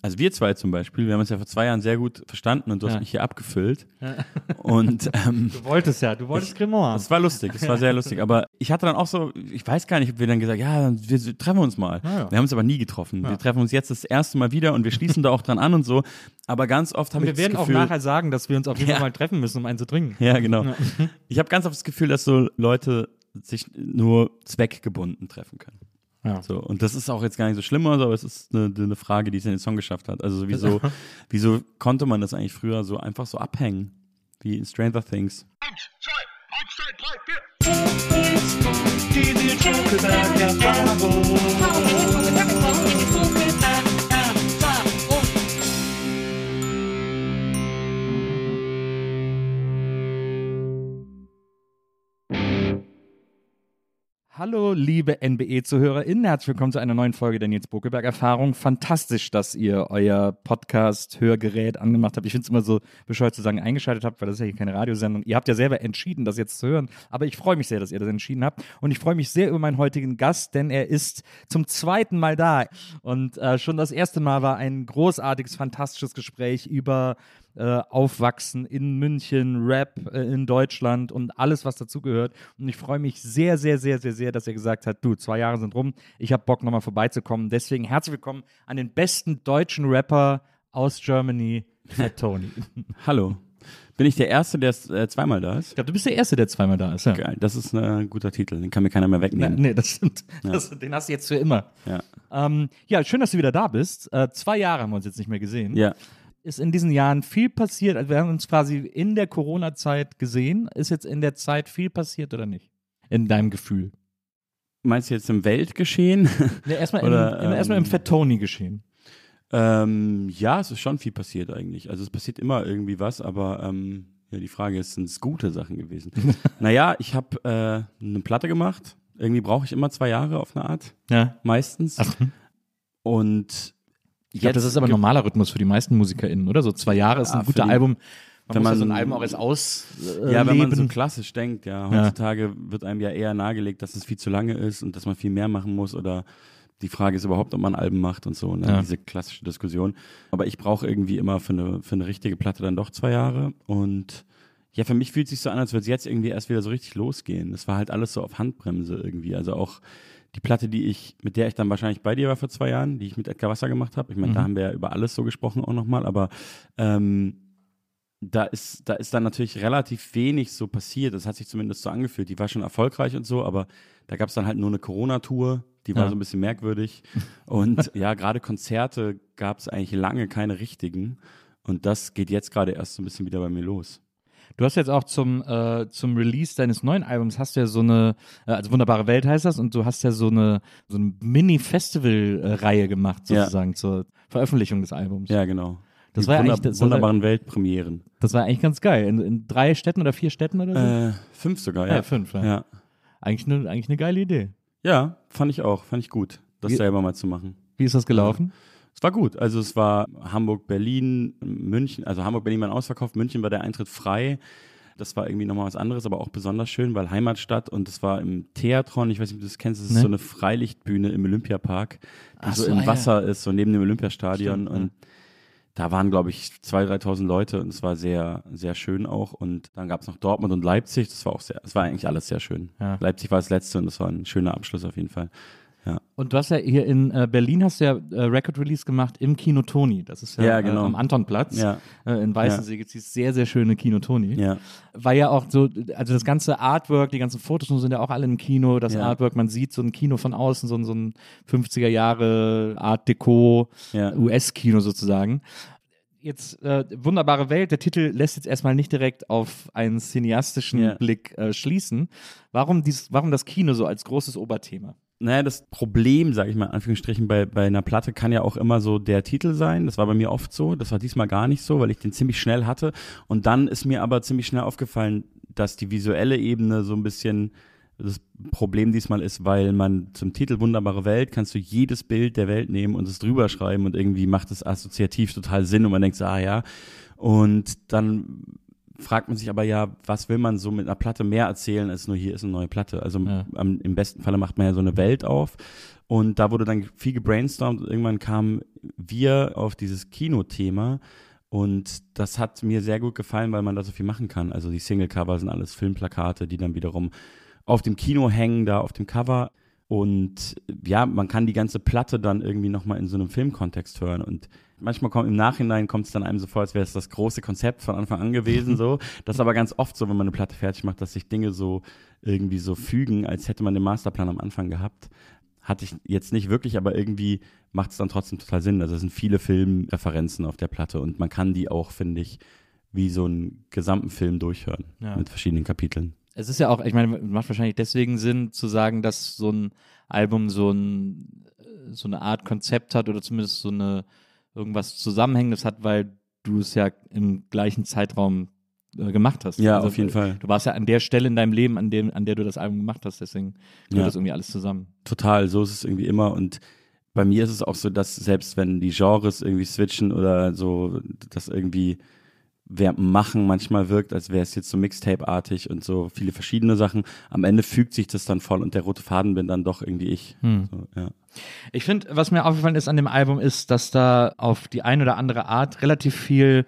Also wir zwei zum Beispiel, wir haben uns ja vor zwei Jahren sehr gut verstanden und du hast Ja. mich hier abgefüllt. Und ähm, Du wolltest ja, du wolltest Grimoire. das war lustig, das war sehr lustig. Aber ich hatte dann auch so, ich weiß gar nicht, ob wir dann gesagt, ja, wir treffen uns mal. Ah, ja. Wir haben uns aber nie getroffen. Wir treffen uns jetzt das erste Mal wieder und wir schließen da auch dran an und so. Aber ganz oft habe Und ich wir werden das auch Gefühl, nachher sagen, dass wir uns auf jeden. Fall mal treffen müssen, um einen zu trinken. Ja, genau. Ich habe ganz oft das Gefühl, dass so Leute sich nur zweckgebunden treffen können. Ja. So, und das ist auch jetzt gar nicht so schlimm, oder so, aber es ist eine, eine Frage, die es in den Song geschafft hat. Also wieso, wieso konnte man das eigentlich früher so einfach so abhängen? Wie in Stranger Things. Hallo, liebe NBE-ZuhörerInnen, herzlich willkommen zu einer neuen Folge der Nils Bokelberg-Erfahrung. Fantastisch, dass ihr euer Podcast-Hörgerät angemacht habt. Ich finde es immer so bescheuert zu sagen, eingeschaltet habt, weil das ist ja hier keine Radiosendung. Ihr habt ja selber entschieden, das jetzt zu hören. Aber ich freue mich sehr, dass ihr das entschieden habt. Und ich freue mich sehr über meinen heutigen Gast, denn er ist zum zweiten Mal da. Und äh, schon das erste Mal war ein großartiges, fantastisches Gespräch über äh, Aufwachsen in München, Rap äh, in Deutschland und alles, was dazugehört. Und ich freue mich sehr, sehr, sehr, sehr, sehr, dass er gesagt hat, du, zwei Jahre sind rum, ich habe Bock, nochmal vorbeizukommen. Deswegen herzlich willkommen an den besten deutschen Rapper aus Germany, Fat Tony. Hallo. Bin ich der Erste, der äh, zweimal da ist? Ich glaube, du bist der Erste, der zweimal da ist. Ja. Geil, das ist ein guter Titel, den kann mir keiner mehr Na, wegnehmen. nee, das stimmt. Das, den hast du jetzt für immer. Ja. Ähm, ja, schön, dass du wieder da bist. Äh, zwei Jahre haben wir uns jetzt nicht mehr gesehen. ja. Ist in diesen Jahren viel passiert? Also wir haben uns quasi in der Corona-Zeit gesehen. Ist jetzt in der Zeit viel passiert oder nicht? In deinem Gefühl? Meinst du jetzt im Weltgeschehen? Ja, erstmal, im, Oder, im, erstmal im ähm, Fat Tony geschehen. ähm, ja, es ist schon viel passiert eigentlich. Also es passiert immer irgendwie was, aber ähm, ja, die Frage ist, sind es gute Sachen gewesen? naja, ich habe äh, eine Platte gemacht. Irgendwie brauche ich immer zwei Jahre auf eine Art, Ja. meistens. Und Ich glaube, das ist aber ein normaler Rhythmus für die meisten MusikerInnen, oder? So zwei Jahre ist Ja, ein guter für die- Album. Man wenn muss ja man- so ein Album auch erst aus äh, Ja, wenn man so klassisch denkt, ja, heutzutage wird einem ja eher nahegelegt, dass es viel zu lange ist und dass man viel mehr machen muss oder die Frage ist überhaupt, ob man Alben macht und so, ne? Ja. diese klassische Diskussion. Aber ich brauche irgendwie immer für eine, für eine richtige Platte dann doch zwei Jahre und ja, für mich fühlt es sich so an, als würde es jetzt irgendwie erst wieder so richtig losgehen. Das war halt alles so auf Handbremse irgendwie. Also auch die Platte, die ich, mit der ich dann wahrscheinlich bei dir war vor zwei Jahren, die ich mit Edgar Wasser gemacht habe. Ich meine, da haben wir ja über alles so gesprochen auch nochmal, aber ähm, da ist, da ist dann natürlich relativ wenig so passiert. Das hat sich zumindest so angefühlt. Die war schon erfolgreich und so, aber da gab es dann halt nur eine Corona-Tour. Die war Ja. so ein bisschen merkwürdig. Und ja, gerade Konzerte gab es eigentlich lange keine richtigen. Und das geht jetzt gerade erst so ein bisschen wieder bei mir los. Du hast jetzt auch zum, äh, zum Release deines neuen Albums hast du ja so eine, äh, also Wunderbare Welt heißt das, und du hast ja so eine, so eine Mini-Festival-Reihe gemacht, Ja. sozusagen, zur Veröffentlichung des Albums. Ja, genau. Das Die war ja wunder eigentlich- das war- wunderbaren Weltpremieren. Das war eigentlich ganz geil. In, in drei Städten oder vier Städten oder so? Äh, fünf sogar, ja. Ja, fünf, ja. ja. Eigentlich eine eigentlich eine geile Idee. Ja, fand ich auch. Fand ich gut, das Wie- selber mal zu machen. Wie ist das gelaufen? Es war gut. Also es war Hamburg, Berlin, München. Also Hamburg, Berlin war ausverkauft. München war der Eintritt frei. Das war irgendwie nochmal was anderes, aber auch besonders schön, weil Heimatstadt und es war im Theatron. Ich weiß nicht, ob du das kennst. Es ist Nee. so eine Freilichtbühne im Olympiapark, die so, so, im ja. Wasser ist, so neben dem Olympiastadion. Stimmt, ja. und da waren, glaube ich, 2.000, 3.000 Leute und es war sehr, sehr schön auch. Und dann gab es noch Dortmund und Leipzig. Das war auch sehr, das war eigentlich alles sehr schön. Ja. Leipzig war das letzte und das war ein schöner Abschluss auf jeden Fall. Ja. Und du hast ja hier in äh, Berlin hast du ja äh, Record Release gemacht im Kino Toni. Das ist ja, Ja, genau. äh, am Antonplatz. Ja. Äh, in Weißensee gibt es dieses sehr, sehr schöne Kino Toni. Ja. War ja auch so, also das ganze Artwork, die ganzen Fotos sind ja auch alle im Kino. Das Ja. Artwork, man sieht so ein Kino von außen, so ein, so ein 50er Jahre Art Deco Ja. US-Kino sozusagen. Jetzt äh, wunderbare Welt. Der Titel lässt jetzt erstmal nicht direkt auf einen cineastischen Ja. Blick äh, schließen. Warum, dies, warum das Kino so als großes Oberthema? Naja, das Problem, sage ich mal in Anführungsstrichen, bei, bei einer Platte kann ja auch immer so der Titel sein. Das war bei mir oft so. Das war diesmal gar nicht so, weil ich den ziemlich schnell hatte. Und dann ist mir aber ziemlich schnell aufgefallen, dass die visuelle Ebene so ein bisschen das Problem diesmal ist, weil man zum Titel Wunderbare Welt kannst du jedes Bild der Welt nehmen und es drüber schreiben und irgendwie macht es assoziativ total Sinn und man denkt ah ja. Und dann fragt man sich aber ja, was will man so mit einer Platte mehr erzählen, als nur hier ist eine neue Platte. Also Ja. am, im besten Falle macht man ja so eine Welt auf. Und da wurde dann viel gebrainstormt und irgendwann kamen wir auf dieses Kinothema. Und das hat mir sehr gut gefallen, weil man da so viel machen kann. Also die Singlecover sind alles Filmplakate, die dann wiederum auf dem Kino hängen, da auf dem Cover. Und ja, man kann die ganze Platte dann irgendwie nochmal in so einem Filmkontext hören. Und manchmal kommt im Nachhinein kommt es dann einem so vor, als wäre es das große Konzept von Anfang an gewesen. so. Das ist aber ganz oft so, wenn man eine Platte fertig macht, dass sich Dinge so irgendwie so fügen, als hätte man den Masterplan am Anfang gehabt. Hatte ich jetzt nicht wirklich, aber irgendwie macht es dann trotzdem total Sinn. Also es sind viele Filmreferenzen auf der Platte und man kann die auch, finde ich, wie so einen gesamten Film durchhören Ja. mit verschiedenen Kapiteln. Es ist ja auch, ich meine, macht wahrscheinlich deswegen Sinn zu sagen, dass so ein Album so, ein, so eine Art Konzept hat oder zumindest so eine irgendwas Zusammenhängendes hat, weil du es ja im gleichen Zeitraum äh, gemacht hast. Ja, Also, auf jeden Fall. Du warst ja an der Stelle in deinem Leben, an, dem, an der du das Album gemacht hast, deswegen gehört Ja. das irgendwie alles zusammen. Total, so ist es irgendwie immer. Und bei mir ist es auch so, dass selbst wenn die Genres irgendwie switchen oder so, dass irgendwie dem Machen manchmal wirkt, als wäre es jetzt so Mixtape-artig und so viele verschiedene Sachen. Am Ende fügt sich das dann voll und der rote Faden bin dann doch irgendwie ich. Hm. So, ja. Ich finde, was mir aufgefallen ist an dem Album, ist, dass da auf die eine oder andere Art relativ viel,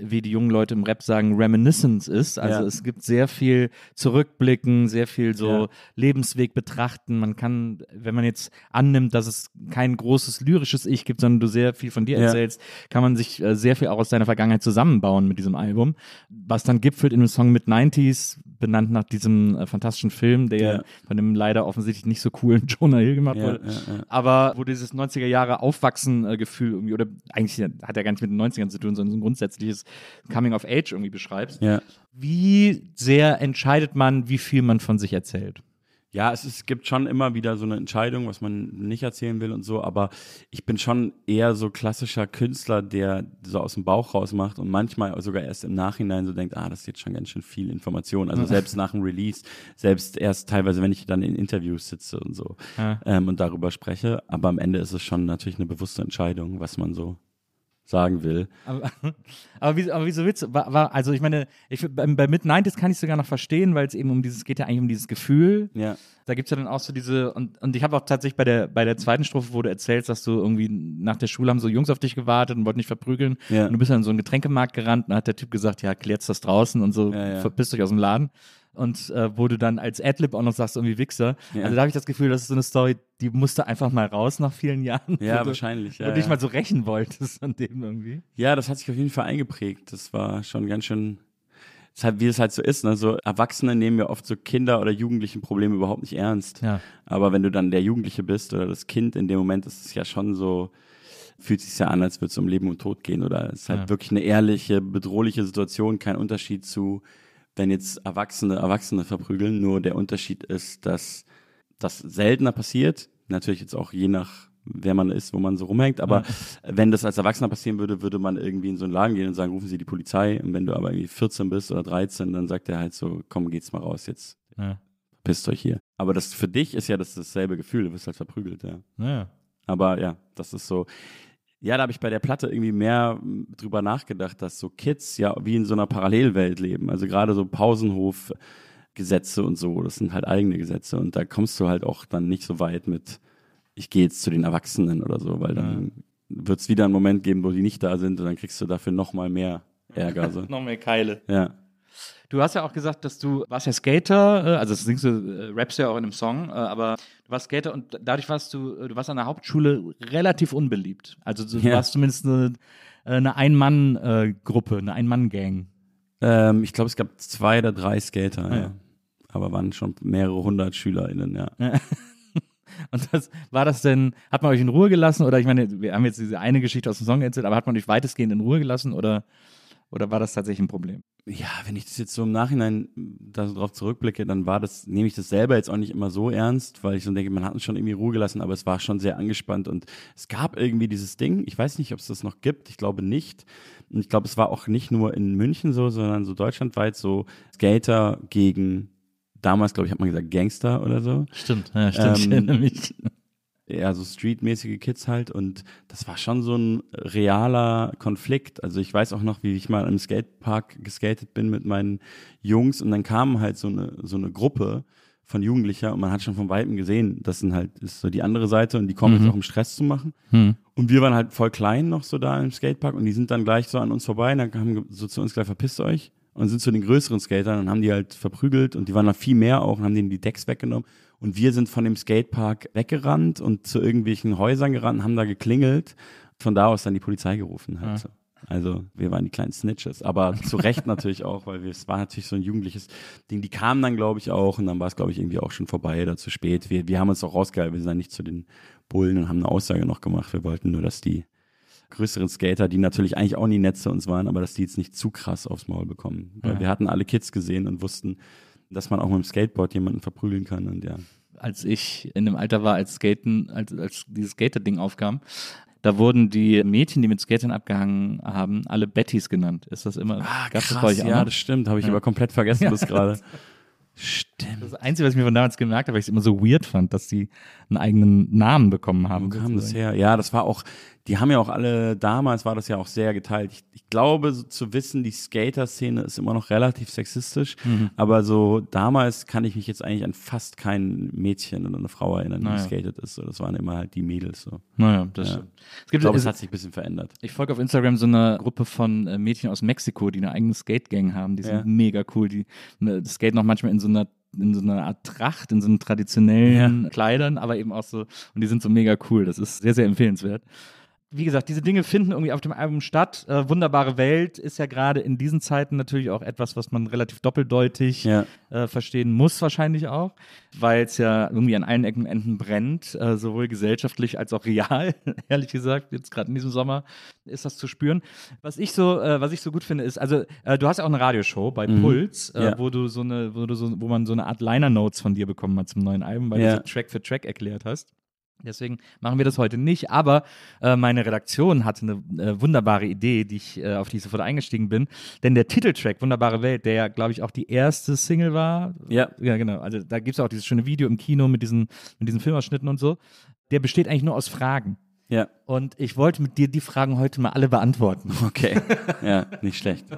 wie die jungen Leute im Rap sagen, Reminiscence ist. Also Ja. es gibt sehr viel Zurückblicken, sehr viel so Ja. Lebensweg betrachten. Man kann, wenn man jetzt annimmt, dass es kein großes lyrisches Ich gibt, sondern du sehr viel von dir Ja. erzählst, kann man sich äh, sehr viel auch aus deiner Vergangenheit zusammenbauen mit diesem Album. Was dann gipfelt in einem Song mit 90s, benannt nach diesem äh, fantastischen Film, der Ja. von dem leider offensichtlich nicht so coolen Jonah Hill gemacht wurde aber wo dieses 90er Jahre Aufwachsen-Gefühl irgendwie, oder eigentlich hat ja gar nicht mit den 90ern zu tun, sondern so ein grundsätzliches Coming of Age irgendwie beschreibst. ja. Wie sehr entscheidet man, wie viel man von sich erzählt? Ja, es, ist, es gibt schon immer wieder so eine Entscheidung, was man nicht erzählen will und so, aber ich bin schon eher so klassischer Künstler, der so aus dem Bauch raus macht und manchmal sogar erst im Nachhinein so denkt, ah, das ist jetzt schon ganz schön viel Information. Also selbst nach dem Release, selbst erst teilweise, wenn ich dann in Interviews sitze und so Ja. ähm, und darüber spreche. Aber am Ende ist es schon natürlich eine bewusste Entscheidung, was man so sagen will. Aber, aber, wie, aber wieso willst du, war, war, also ich meine, ich, bei, bei Mid-90s kann ich sogar noch verstehen, weil es eben um dieses, geht ja eigentlich um dieses Gefühl. Ja. Da gibt's ja dann auch so diese, und, und ich habe auch tatsächlich bei der, bei der zweiten Strophe, wo du erzählst, dass du irgendwie nach der Schule haben so Jungs auf dich gewartet und wollten dich verprügeln. Ja. Und du bist dann in so einen Getränkemarkt gerannt und dann hat der Typ gesagt, ja, klärt's das draußen und so, Ja, ja. verpisst euch aus dem Laden. Und äh, wo du dann als Adlib auch noch sagst, irgendwie Wichser. Ja. Also da habe ich das Gefühl, das ist so eine Story, die musste einfach mal raus nach vielen Jahren. Ja, du, wahrscheinlich. Wo Ja, dich ja. mal so rächen wolltest an dem irgendwie. Ja, das hat sich auf jeden Fall eingeprägt. Das war schon ganz schön, ist halt, wie es halt so ist. Ne? So Erwachsene nehmen ja oft so Kinder oder Jugendlichen Probleme überhaupt nicht ernst. Ja. Aber wenn du dann der Jugendliche bist oder das Kind in dem Moment, ist es ja schon so, fühlt sich ja an, als würde es um Leben und Tod gehen. Oder es ist halt Ja. wirklich eine ehrliche, bedrohliche Situation. Kein Unterschied zu, wenn jetzt Erwachsene Erwachsene verprügeln. Nur der Unterschied ist, dass das seltener passiert. Natürlich jetzt auch je nach wer man ist, wo man so rumhängt. Aber wenn das als Erwachsener passieren würde, würde man irgendwie in so einen Laden gehen und sagen, rufen Sie die Polizei. Und wenn du aber irgendwie 14 bist oder 13, dann sagt er halt so, komm, geht's mal raus, jetzt Ja. pisst euch hier. Aber das für dich ist ja das dasselbe Gefühl, du wirst halt verprügelt, ja. Naja. Aber ja, das ist so. Ja, da habe ich bei der Platte irgendwie mehr m, drüber nachgedacht, dass so Kids ja wie in so einer Parallelwelt leben. Also gerade so Pausenhof-Gesetze und so, das sind halt eigene Gesetze. Und da kommst du halt auch dann nicht so weit mit, ich gehe jetzt zu den Erwachsenen oder so, weil dann wird es wieder einen Moment geben, wo die nicht da sind und dann kriegst du dafür noch mal mehr Ärger. So. Noch mehr Keile. ja. Du hast ja auch gesagt, dass du warst ja Skater, äh, also das singst du, äh, rappst ja auch in einem Song, äh, aber du warst Skater und dadurch warst du, du warst an der Hauptschule relativ unbeliebt. Also du Ja. warst zumindest eine, eine Ein-Mann-Gruppe, eine Ein-Mann-Gang. Ähm, ich glaube, es gab zwei oder drei Skater, Ah, ja. ja. aber waren schon mehrere hundert SchülerInnen, ja. Und das, war das denn, hat man euch in Ruhe gelassen oder ich meine, wir haben jetzt diese eine Geschichte aus dem Song erzählt, aber hat man euch weitestgehend in Ruhe gelassen oder, oder war das tatsächlich ein Problem? Ja, wenn ich das jetzt so im Nachhinein da so drauf zurückblicke, dann war das, nehme ich das selber jetzt auch nicht immer so ernst, weil ich so denke, man hat uns schon irgendwie Ruhe gelassen, aber es war schon sehr angespannt und es gab irgendwie dieses Ding, ich weiß nicht, ob es das noch gibt, ich glaube nicht. Und ich glaube, es war auch nicht nur in München so, sondern so deutschlandweit so Skater gegen, damals glaube ich, hat man gesagt Gangster oder so. Stimmt, ja, stimmt, ich Ähm, erinnere mich. Eher so streetmäßige Kids halt und das war schon so ein realer Konflikt. Also ich weiß auch noch, wie ich mal im Skatepark geskatet bin mit meinen Jungs und dann kam halt so eine, so eine Gruppe von Jugendlicher und man hat schon von Weitem gesehen, das sind halt, ist so die andere Seite und die kommen Mhm. jetzt auch um Stress zu machen. Hm. Und wir waren halt voll klein noch so da im Skatepark und die sind dann gleich so an uns vorbei und dann haben so zu uns gleich verpisst euch und sind zu den größeren Skatern und haben die halt verprügelt und die waren noch viel mehr auch und haben denen die Decks weggenommen. Und wir sind von dem Skatepark weggerannt und zu irgendwelchen Häusern gerannt, haben da geklingelt. Von da aus dann die Polizei gerufen halt. So. Also wir waren die kleinen Snitches, aber zu Recht natürlich auch, weil wir, es war natürlich so ein jugendliches Ding. Die kamen dann, glaube ich, auch und dann war es, glaube ich, irgendwie auch schon vorbei oder zu spät. Wir, wir haben uns auch rausgehalten, wir sind dann nicht zu den Bullen und haben eine Aussage noch gemacht. Wir wollten nur, dass die größeren Skater, die natürlich eigentlich auch nie nett zu uns waren, aber dass die jetzt nicht zu krass aufs Maul bekommen. Weil Ja. wir hatten alle Kids gesehen und wussten, dass man auch mit dem Skateboard jemanden verprügeln kann und ja. als ich in dem Alter war, als Skaten, als, als dieses Skater-Ding aufkam, da wurden die Mädchen, die mit Skatern abgehangen haben, alle Bettys genannt. Ist das immer? gab's das bei euch auch Ah, ja, noch? das stimmt, habe ich Ja. aber komplett vergessen Ja. bis gerade. Stimmt. Das Einzige, was ich mir von damals gemerkt habe, weil ich es immer so weird fand, dass die einen eigenen Namen bekommen haben. Wo kam das her? Ja, das war auch, die haben ja auch alle, damals war das ja auch sehr geteilt. Ich, ich glaube, so zu wissen, die Skater-Szene ist immer noch relativ sexistisch, Mhm. aber so damals kann ich mich jetzt eigentlich an fast kein Mädchen oder eine Frau erinnern, die Naja. skatet ist. So, das waren immer halt die Mädels. So. Naja, das Ja. stimmt. Es Ich gibt, glaube, es, es hat sich ein bisschen verändert. ich folge auf Instagram so einer Gruppe von äh, Mädchen aus Mexiko, die eine eigene Skate-Gang haben. Die sind Ja. mega cool. Die ne, skaten auch manchmal in so einer in so einer Art Tracht, in so einen traditionellen Kleidern, aber eben auch so, und die sind so mega cool. Das ist sehr, sehr empfehlenswert. Wie gesagt, diese Dinge finden irgendwie auf dem Album statt. Äh, Wunderbare Welt ist ja gerade in diesen Zeiten natürlich auch etwas, was man relativ doppeldeutig Ja. äh, verstehen muss wahrscheinlich auch, weil es ja irgendwie an allen Ecken und Enden brennt, äh, sowohl gesellschaftlich als auch real, ehrlich gesagt, jetzt gerade in diesem Sommer ist das zu spüren. Was ich so, äh, was ich so gut finde, ist, also äh, du hast ja auch eine Radioshow bei Puls, äh, Ja. wo du so eine, wo du so, wo man so eine Art Liner Notes von dir bekommen hat zum neuen Album, weil Ja. du so Track für Track erklärt hast. Deswegen machen wir das heute nicht, aber äh, meine Redaktion hatte eine äh, wunderbare Idee, die ich, äh, auf die ich sofort eingestiegen bin. Denn der Titeltrack Wunderbare Welt, der ja, glaube ich, auch die erste Single war. Ja. Ja, genau. Also da gibt es auch dieses schöne Video im Kino mit diesen, mit diesen Filmausschnitten und so. Der besteht eigentlich nur aus Fragen. Ja. Und ich wollte mit dir die Fragen heute mal alle beantworten. Okay. ja, nicht schlecht.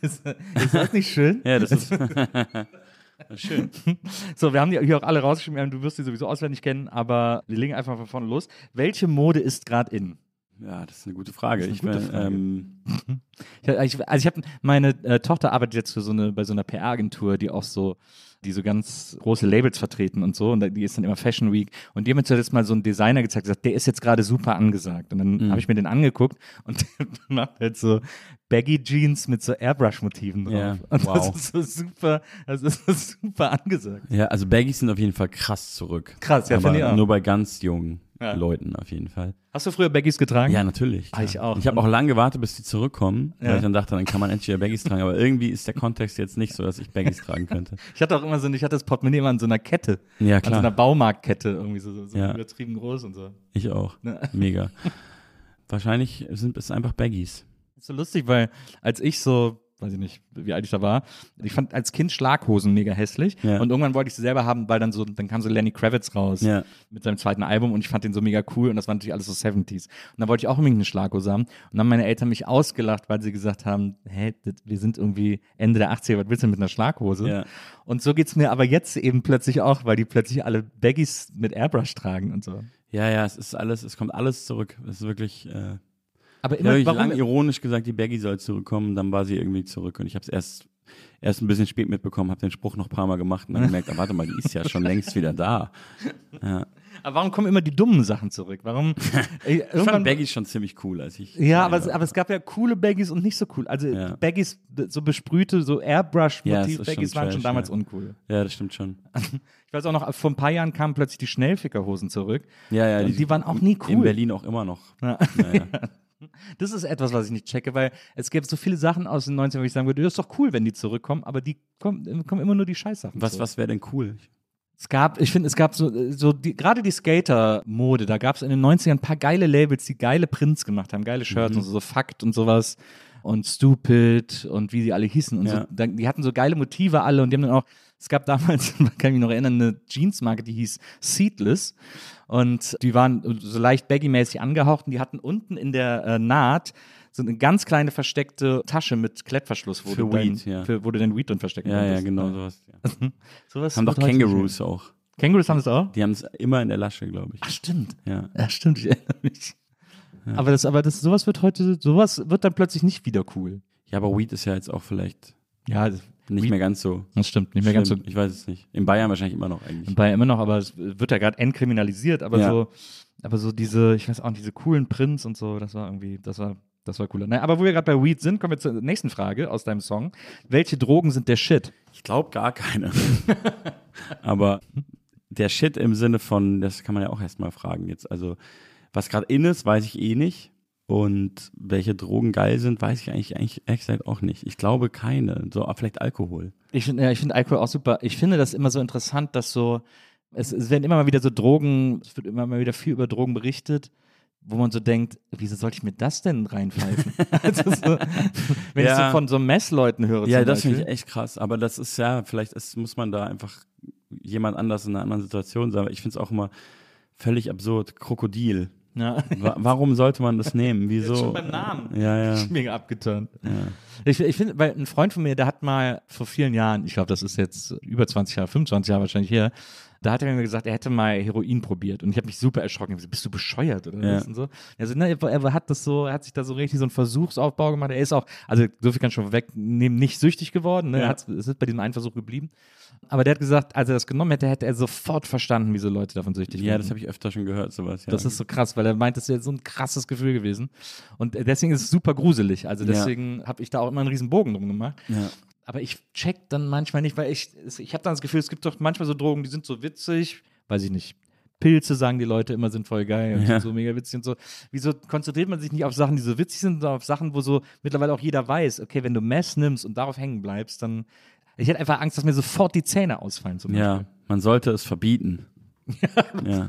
Ist, ist das nicht schön? Ja, das ist. Schön. So, wir haben die hier auch alle rausgeschrieben. Du wirst die sowieso auswendig kennen, aber wir legen einfach von vorne los. Welche Mode ist gerade in? Ja, das ist eine gute Frage. Eine ich gute Frage. Ähm, Ich, also ich habe meine äh, Tochter arbeitet jetzt für so eine bei so einer PR-Agentur, die auch so die so ganz große Labels vertreten und so und die ist dann immer Fashion Week und die haben mir zuletzt mal so einen Designer gezeigt, gesagt, der ist jetzt gerade super angesagt und dann Mhm. habe ich mir den angeguckt und der macht halt so Baggy Jeans mit so Airbrush-Motiven drauf Ja, und wow. das ist so super, das ist so super angesagt. ja, also Baggies sind auf jeden Fall krass zurück. Krass, ja, finde ich auch. nur bei ganz jungen Ja. Leuten auf jeden Fall. Hast du früher Baggies getragen? Ja, natürlich. Ah, ich auch. Ich habe auch lange gewartet, bis die zurückkommen, Ja. weil ich dann dachte, dann kann man endlich wieder Baggies tragen. Aber irgendwie ist der Kontext jetzt nicht so, dass ich Baggies tragen könnte. Ich hatte auch immer so, ich hatte das Portemonnaie immer an so einer Kette, Ja, an so einer klar. Baumarktkette irgendwie so, so, Ja. übertrieben groß und so. Ich auch. Ne? Mega. Wahrscheinlich sind es einfach Baggies. ist so lustig, weil als ich so, weiß ich nicht, wie alt ich da war, ich fand als Kind Schlaghosen mega hässlich Ja. und irgendwann wollte ich sie selber haben, weil dann so, dann kam so Lenny Kravitz raus Ja. mit seinem zweiten Album und ich fand den so mega cool und das war natürlich alles so 70s. Und dann wollte ich auch unbedingt eine Schlaghose haben und dann haben meine Eltern mich ausgelacht, weil sie gesagt haben, hä, das, wir sind irgendwie Ende der 80er, was willst du mit einer Schlaghose? Ja. Und so geht's mir aber jetzt eben plötzlich auch, weil die plötzlich alle Baggies mit Airbrush tragen und so. Ja, ja, es ist alles, es kommt alles zurück. Es ist wirklich, äh, Aber ich immer, habe warum, ironisch gesagt, die Baggy soll zurückkommen, dann war sie irgendwie zurück und ich habe es erst erst ein bisschen spät mitbekommen, habe den Spruch noch ein paar Mal gemacht und dann gemerkt, ah, warte mal, die ist ja schon längst wieder da. Ja. aber warum kommen immer die dummen Sachen zurück? Warum? Ich fand irgendwann- Baggy schon ziemlich cool, als ich. Ja, aber, es- aber es gab ja coole Baggies und nicht so cool. Also Ja. Baggies, so besprühte, so Ja, es Airbrush-Motiv, ist Baggies schon waren schon damals ja. uncool. Ja, das stimmt schon. Ich weiß auch noch, vor ein paar Jahren kamen plötzlich die Schnellfickerhosen zurück. Ja, ja. Und die waren auch nie In cool. Berlin auch immer noch. Ja. Naja. Das ist etwas, was ich nicht checke, weil es gibt so viele Sachen aus den 90ern, wo ich sagen würde, das ist doch cool, wenn die zurückkommen, aber die kommen, kommen immer nur die Scheißsachen. Was, zurück. was wäre denn cool? Es gab, ich finde, es gab so, so die, gerade die Skater-Mode, da gab es in den 90ern ein paar geile Labels, die geile Prints gemacht haben, geile Shirts Mhm. und so, so Fakt und sowas und Stupid und wie die alle hießen und Ja. so. Die hatten so geile Motive alle und die haben dann auch, es gab damals, kann ich mich noch erinnern, eine Jeansmarke, die hieß Seedless und die waren so leicht baggy-mäßig angehaucht und die hatten unten in der äh, Naht so eine ganz kleine versteckte Tasche mit Klettverschluss, wo, Für du, dein, Weed, ja. für, wo du dein Weed drin verstecken Ja, ja, konntest. genau sowas. Ja. Sowas Haben doch Kangaroos auch. Kangaroos haben das auch? Die haben es immer in der Lasche, glaube ich. Ach, stimmt. Ja. Ja, stimmt, ich erinnere mich. Aber das, aber das, sowas wird heute, sowas wird dann plötzlich nicht wieder cool. ja, aber Weed ist ja jetzt auch vielleicht Ja, nicht mehr ganz so. das stimmt, nicht mehr ganz so. schlimm. Ich weiß es nicht. In Bayern wahrscheinlich immer noch eigentlich. Bei immer noch, aber es wird ja gerade entkriminalisiert, aber Ja. so, aber so diese, ich weiß auch nicht, diese coolen Prints und so, das war irgendwie, das war, das war cooler. Naja, aber wo wir gerade bei Weed sind, kommen wir zur nächsten Frage aus deinem Song. Welche Drogen sind der Shit? Ich glaube gar keine. aber der Shit im Sinne von, das kann man ja auch erstmal fragen jetzt. Also, was gerade in ist, weiß ich eh nicht. Und welche Drogen geil sind, weiß ich eigentlich, eigentlich ehrlich gesagt auch nicht. Ich glaube keine. So, ah, vielleicht Alkohol. Ich finde, ja, ich finde Alkohol auch super. Ich finde das immer so interessant, dass so, es, es werden immer mal wieder so Drogen, es wird immer mal wieder viel über Drogen berichtet, wo man so denkt, wieso sollte ich mir das denn reinpfeifen? also so, wenn ich Ja. so von so Messleuten höre. Ja, das finde ich echt krass. Aber das ist ja, vielleicht ist, muss man da einfach jemand anders in einer anderen Situation sein. Ich finde es auch immer völlig absurd. Krokodil. Ja. Wa warum sollte man das nehmen? Wieso? Schon beim Namen. Ja, ja. Mega abgeturnt. ja. Ich, ich finde, weil ein Freund von mir, der hat mal vor vielen Jahren, ich glaube, das ist jetzt über 20 Jahre, 25 Jahre wahrscheinlich her, da hat er mir gesagt, er hätte mal Heroin probiert und ich habe mich super erschrocken. Ich gesagt, Bist du bescheuert oder Ja. was und so? Also, ne, er hat das so, er hat sich da so richtig so einen Versuchsaufbau gemacht. Er ist auch, also so viel kann ich schon wegnehmen, nicht süchtig geworden. Ne? Ja. Er hat, es ist bei diesem einen Versuch geblieben. Aber der hat gesagt, als er das genommen hätte, hätte er sofort verstanden, wieso Leute davon süchtig Ja, werden. das habe ich öfter schon gehört, sowas. Ja. Das ist so krass, weil er meint, das wäre so ein krasses Gefühl gewesen. Und deswegen ist es super gruselig. Also Ja. deswegen habe ich da auch immer einen riesen Bogen drum gemacht. ja. Aber ich check dann manchmal nicht, weil ich, ich habe dann das Gefühl, es gibt doch manchmal so Drogen, die sind so witzig, weiß ich nicht. Pilze sagen die Leute immer sind voll geil und Ja. sind so mega witzig und so. Wieso konzentriert man sich nicht auf Sachen, die so witzig sind, sondern auf Sachen, wo so mittlerweile auch jeder weiß, okay, wenn du Mess nimmst und darauf hängen bleibst, dann. Ich hätte einfach Angst, dass mir sofort die Zähne ausfallen zum ja, Beispiel. man sollte es verbieten. Ja.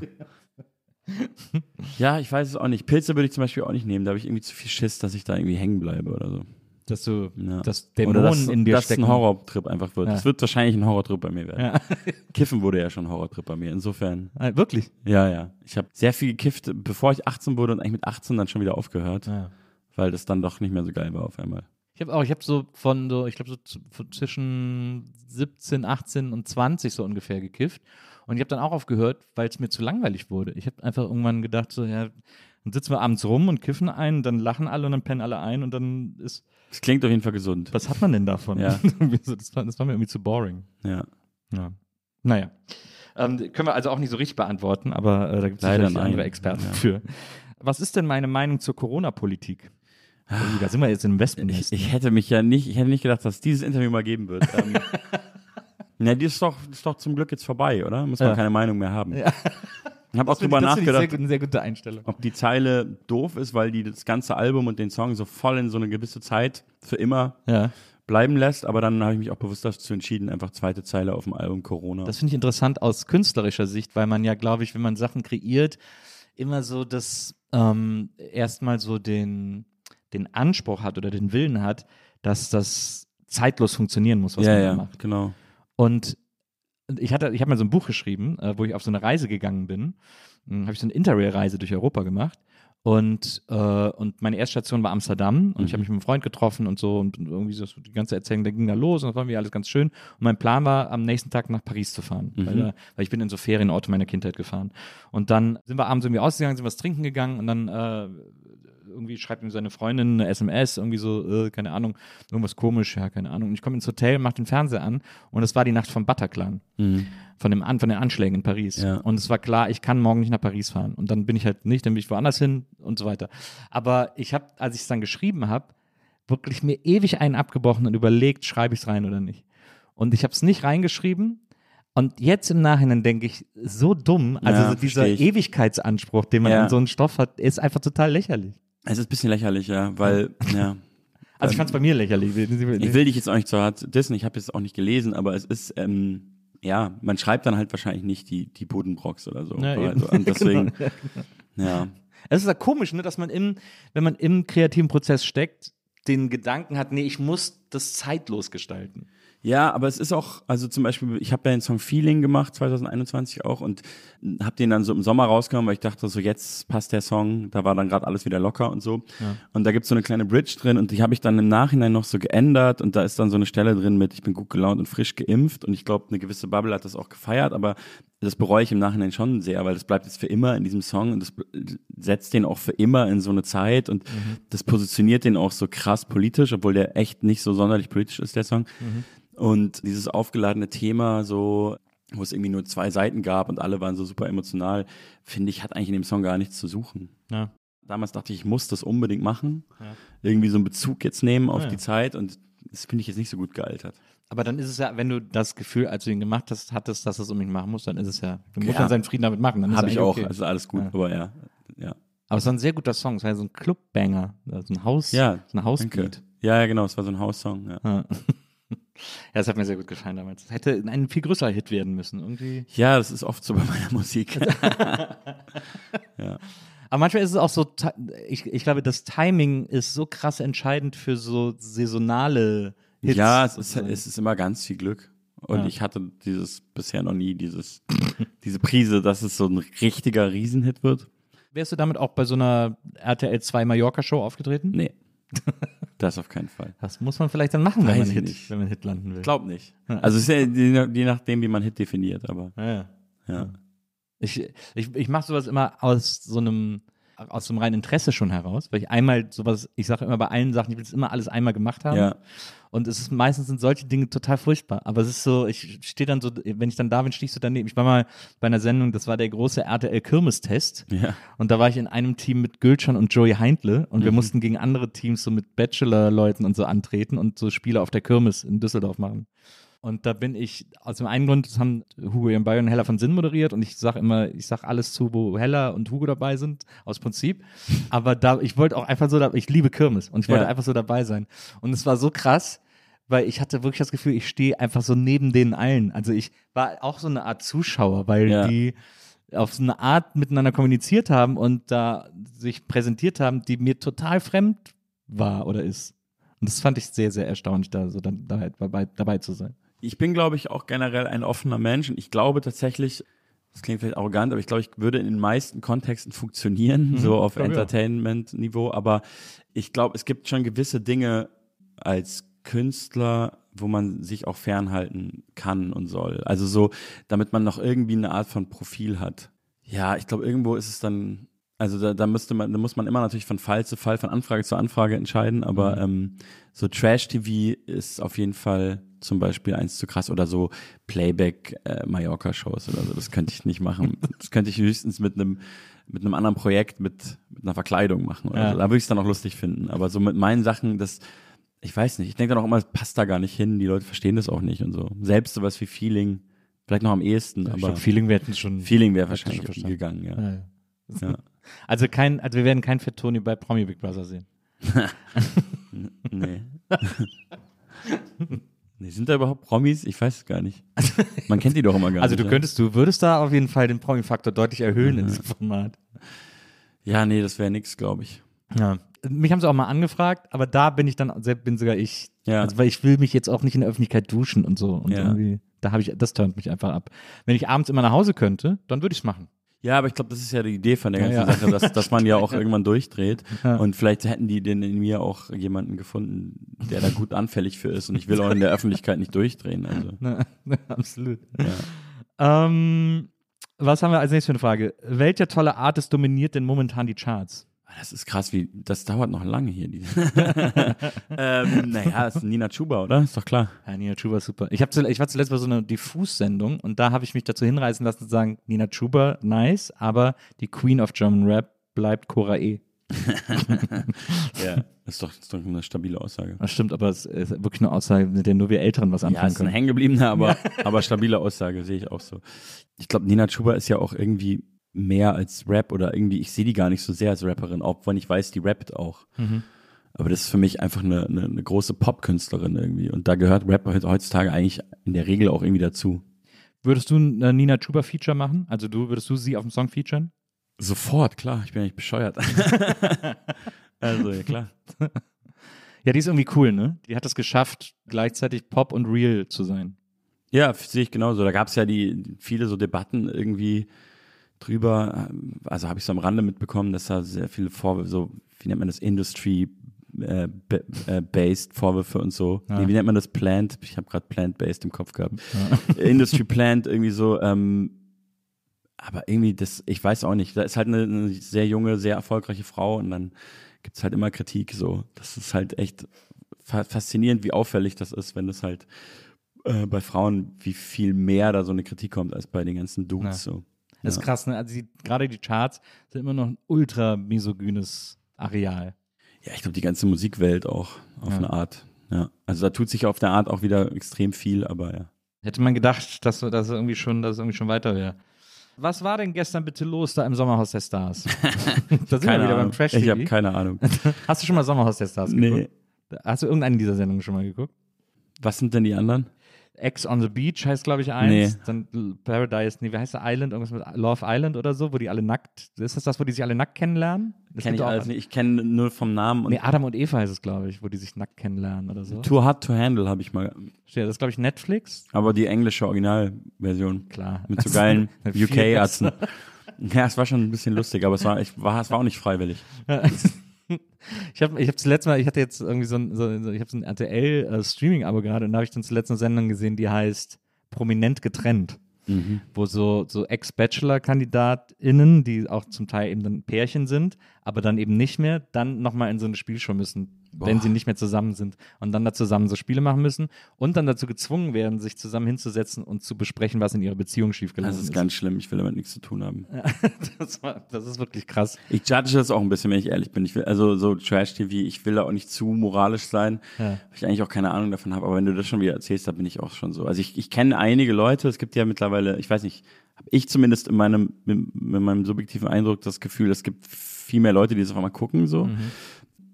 ja, ich weiß es auch nicht. Pilze würde ich zum Beispiel auch nicht nehmen. Da habe ich irgendwie zu viel Schiss, dass ich da irgendwie hängen bleibe oder so. Dass du Ja. dass Oder Dämonen dass, in dir dass stecken. ein Horrortrip einfach wird. Ja. Das wird wahrscheinlich ein Horrortrip bei mir werden. Ja. Kiffen wurde ja schon ein Horrortrip bei mir. Insofern, Ah, Wirklich? ja, ja. Ich habe sehr viel gekifft, bevor ich 18 wurde und eigentlich mit 18 dann schon wieder aufgehört, Ja. weil das dann doch nicht mehr so geil war auf einmal. Ich habe auch, ich habe so von so, ich glaube so zwischen 17, 18 und 20 so ungefähr gekifft. Und ich habe dann auch aufgehört, weil es mir zu langweilig wurde. Ich habe einfach irgendwann gedacht, so, ja, dann sitzen wir abends rum und kiffen ein, dann lachen alle und dann pennen alle ein und dann ist, Das klingt auf jeden Fall gesund. was hat man denn davon? Ja. Das, war, das war mir irgendwie zu boring. Ja. Ja. Naja. Ähm, können wir also auch nicht so richtig beantworten, aber äh, da gibt es sicherlich andere Experten Ja. für. Was ist denn meine Meinung zur Corona-Politik? Oh, da sind wir jetzt im Ich, Wespennest. ich hätte mich ja nicht, ich hätte nicht gedacht, dass es dieses Interview mal geben wird. ähm, na, die ist doch, ist doch zum Glück jetzt vorbei, oder? Muss man Ja. keine Meinung mehr haben. Ja. Ich habe auch drüber ich- nachgedacht, Sehr, eine sehr gute Einstellung. ob die Zeile doof ist, weil die das ganze Album und den Song so voll in so eine gewisse Zeit für immer Ja. bleiben lässt. Aber dann habe ich mich auch bewusst dazu entschieden, einfach zweite Zeile auf dem Album Corona. Das finde ich interessant aus künstlerischer Sicht, weil man ja, glaube ich, wenn man Sachen kreiert, immer so das ähm, erstmal so den, den Anspruch hat oder den Willen hat, dass das zeitlos funktionieren muss, was ja, man ja, macht. genau. Und ich hatte, ich habe mal so ein Buch geschrieben, äh, wo ich auf so eine Reise gegangen bin. Hm, habe ich so eine Interrail-Reise durch Europa gemacht. Und, äh, und meine Erststation war Amsterdam und ich habe Mhm. mich mit einem Freund getroffen und so und, irgendwie so die ganze Erzählung, da ging da los und das war mir alles ganz schön. Und mein Plan war, am nächsten Tag nach Paris zu fahren, weil, Mhm. da, weil ich bin in so Ferienauto meiner Kindheit gefahren. Und dann sind wir abends irgendwie ausgegangen, sind was trinken gegangen und dann äh, irgendwie schreibt ihm seine Freundin eine SMS, irgendwie so, äh, keine Ahnung, irgendwas komisch, ja, keine Ahnung. Und ich komme ins Hotel, mache den Fernseher an und es war die Nacht vom Bataclan, von, dem an, von den Anschlägen in Paris. Ja. Und es war klar, ich kann morgen nicht nach Paris fahren. Und dann bin ich halt nicht, dann bin ich woanders hin und so weiter. Aber ich habe, als ich es dann geschrieben habe, wirklich mir ewig einen abgebrochen und überlegt, schreibe ich es rein oder nicht. Und ich habe es nicht reingeschrieben. Und jetzt im Nachhinein denke ich, so dumm, also Ja, so dieser. Ewigkeitsanspruch, den man Ja. an so einen Stoff hat, ist einfach total lächerlich. Es ist ein bisschen lächerlich, ja, weil, ja. Also ich fand es bei mir lächerlich. Ich will dich jetzt auch nicht so hart dissen, ich habe jetzt auch nicht gelesen, aber es ist, ähm, ja, man schreibt dann halt wahrscheinlich nicht die, die Buddenbrocks oder so. Ja, also, und deswegen, ja. Es ist ja komisch, ne, dass man im, wenn man im kreativen Prozess steckt, den Gedanken hat, nee, ich muss das zeitlos gestalten. Ja, aber es ist auch, also zum Beispiel, ich habe ja den Song Feeling gemacht, 2021 auch, und habe den dann so im Sommer rausgenommen, weil ich dachte, so jetzt passt der Song, da war dann gerade alles wieder locker und so. Und da gibt's so eine kleine Bridge drin und die habe ich dann im Nachhinein noch so geändert und da ist dann so eine Stelle drin mit, ich bin gut gelaunt und frisch geimpft und ich glaube, eine gewisse Bubble hat das auch gefeiert, aber das bereue ich im Nachhinein schon sehr, weil das bleibt jetzt für immer in diesem Song und das setzt den auch für immer in so eine Zeit und das positioniert den auch so krass politisch, obwohl der echt nicht so sonderlich politisch ist, der Song. Und dieses aufgeladene Thema, so, wo es irgendwie nur zwei Seiten gab und alle waren so super emotional, finde ich, hat eigentlich in dem Song gar nichts zu suchen. Ja. Damals dachte ich, ich muss das unbedingt machen. Irgendwie so einen Bezug jetzt nehmen auf Ja, ja. die Zeit und das finde ich jetzt nicht so gut gealtert. Aber dann ist es ja, wenn du das Gefühl, als du ihn gemacht hast, hattest, dass du es unbedingt machen musst, dann ist es ja, du musst Ja. dann seinen Frieden damit machen. Dann ist Habe ich auch, Okay. also alles gut, Ja. aber ja, ja. Aber es war ein sehr guter Song, es war ja so ein Clubbanger, also ein Haus, Ja, so ein. Hausbeat. Ja, ja, genau, es war so ein Haussong. Ja. Ja. ja, das hat mir sehr gut gefallen damals. Das hätte ein viel größerer Hit werden müssen, irgendwie. ja, das ist oft so bei meiner Musik. Aber manchmal ist es auch so, ich, ich glaube, das Timing ist so krass entscheidend für so saisonale Hits. ja, es ist, sozusagen. es ist immer ganz viel Glück. Und Ja. ich hatte dieses bisher noch nie, dieses, diese Prise, dass es so ein richtiger Riesenhit wird. Wärst du damit auch bei so einer RTL 2 Mallorca-Show aufgetreten? Nee. Das auf keinen Fall. Das muss man vielleicht dann machen, wenn man, Hit, nicht. wenn man Hit landen will. Glaub nicht. Also es ist ja je je nachdem, wie man Hit definiert, aber Ja, ja. ja. Ich, ich, ich mache sowas immer aus so einem aus einem reinen Interesse schon heraus, weil ich einmal sowas, ich sage immer bei allen Sachen, ich will es immer alles einmal gemacht haben. Ja. Und es ist meistens sind solche Dinge total furchtbar. Aber es ist so, ich stehe dann so, wenn ich dann da bin, stehe ich so daneben. Ich war mal bei einer Sendung, das war der große RTL Kirmes-Test. Ja. Und da war ich in einem Team mit Gülcan und Joey Heindle und wir Mhm. mussten gegen andere Teams so mit Bachelor-Leuten und so antreten und so Spiele auf der Kirmes in Düsseldorf machen. Und da bin ich, aus dem einen Grund, das haben Hugo Ian Bayer und Hella von Sinn moderiert und ich sag immer, ich sag alles zu, wo Hella und Hugo dabei sind, aus Prinzip. Aber da, ich wollte auch einfach so, da, ich liebe Kirmes und ich wollte Ja. einfach so dabei sein. Und es war so krass, weil ich hatte wirklich das Gefühl, ich stehe einfach so neben denen allen. Also ich war auch so eine Art Zuschauer, weil Ja. die auf so eine Art miteinander kommuniziert haben und da sich präsentiert haben, die mir total fremd war oder ist. Und das fand ich sehr, sehr erstaunlich, da so dann da, dabei, dabei zu sein. Ich bin, glaube ich, auch generell ein offener Mensch und ich glaube tatsächlich, das klingt vielleicht arrogant, aber ich glaube, ich würde in den meisten Kontexten funktionieren, so auf. Entertainment-Niveau, aber ich glaube, es gibt schon gewisse Dinge als Künstler, wo man sich auch fernhalten kann und soll. Also so, damit man noch irgendwie eine Art von Profil hat. Ja, ich glaube, irgendwo ist es dann, also da, da müsste man, da muss man immer natürlich von Fall zu Fall, von Anfrage zu Anfrage entscheiden, aber ähm, so Trash-TV ist auf jeden Fall zum Beispiel eins zu krass oder so Playback äh, Mallorca-Shows oder so. Das könnte ich nicht machen. Das könnte ich höchstens mit einem mit einem anderen Projekt mit, mit einer Verkleidung machen oder Ja. so. Da würde ich es dann auch lustig finden. Aber so mit meinen Sachen, das, ich weiß nicht, ich denke dann auch immer, das passt da gar nicht hin. Die Leute verstehen das auch nicht und so. Selbst sowas wie Feeling, vielleicht noch am ehesten, ich aber glaube, Feeling werden schon. Feeling wäre wahrscheinlich schon gegangen, ja. Ja, ja. ja. Also kein, also wir werden kein Fat Tony bei Promi Big Brother sehen. Nee. Nee. Sind da überhaupt Promis? Ich weiß es gar nicht. Man kennt die doch immer gar Also nicht. du ja. könntest, du würdest da auf jeden Fall den Promi-Faktor deutlich erhöhen in diesem Format. Ja, nee, das wäre nix, glaube ich. Ja. Mich haben sie auch mal angefragt, aber da bin ich dann, selbst bin sogar ich. Ja. Also, weil ich will mich jetzt auch nicht in der Öffentlichkeit duschen und so. Und Ja. irgendwie, da habe ich, das turnt mich einfach ab. Wenn ich abends immer nach Hause könnte, dann würde ich es machen. Ja, aber ich glaube, das ist ja die Idee von der Ja, ganzen ja. Sache, dass, dass man ja auch irgendwann durchdreht. Ja. Und vielleicht hätten die denn in mir auch jemanden gefunden, der da gut anfällig für ist. Und ich will auch in der Öffentlichkeit nicht durchdrehen. Also, Ne, absolut. ja. Ähm, was haben wir als nächstes für eine Frage? Welcher tolle Artist dominiert denn momentan die Charts? Das ist krass, wie das dauert noch lange hier. Ähm, naja, ist Nina Chuba, oder? Ist doch klar. Ja, Nina Chuba ist super. Ich, hab, zu- ich war zuletzt bei so einer Diffus-Sendung und da habe ich mich dazu hinreißen lassen zu sagen, Nina Chuba, nice, aber die Queen of German Rap bleibt Cora E. Ja, das ist doch, das ist doch eine stabile Aussage. Das stimmt, aber es ist wirklich eine Aussage, mit der nur wir Älteren was Ja, anfangen ist eine hängengebliebene, aber, aber stabile Aussage, sehe ich auch so. Ich glaube, Nina Chuba ist ja auch irgendwie mehr als Rap oder irgendwie, ich sehe die gar nicht so sehr als Rapperin, auch wenn ich weiß, die rappt auch. Mhm. Aber das ist für mich einfach eine, eine, eine große Popkünstlerin irgendwie. Und da gehört Rap heutzutage eigentlich in der Regel auch irgendwie dazu. Würdest du ein äh, Nina Chuba Feature machen? Also du würdest du sie auf dem Song featuren? Sofort, klar, ich bin ja nicht bescheuert. also, ja klar. Ja, die ist irgendwie cool, ne? Die hat es geschafft, gleichzeitig Pop und Real zu sein. Ja, sehe ich genauso. Da gab es ja die viele so Debatten irgendwie drüber. Also habe ich so am Rande mitbekommen, dass da sehr viele Vorwürfe, so wie nennt man das, Industry äh, äh, based Vorwürfe und so. Ja. Nee, wie nennt man das? Plant? Ich habe gerade Plant based im Kopf gehabt. Industry Plant irgendwie so. Ähm, aber irgendwie das, ich weiß auch nicht. Da ist halt eine, eine sehr junge, sehr erfolgreiche Frau und dann gibt es halt immer Kritik. So, das ist halt echt fa faszinierend, wie auffällig das ist, wenn das halt äh, bei Frauen, wie viel mehr da so eine Kritik kommt als bei den ganzen Dudes. Ja. So. Das ist Ja. krass, ne? Also die, gerade die Charts sind immer noch ein ultra misogynes Areal. Ja, ich glaube, die ganze Musikwelt auch auf Ja. eine Art. Ja. Also da tut sich auf der Art auch wieder extrem viel, aber ja. Hätte man gedacht, dass das irgendwie schon, dass es irgendwie schon weiter wäre. Was war denn gestern bitte los da im Sommerhaus der Stars? da sind wir wieder beim Trash Ich TV. habe keine Ahnung. Hast du schon mal Sommerhaus der Stars Nee. geguckt? Hast du irgendeine dieser Sendungen schon mal geguckt? Was sind denn die anderen? Ex on the Beach heißt, glaube ich, eins. Nee. Dann Paradise, nee, wie heißt der Island? Irgendwas mit Love Island oder so, wo die alle nackt. Ist das das, wo die sich alle nackt kennenlernen? Kenne ich alles nicht. Ich kenne nur vom Namen und Nee, Adam und Eva heißt es, glaube ich, wo die sich nackt kennenlernen oder so. Too Hard to Handle habe ich mal. Ja, das ist, glaube ich, Netflix. Aber die englische Originalversion. Klar. Mit so geilen Viel UK-Ärzten. Ja, es war schon ein bisschen lustig, aber es war, ich, war, es war auch nicht freiwillig. Ich habe ich hab zuletzt mal, ich hatte jetzt irgendwie so ein, so, ich habe so ein RTL-Streaming-Abo gerade und da habe ich dann zuletzt eine Sendung gesehen, die heißt Prominent getrennt. Mhm. wo so, so Ex-Bachelor-KandidatInnen, die auch zum Teil eben dann Pärchen sind, aber dann eben nicht mehr, dann nochmal in so eine Spielshow müssen, wenn Boah. sie nicht mehr zusammen sind und dann da zusammen so Spiele machen müssen und dann dazu gezwungen werden, sich zusammen hinzusetzen und zu besprechen, was in ihrer Beziehung schiefgelaufen Das ist ganz schlimm. Ich will damit nichts zu tun haben. das, war, das ist wirklich krass. Ich judge das auch ein bisschen, wenn ich ehrlich bin. Ich will, also so Trash-TV, ich will da auch nicht zu moralisch sein, Ja. weil ich eigentlich auch keine Ahnung davon habe. Aber wenn du das schon wieder erzählst, da bin ich auch schon so. Also ich, ich kenne einige Leute, es gibt ja mittlerweile, ich weiß nicht, habe ich zumindest in meinem, mit meinem subjektiven Eindruck das Gefühl, es gibt viel mehr Leute, die das auf einmal gucken, so.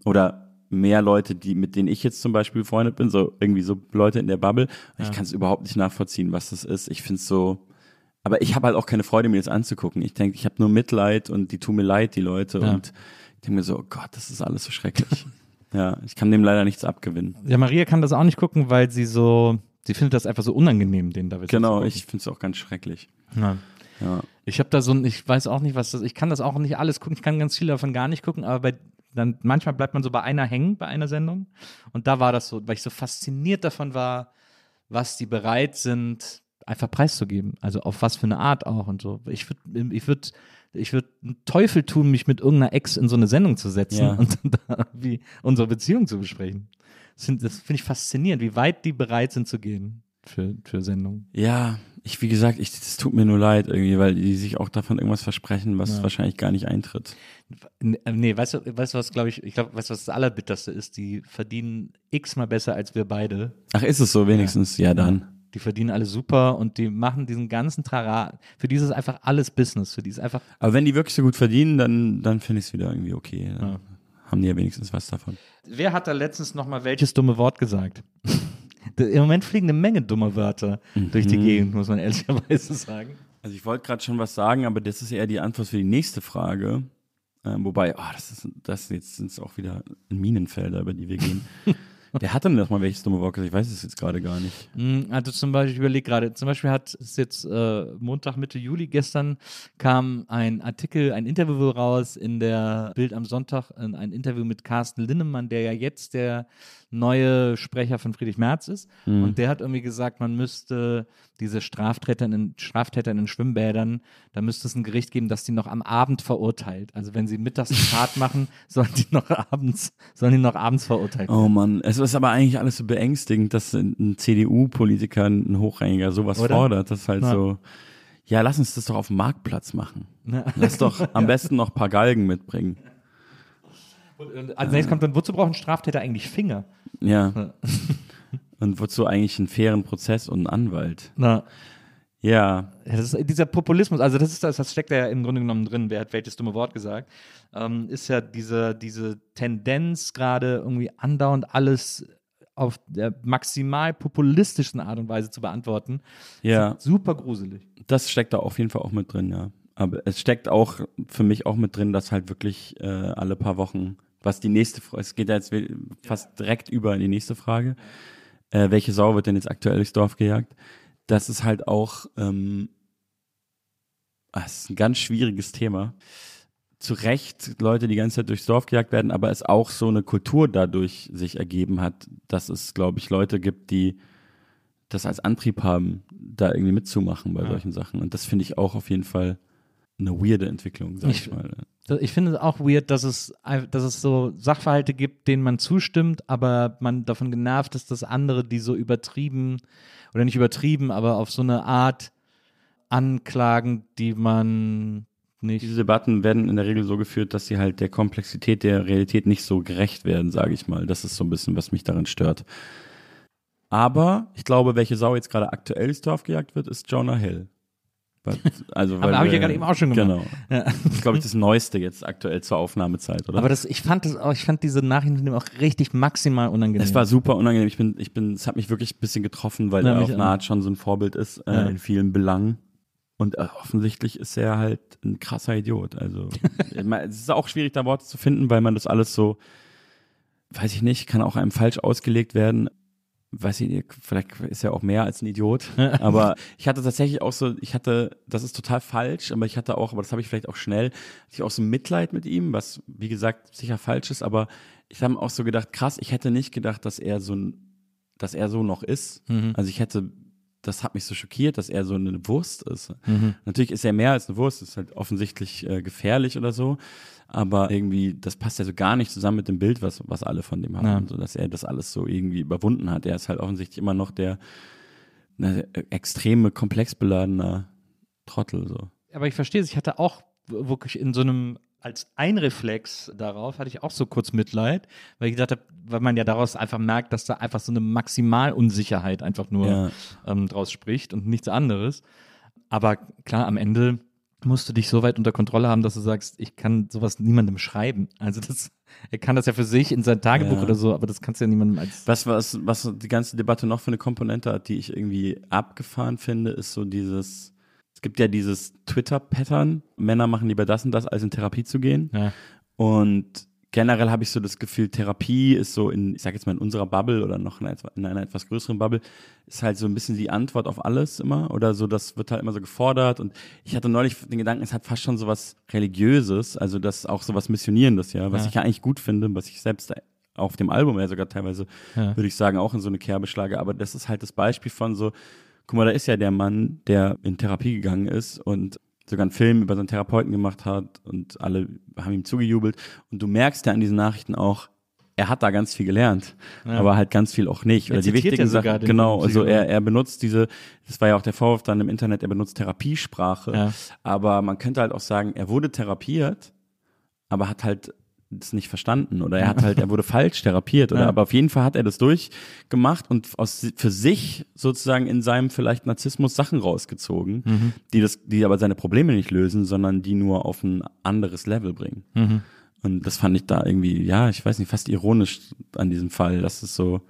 Oder mehr Leute, die, mit denen ich jetzt zum Beispiel befreundet bin, so irgendwie so Leute in der Bubble. Und Ich kann es überhaupt nicht nachvollziehen, was das ist. Ich finde es so, aber ich habe halt auch keine Freude, mir das anzugucken. Ich denke, ich habe nur Mitleid und die tun mir leid, die Leute. Ja. Und ich denke mir so, oh Gott, das ist alles so schrecklich. ja, ich kann dem leider nichts abgewinnen. Ja, Maria kann das auch nicht gucken, weil sie so, sie findet das einfach so unangenehm, den David Genau, ich finde es auch ganz schrecklich. Ja. Ja. Ich habe da so ein, ich weiß auch nicht, was das, ich kann das auch nicht alles gucken, ich kann ganz viel davon gar nicht gucken, aber bei, dann manchmal bleibt man so bei einer hängen, bei einer Sendung. Und da war das so, weil ich so fasziniert davon war, was die bereit sind, einfach preiszugeben. Also auf was für eine Art auch und so. Ich würde, ich würde, ich würde einen Teufel tun, mich mit irgendeiner Ex in so eine Sendung zu setzen Ja. und da wie unsere Beziehung zu besprechen. Das, das finde ich faszinierend, wie weit die bereit sind zu gehen für, für Sendungen. Ja, ich, wie gesagt, ich, das tut mir nur leid irgendwie, weil die sich auch davon irgendwas versprechen, was Ja. wahrscheinlich gar nicht eintritt. Nee, äh, nee weißt du, weißt du was, glaube ich, ich glaube, weißt du, was das Allerbitterste ist? Die verdienen x-mal besser als wir beide. Ach, ist es so wenigstens? Ja, dann. Die verdienen alle super und die machen diesen ganzen Trara. Für die ist es einfach alles Business. Für die ist einfach, Aber wenn die wirklich so gut verdienen, dann, dann finde ich es wieder irgendwie okay. Dann Ja. haben die ja wenigstens was davon. wer hat da letztens nochmal welches dumme Wort gesagt? Im Moment fliegen eine Menge dumme Wörter durch die Gegend, muss man ehrlicherweise sagen. Also ich wollte gerade schon was sagen, aber das ist eher die Antwort für die nächste Frage. Ähm, wobei, ah, das ist das jetzt sind es auch wieder Minenfelder, über die wir gehen. Wer hat denn das mal welches dumme Wort gesagt? Ich weiß es jetzt gerade gar nicht. Mm, Also zum Beispiel, ich überlege gerade, zum Beispiel hat es jetzt äh, Montag, Mitte Juli, gestern kam ein Artikel, ein Interview raus in der Bild am Sonntag, ein Interview mit Carsten Linnemann, der ja jetzt der neue Sprecher von Friedrich Merz ist. Und der hat irgendwie gesagt, man müsste diese Straftäter in, Straftäter in den Schwimmbädern, da müsste es ein Gericht geben, das die noch am Abend verurteilt. Also wenn sie mittags eine Tat machen, sollen die noch abends, sollen die noch abends verurteilt werden. Oh Mann, es ist aber eigentlich alles so beängstigend, dass ein CDU-Politiker, ein Hochrangiger sowas Oder? fordert. Das ist halt Ja. so, ja, lass uns das doch auf dem Marktplatz machen. Lass doch am besten noch ein paar Galgen mitbringen. Und, als nächstes kommt dann, wozu brauchen Straftäter eigentlich Finger? Ja. Und wozu eigentlich einen fairen Prozess und einen Anwalt? Na, Ja, Ja, das ist dieser Populismus, also das ist das, das steckt ja im Grunde genommen drin, wer hat welches dumme Wort gesagt, ähm, ist ja diese, diese Tendenz gerade irgendwie andauernd alles auf der maximal populistischen Art und Weise zu beantworten. ja. Super gruselig. Das steckt da auf jeden Fall auch mit drin, ja. Aber es steckt auch für mich auch mit drin, dass halt wirklich äh, alle paar Wochen, was die nächste Frage, es geht ja jetzt fast direkt über in die nächste Frage, äh, welche Sau wird denn jetzt aktuell durchs Dorf gejagt? Das ist halt auch, ähm, ah, es ist ein ganz schwieriges Thema. Zu Recht Leute die ganze Zeit durchs Dorf gejagt werden, aber es auch so eine Kultur dadurch sich ergeben hat, dass es, glaube ich, Leute gibt, die das als Antrieb haben, da irgendwie mitzumachen bei Ja. solchen Sachen. Und das finde ich auch auf jeden Fall eine weirde Entwicklung, sag ich, Ich- mal. Ich finde es auch weird, dass es, dass es so Sachverhalte gibt, denen man zustimmt, aber man davon genervt ist, dass andere, die so übertrieben, oder nicht übertrieben, aber auf so eine Art anklagen, die man nicht. Diese Debatten werden in der Regel so geführt, dass sie halt der Komplexität der Realität nicht so gerecht werden, sage ich mal. Das ist so ein bisschen, was mich daran stört. Aber ich glaube, welche Sau jetzt gerade aktuell durchs Dorf gejagt wird, ist Jonah Hill. Also, Aber habe ich ja gerade eben auch schon gemacht. Genau. Ja. Das ist, glaube ich, das Neueste jetzt aktuell zur Aufnahmezeit, oder? Aber das, ich fand das auch, ich fand diese Nachrichten auch richtig maximal unangenehm. Es war super unangenehm. Ich bin, ich bin, es hat mich wirklich ein bisschen getroffen, weil Ja, er auf eine. Art schon so ein Vorbild ist äh, Ja. in vielen Belangen. Und äh, offensichtlich ist er halt ein krasser Idiot. Also es ist auch schwierig, da Worte zu finden, weil man das alles so, weiß ich nicht, kann auch einem falsch ausgelegt werden. Weiß ich nicht, vielleicht ist er auch mehr als ein Idiot. aber ich hatte tatsächlich auch so, ich hatte, das ist total falsch, aber ich hatte auch, aber das habe ich vielleicht auch schnell, hatte ich auch so Mitleid mit ihm, was wie gesagt sicher falsch ist, aber ich habe auch so gedacht, krass, ich hätte nicht gedacht, dass er so ein, dass er so noch ist. Mhm. Also ich hätte, das hat mich so schockiert, dass er so eine Wurst ist. Mhm. Natürlich ist er mehr als eine Wurst, ist halt offensichtlich äh, gefährlich oder so, aber irgendwie, das passt ja so gar nicht zusammen mit dem Bild, was, was alle von dem haben, Ja. so dass er das alles so irgendwie überwunden hat. Er ist halt offensichtlich immer noch der eine extreme, komplex beladener Trottel, so. aber ich verstehe es, ich hatte auch wirklich in so einem, als ein Reflex darauf, hatte ich auch so kurz Mitleid, weil ich gedacht habe, weil man ja daraus einfach merkt, dass da einfach so eine Maximalunsicherheit einfach nur Ja. ähm, draus spricht und nichts anderes. Aber klar, am Ende musst du dich so weit unter Kontrolle haben, dass du sagst, ich kann sowas niemandem schreiben. Also das, er kann das ja für sich in sein Tagebuch Ja. oder so, aber das kannst du ja niemandem als Was, was, was die ganze Debatte noch für eine Komponente hat, die ich irgendwie abgefahren finde, ist so dieses, es gibt ja dieses Twitter-Pattern, Männer machen lieber das und das, als in Therapie zu gehen. ja. Und generell habe ich so das Gefühl, Therapie ist so in, ich sag jetzt mal in unserer Bubble oder noch in einer, in einer etwas größeren Bubble, ist halt so ein bisschen die Antwort auf alles immer oder so, das wird halt immer so gefordert und ich hatte neulich den Gedanken, es hat fast schon so was Religiöses, also das auch so was Missionierendes, ja, was Ja. ich ja eigentlich gut finde, was ich selbst auf dem Album ja sogar teilweise, Ja. würde ich sagen, auch in so eine Kerbe schlage, aber das ist halt das Beispiel von so, guck mal, da ist ja der Mann, der in Therapie gegangen ist und sogar einen Film über seinen Therapeuten gemacht hat und alle haben ihm zugejubelt. Und du merkst ja an diesen Nachrichten auch, er hat da ganz viel gelernt, Ja. aber halt ganz viel auch nicht. Er Oder die wichtigen Sachen, genau, also er, er benutzt diese, das war ja auch der Vorwurf dann im Internet, er benutzt Therapiesprache, Ja. aber man könnte halt auch sagen, er wurde therapiert, aber hat halt das nicht verstanden oder er hat halt, er wurde falsch therapiert oder Ja. aber auf jeden Fall hat er das durchgemacht und aus, für sich sozusagen in seinem vielleicht Narzissmus Sachen rausgezogen, Mhm. die das, die aber seine Probleme nicht lösen, sondern die nur auf ein anderes Level bringen. Mhm. Und das fand ich da irgendwie, ja, ich weiß nicht, fast ironisch an diesem Fall, dass es so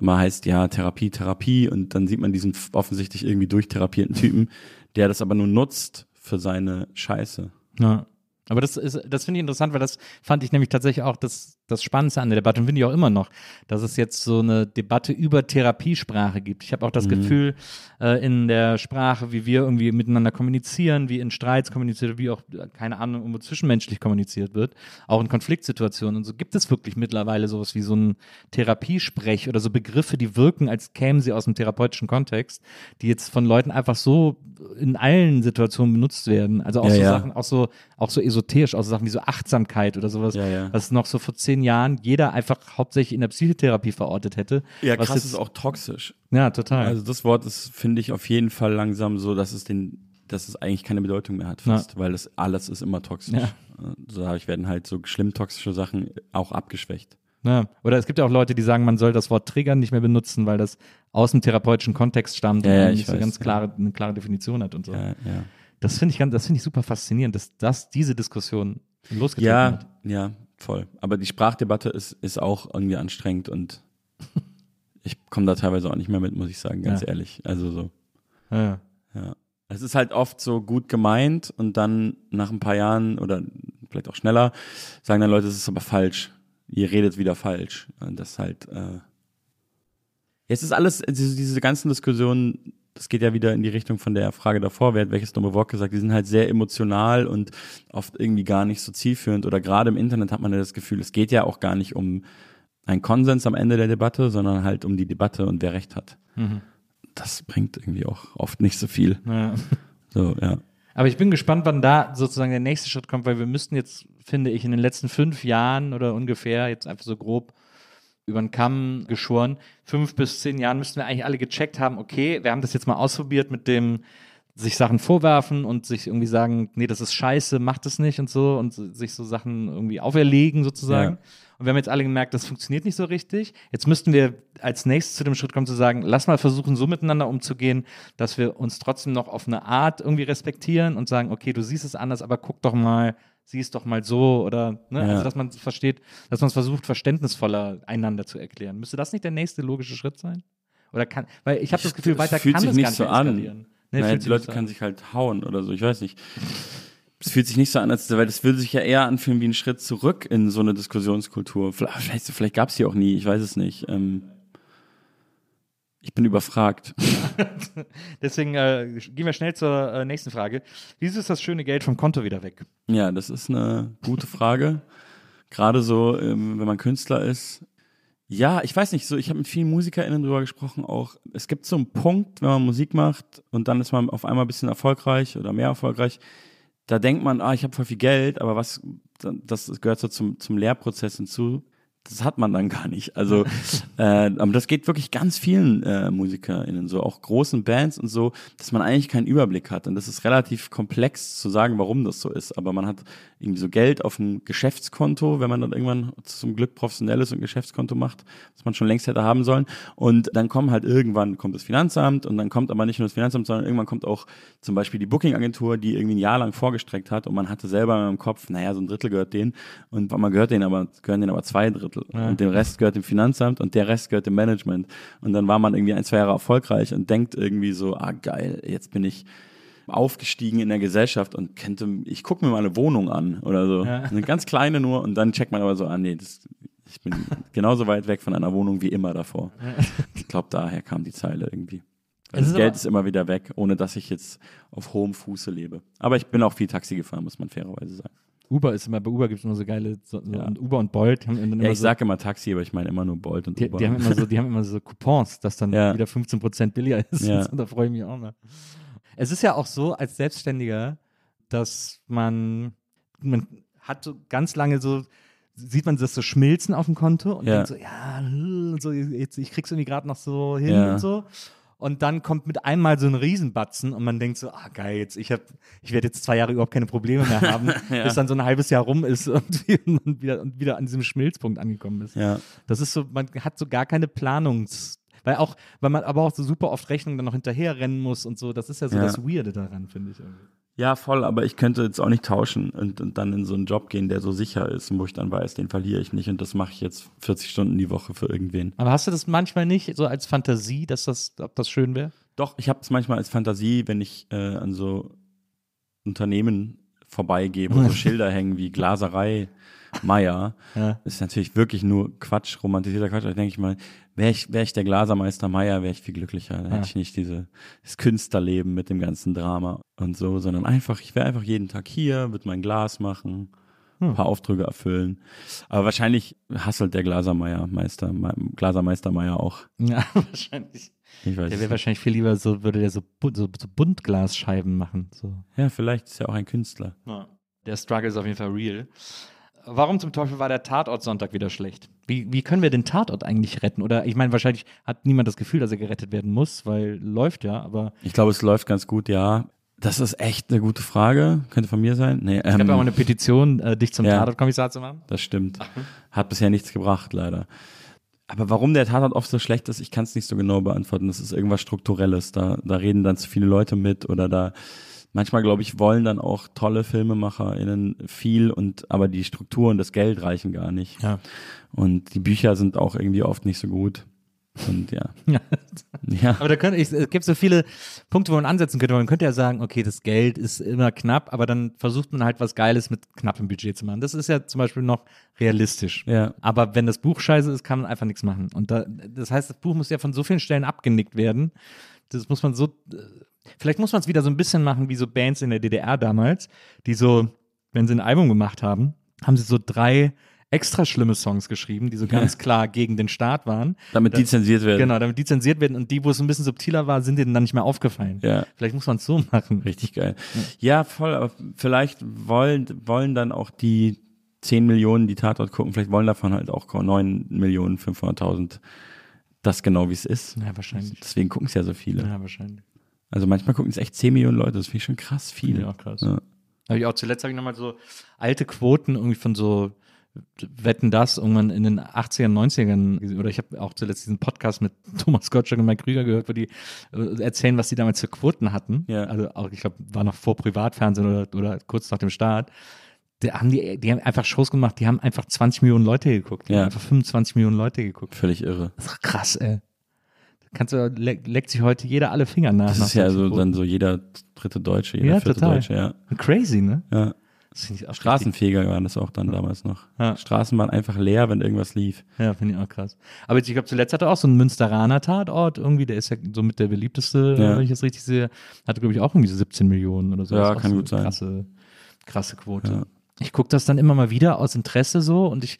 immer heißt, ja, Therapie, Therapie und dann sieht man diesen offensichtlich irgendwie durchtherapierten Typen, der das aber nur nutzt für seine Scheiße. Ja. Aber das ist, das finde ich interessant, weil das fand ich nämlich tatsächlich auch, das, das Spannendste an der Debatte und finde ich auch immer noch, dass es jetzt so eine Debatte über Therapiesprache gibt. Ich habe auch das Mhm. Gefühl, äh, in der Sprache, wie wir irgendwie miteinander kommunizieren, wie in Streits kommuniziert wird, wie auch, äh, keine Ahnung, irgendwo zwischenmenschlich kommuniziert wird, auch in Konfliktsituationen und so gibt es wirklich mittlerweile sowas wie so ein Therapiesprech oder so Begriffe, die wirken, als kämen sie aus dem therapeutischen Kontext, die jetzt von Leuten einfach so in allen Situationen benutzt werden. Also auch Ja, so ja. Sachen, auch so, auch so esoterisch, auch so Sachen wie so Achtsamkeit oder sowas, ja. was noch so vor zehn Jahren jeder einfach hauptsächlich in der Psychotherapie verortet hätte. Ja, krass jetzt, ist auch toxisch. Ja, total. Also das Wort ist, finde ich, auf jeden Fall langsam so, dass es den, dass es eigentlich keine Bedeutung mehr hat, fast, weil das alles ist immer toxisch. Ja. Äh, So dadurch werden halt so schlimm toxische Sachen auch abgeschwächt. Ja. Oder es gibt ja auch Leute, die sagen, man soll das Wort Triggern nicht mehr benutzen, weil das aus dem therapeutischen Kontext stammt Ja, und ja, nicht ich so weiß, ganz ja. klare, eine klare Definition hat und so. Ja, ja. Das finde ich ganz, das finde ich super faszinierend, dass das diese Diskussion losgetreten Ja, hat. ja, voll. Aber die Sprachdebatte ist, ist auch irgendwie anstrengend und ich komme da teilweise auch nicht mehr mit, muss ich sagen, ganz Ja. ehrlich. Also so, Ja, ja. Es ist halt oft so gut gemeint und dann nach ein paar Jahren oder vielleicht auch schneller sagen dann Leute, es ist aber falsch. Ihr redet wieder falsch. Und das halt, äh Jetzt ist alles, diese, diese ganzen Diskussionen, das geht ja wieder in die Richtung von der Frage davor, wer hat welches dumme Wort gesagt, die sind halt sehr emotional und oft irgendwie gar nicht so zielführend oder gerade im Internet hat man ja das Gefühl, es geht ja auch gar nicht um einen Konsens am Ende der Debatte, sondern halt um die Debatte und wer recht hat. Das bringt irgendwie auch oft nicht so viel. Ja. So, ja. Aber ich bin gespannt, wann da sozusagen der nächste Schritt kommt, weil wir müssten jetzt, finde ich, in den letzten fünf Jahren oder ungefähr, jetzt einfach so grob über den Kamm geschoren, fünf bis zehn Jahren müssten wir eigentlich alle gecheckt haben, okay, wir haben das jetzt mal ausprobiert mit dem sich Sachen vorwerfen und sich irgendwie sagen, nee, das ist scheiße, macht es nicht und so und sich so Sachen irgendwie auferlegen sozusagen. Ja. Und wir haben jetzt alle gemerkt, das funktioniert nicht so richtig. Jetzt müssten wir als nächstes zu dem Schritt kommen zu sagen, lass mal versuchen, so miteinander umzugehen, dass wir uns trotzdem noch auf eine Art irgendwie respektieren und sagen, okay, du siehst es anders, aber guck doch mal, sieh es doch mal so oder, ne, Ja. also dass man versteht, dass man es versucht, verständnisvoller einander zu erklären. Müsste das nicht der nächste logische Schritt sein? Oder kann, weil ich habe das Gefühl, weiter fühlt kann sich es nicht so an. Nee, Naja, die Leute so können an. sich halt hauen oder so, ich weiß nicht. Es fühlt sich nicht so an, als weil das würde sich ja eher anfühlen wie ein Schritt zurück in so eine Diskussionskultur. Vielleicht, vielleicht gab es die auch nie, ich weiß es nicht. Ähm, ich bin überfragt. Deswegen äh, gehen wir schnell zur äh, nächsten Frage. Wieso ist das schöne Geld vom Konto wieder weg? Ja, das ist eine gute Frage. Gerade so, ähm, wenn man Künstler ist. Ja, ich weiß nicht, so ich habe mit vielen MusikerInnen drüber gesprochen auch. Es gibt so einen Punkt, wenn man Musik macht und dann ist man auf einmal ein bisschen erfolgreich oder mehr erfolgreich. Da denkt man, ah, ich habe voll viel Geld, aber was, das gehört so zum, zum Lehrprozess hinzu. Das hat man dann gar nicht. Also, äh, aber das geht wirklich ganz vielen äh, MusikerInnen so, auch großen Bands und so, dass man eigentlich keinen Überblick hat. Und das ist relativ komplex zu sagen, warum das so ist. Aber man hat irgendwie so Geld auf dem Geschäftskonto, wenn man dann irgendwann zum Glück professionelles und Geschäftskonto macht, was man schon längst hätte haben sollen. Und dann kommen halt irgendwann kommt das Finanzamt und dann kommt aber nicht nur das Finanzamt, sondern irgendwann kommt auch zum Beispiel die Booking-Agentur, die irgendwie ein Jahr lang vorgestreckt hat und man hatte selber im Kopf, naja, so ein Drittel gehört denen und man gehört denen aber, gehören denen aber zwei Drittel. Und den Rest gehört dem Finanzamt und der Rest gehört dem Management. Und dann war man irgendwie ein, zwei Jahre erfolgreich und denkt irgendwie so, ah geil, jetzt bin ich aufgestiegen in der Gesellschaft und könnte, ich gucke mir mal eine Wohnung an oder so. Eine ganz kleine nur und dann checkt man aber so, ah nee, das, ich bin genauso weit weg von einer Wohnung wie immer davor. Ich glaube, daher kam die Zeile irgendwie. Es das Geld ist immer wieder weg, ohne dass ich jetzt auf hohem Fuße lebe. Aber ich bin auch viel Taxi gefahren, muss man fairerweise sagen. Uber ist immer, bei Uber gibt es immer so geile, so, Ja. und Uber und Bolt haben dann immer Ja, ich so, sage immer Taxi, aber ich meine immer nur Bolt und die, Uber. die haben immer so, die haben immer so Coupons, dass dann Ja. wieder 15% billiger ist. Ja. Und so, da freue ich mich auch mal. Es ist ja auch so, als Selbstständiger, dass man, man hat so ganz lange so, sieht man das so schmilzen auf dem Konto und Ja. denkt so, ja, hm, so, jetzt, ich krieg's irgendwie gerade noch so hin und so. Und dann kommt mit einmal so ein Riesenbatzen und man denkt so, ah geil, jetzt, ich, hab, ich werde jetzt zwei Jahre überhaupt keine Probleme mehr haben, Ja. bis dann so ein halbes Jahr rum ist und, und, wieder, und wieder an diesem Schmilzpunkt angekommen ist. ja. Das ist so, man hat so gar keine Planungs- weil auch, weil man aber auch so super oft Rechnungen dann noch hinterher rennen muss und so, das ist ja so Ja. das Weirde daran, finde ich irgendwie. Ja, voll, aber ich könnte jetzt auch nicht tauschen und, und dann in so einen Job gehen, der so sicher ist und wo ich dann weiß, den verliere ich nicht und das mache ich jetzt 40 Stunden die Woche für irgendwen. Aber hast du das manchmal nicht so als Fantasie, dass das, ob das schön wäre? Doch, ich habe es manchmal als Fantasie, wenn ich äh, an so Unternehmen vorbeigehe, wo so Schilder hängen wie Glaserei Meier. Ja. Das ist natürlich wirklich nur Quatsch, romantisierter Quatsch. Da denke ich mal, wäre ich, wär ich der Glasermeister Meier, wäre ich viel glücklicher. Da Ja. hätte ich nicht diese, das Künstlerleben mit dem ganzen Drama und so, sondern einfach, ich wäre einfach jeden Tag hier, würde mein Glas machen, Hm. ein paar Aufträge erfüllen. Aber wahrscheinlich hasselt der Glasermeier, Meister, Me- Glasermeister Meier auch. Ja, wahrscheinlich. Ich weiß. Der wäre wahrscheinlich viel lieber so, würde der so, so, so Buntglasscheiben machen. So. Ja, vielleicht ist er auch ein Künstler. Der Struggle ist auf jeden Fall real. Warum zum Teufel war der Tatort Sonntag wieder schlecht? Wie, wie können wir den Tatort eigentlich retten? Oder ich meine, wahrscheinlich hat niemand das Gefühl, dass er gerettet werden muss, weil läuft ja, aber Ich glaube, es läuft ganz gut, ja. Das ist echt eine gute Frage. Könnte von mir sein. Nee, es gab ähm, ja auch eine Petition, äh, dich zum ja. Tatortkommissar zu machen. Das stimmt. Hat bisher nichts gebracht, leider. Aber warum der Tatort oft so schlecht ist, ich kann es nicht so genau beantworten. Das ist irgendwas Strukturelles. Da, da reden dann zu viele Leute mit oder da manchmal, glaube ich, wollen dann auch tolle FilmemacherInnen viel und aber die Struktur und das Geld reichen gar nicht. Ja. Und die Bücher sind auch irgendwie oft nicht so gut. Und ja. Ja. Ja. Aber da könnte ich, es gibt so viele Punkte, wo man ansetzen könnte. Man könnte ja sagen, okay, das Geld ist immer knapp, aber dann versucht man halt was Geiles mit knappem Budget zu machen. Das ist ja zum Beispiel noch realistisch. Ja. Aber wenn das Buch scheiße ist, kann man einfach nichts machen. Und da, das heißt, das Buch muss ja von so vielen Stellen abgenickt werden. Das muss man so, äh, vielleicht muss man es wieder so ein bisschen machen wie so Bands in der DDR damals, die so, wenn sie ein Album gemacht haben, haben sie so drei extra schlimme Songs geschrieben, die so ganz klar gegen den Staat waren. Damit die zensiert werden. Genau, damit die zensiert werden und die, wo es ein bisschen subtiler war, sind denen dann nicht mehr aufgefallen. Ja. Vielleicht muss man es so machen. Richtig geil. Ja, voll, aber vielleicht wollen, wollen dann auch die 10 Millionen, die Tatort gucken, vielleicht wollen davon halt auch 9 Millionen 500.000 das genau, wie es ist. Ja, wahrscheinlich. Deswegen gucken es ja so viele. Ja, wahrscheinlich. Also manchmal gucken es echt 10 Millionen Leute, das finde ich schon krass viel. Ja, krass. Ja. Habe ich auch zuletzt habe ich nochmal so alte Quoten irgendwie von so Wetten das irgendwann in den 80ern, 90ern gesehen. oder ich habe auch zuletzt diesen Podcast mit Thomas Gottschalk und Mike Krüger gehört, wo die äh, erzählen, was die damals für Quoten hatten. Ja. Also auch, ich glaube, war noch vor Privatfernsehen oder, oder kurz nach dem Start. Die haben, die, die haben einfach Shows gemacht, die haben einfach 20 Millionen Leute geguckt. Die Ja. haben einfach 25 Millionen Leute geguckt. Völlig irre. Das ist krass, ey. Kannst du, le leckt sich heute jeder alle Finger nach. Das nach ist ja so Quoten. dann so jeder dritte Deutsche, jeder Ja, vierte total. Deutsche, ja. Crazy, ne? ja. Straßenfeger waren das auch dann damals noch. Ja. Straßen waren einfach leer, wenn irgendwas lief. Ja, finde ich auch krass. Aber ich glaube, zuletzt hat er auch so einen Münsteraner Tatort irgendwie, der ist ja so mit der beliebteste, Ja. wenn ich das richtig sehe. Hatte, glaube ich, auch irgendwie so 17 Millionen oder so. Ja, kann so gut sein. Krasse, krasse Quote. Ja. Ich gucke das dann immer mal wieder aus Interesse so und ich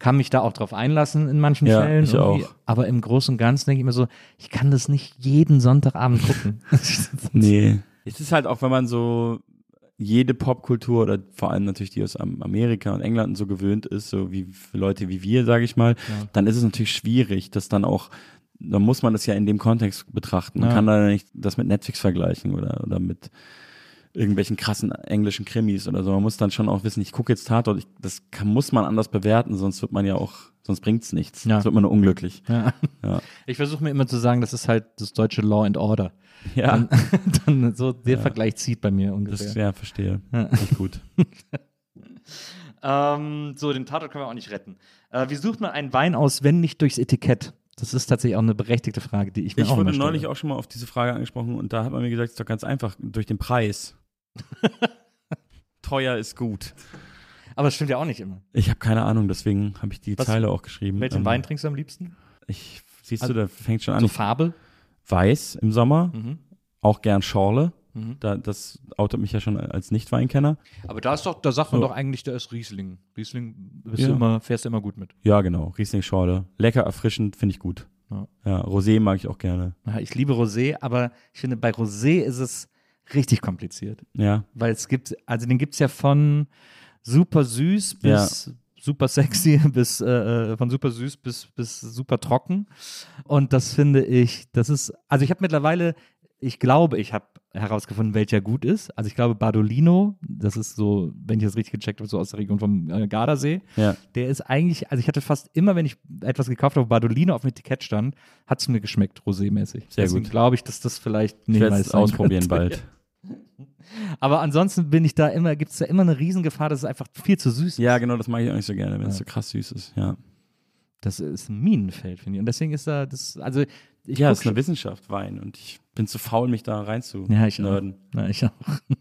kann mich da auch drauf einlassen in manchen Ja, Fällen. ich irgendwie. auch. Aber im Großen und Ganzen denke ich mir so, ich kann das nicht jeden Sonntagabend gucken. Nee. Es ist halt auch, wenn man so jede Popkultur oder vor allem natürlich die aus Am- Amerika und England und so gewöhnt ist, so wie für Leute wie wir, sage ich mal, dann ist es natürlich schwierig, das dann auch, dann muss man das ja in dem Kontext betrachten. Man Ja. kann da nicht das mit Netflix vergleichen oder, oder mit irgendwelchen krassen englischen Krimis oder so. Man muss dann schon auch wissen, ich gucke jetzt Tatort, ich, das kann, muss man anders bewerten, sonst wird man ja auch, sonst bringt's nichts. Ja. Sonst wird man nur unglücklich. Ja. Ja. Ich versuche mir immer zu sagen, das ist halt das deutsche Law and Order. Ja, Dann, dann so der Vergleich zieht bei mir ungefähr. das, ja, verstehe. Nicht gut. Ähm, so, den Tatort können wir auch nicht retten. Äh, wie sucht man einen Wein aus, wenn nicht durchs Etikett? Das ist tatsächlich auch eine berechtigte Frage, die ich mir Ich auch wurde immer neulich auch schon mal auf diese Frage angesprochen und da hat man mir gesagt, es ist doch ganz einfach, durch den Preis. Teuer ist gut. Aber es stimmt ja auch nicht immer. Ich habe keine Ahnung, deswegen habe ich die Was- Zeile auch geschrieben. Welchen Ähm, Wein trinkst du am liebsten? Ich, siehst Also- du, da fängt schon an. So Ich, Farbe? weiß im Sommer, Mhm. auch gern Schorle. Mhm. Da, das outet mich ja schon als Nicht-Weinkenner. Aber da ist doch, da sagt man So. doch eigentlich, da ist Riesling. Riesling bist Ja. du immer, fährst du immer gut mit. Ja, genau. Riesling Schorle. Lecker, erfrischend, finde ich gut. Ja. Ja, Rosé mag ich auch gerne. Ja, Ich liebe Rosé, aber ich finde, bei Rosé ist es richtig kompliziert. Ja, Weil es gibt, also den gibt es ja von super süß bis super sexy, bis äh, von super süß bis, bis super trocken. Und das finde ich, das ist, also ich habe mittlerweile, ich glaube, ich habe herausgefunden, welcher gut ist. Also ich glaube, Bardolino, das ist so, wenn ich das richtig gecheckt habe, so aus der Region vom äh, Gardasee. ja. Der ist eigentlich, also ich hatte fast immer, wenn ich etwas gekauft habe, wo Bardolino auf dem Etikett stand, hat es mir geschmeckt, rosémäßig. Sehr Deswegen gut. glaube ich, dass das vielleicht ein Ich werde es ausprobieren könnte. bald. Aber ansonsten bin ich da immer, gibt es da immer eine Riesengefahr, dass es einfach viel zu süß ist. Ja, genau, das mag ich auch nicht so gerne, wenn es Ja. so krass süß ist. Ja, Das ist ein Minenfeld, finde ich. Und deswegen ist da das, also ich ja es ist eine Wissenschaft, Wein. Und ich bin zu faul, mich da rein zu Ja, ich auch. nerden. Na, ich auch.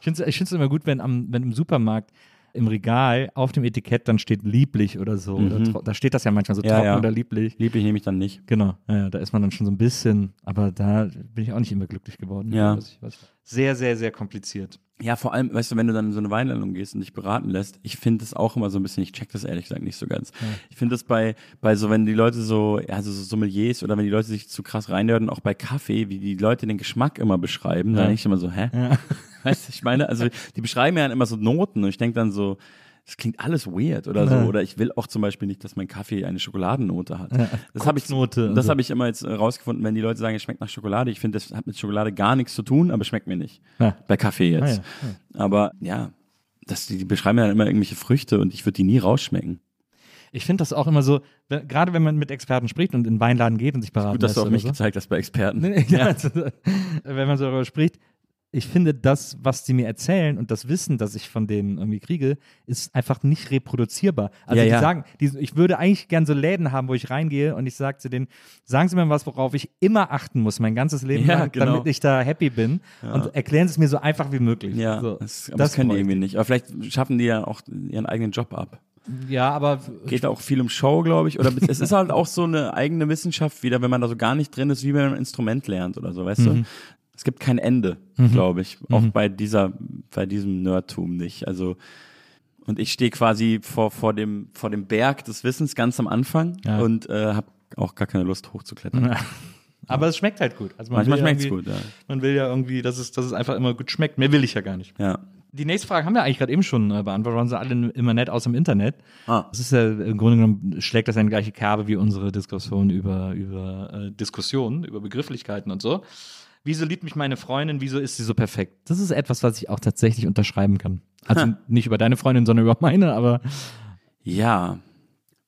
Ich finde es ich immer gut, wenn, am, wenn im Supermarkt im Regal auf dem Etikett dann steht lieblich oder so. Oder Mhm. tro- da steht das ja manchmal so Ja, trocken ja. oder lieblich. Lieblich nehme ich dann nicht. Genau, ja, da ist man dann schon so ein bisschen, aber da bin ich auch nicht immer glücklich geworden. Ja. Was ich, was sehr, sehr, sehr kompliziert. Ja, vor allem, weißt du, wenn du dann in so eine Weinlandung gehst und dich beraten lässt, ich finde das auch immer so ein bisschen, ich check das ehrlich gesagt nicht so ganz. Ich finde das bei, bei so, wenn die Leute so, ja, so so Sommeliers oder wenn die Leute sich zu krass reinhören, auch bei Kaffee, wie die Leute den Geschmack immer beschreiben, dann Ja. denke ich immer so, hä? Weißt du, ich meine, also die beschreiben ja immer so Noten und ich denke dann so, das klingt alles weird oder so. Ja. Oder ich will auch zum Beispiel nicht, dass mein Kaffee eine Schokoladennote hat. Das habe ich, das so. habe ich immer jetzt äh, rausgefunden, wenn die Leute sagen, es schmeckt nach Schokolade. Ich finde, das hat mit Schokolade gar nichts zu tun, aber schmeckt mir nicht. Ja. Bei Kaffee jetzt. Ah, ja, Aber ja, das, die, die beschreiben ja immer irgendwelche Früchte und ich würde die nie rausschmecken. Ich finde das auch immer so, gerade wenn man mit Experten spricht und in den Weinladen geht und sich beraten Gut, dass lässt du auf mich so. gezeigt hast bei Experten. Nee, also, wenn man so darüber spricht, ich finde, das, was die mir erzählen und das Wissen, das ich von denen irgendwie kriege, ist einfach nicht reproduzierbar. Also Ja, die ja. sagen, die, ich würde eigentlich gern so Läden haben, wo ich reingehe und ich sage zu denen, sagen Sie mir was, worauf ich immer achten muss, mein ganzes Leben Ja, lang, genau. damit ich da happy bin und erklären Sie es mir so einfach wie möglich. Ja, so, das, das, können die irgendwie nicht. Aber vielleicht schaffen die ja auch ihren eigenen Job ab. Ja, aber Geht auch viel um Show, glaube ich. Oder es ist halt auch so eine eigene Wissenschaft wieder, wenn man da so gar nicht drin ist, wie wenn man ein Instrument lernt oder so, weißt Mhm. du? Es gibt kein Ende, glaube ich. Auch bei dieser, bei diesem Nerdtum nicht. Also, und ich stehe quasi vor, vor dem, vor dem Berg des Wissens ganz am Anfang Ja. und äh, habe auch gar keine Lust hochzuklettern. aber es schmeckt halt gut. Also man Manchmal ja schmeckt's irgendwie- gut, ja. Man will ja irgendwie, dass es, dass es einfach immer gut schmeckt. Mehr will ich ja gar nicht. Ja. Die nächste Frage haben wir eigentlich gerade eben schon äh, beantwortet, waren sie alle immer nett aus dem Internet. Ah. Das ist ja im Grunde genommen schlägt das eine gleiche Kerbe wie unsere Diskussion über, über äh, Diskussionen, über Begrifflichkeiten und so. Wieso liebt mich meine Freundin? Wieso ist sie so perfekt? Das ist etwas, was ich auch tatsächlich unterschreiben kann. Also nicht über deine Freundin, sondern über meine, aber Ja.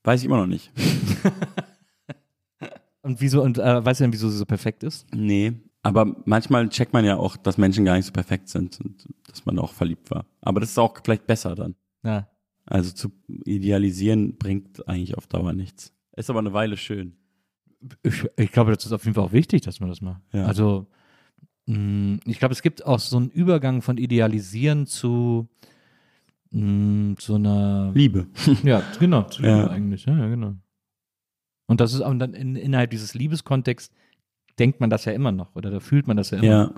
Weiß ich immer noch nicht. und wieso und äh, weißt du denn, wieso sie so perfekt ist? Nee. Aber manchmal checkt man ja auch, dass Menschen gar nicht so perfekt sind und dass man auch verliebt war. Aber das ist auch vielleicht besser dann. Ja. Also zu idealisieren bringt eigentlich auf Dauer nichts. Ist aber eine Weile schön. Ich, ich glaube, das ist auf jeden Fall auch wichtig, dass man das macht. Ja. Also, ich glaube, es gibt auch so einen Übergang von Idealisieren zu mh, so einer. Liebe. Ja, genau, zu Ja. Liebe eigentlich. Ja, ja, genau. Und das ist auch dann in, innerhalb dieses Liebeskontexts denkt man das ja immer noch oder da fühlt man das ja immer. Ja.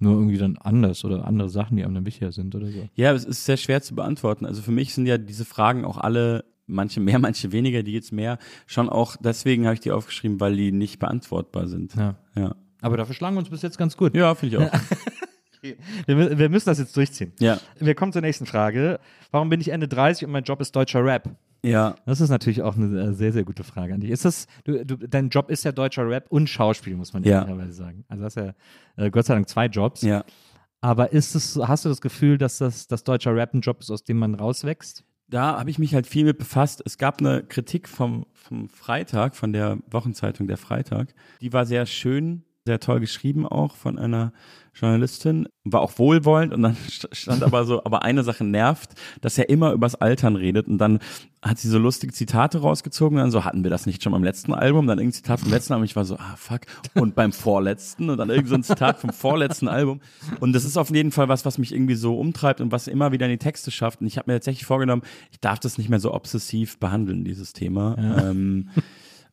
Nur irgendwie dann anders oder andere Sachen, die einem dann wichtiger sind oder so. Ja, es ist sehr schwer zu beantworten. Also für mich sind ja diese Fragen auch alle, manche mehr, manche weniger, die jetzt mehr, schon auch, deswegen habe ich die aufgeschrieben, weil die nicht beantwortbar sind. Ja. Ja, Aber dafür schlagen wir uns bis jetzt ganz gut. ja finde ich auch. Wir, wir müssen das jetzt durchziehen. Ja. Wir kommen zur nächsten Frage. Warum bin ich Ende 30 und mein Job ist deutscher Rap? Ja. Das ist natürlich auch eine äh, sehr, sehr gute Frage an dich. Ist das, du, du, dein Job ist ja deutscher Rap und Schauspiel, muss man Ja. ehrlicherweise sagen. Also hast ja äh, Gott sei Dank zwei Jobs. Ja. Aber ist es, hast du das Gefühl, dass das, das deutscher Rap ein Job ist, aus dem man rauswächst? Da habe ich mich halt viel mit befasst. Es gab eine Kritik vom, vom Freitag, von der Wochenzeitung Der Freitag. Die war sehr schön, sehr toll geschrieben auch von einer Journalistin, war auch wohlwollend und dann st- stand aber so, aber eine Sache nervt, dass er immer übers Altern redet und dann hat sie so lustige Zitate rausgezogen und dann so, hatten wir das nicht schon beim letzten Album, dann irgendein Zitat vom letzten Album, ich war so, ah fuck, und beim vorletzten und dann irgend so ein Zitat vom vorletzten Album. Und das ist auf jeden Fall was, was mich irgendwie so umtreibt und was immer wieder in die Texte schafft. Und ich habe mir tatsächlich vorgenommen, ich darf das nicht mehr so obsessiv behandeln, dieses Thema. Ähm,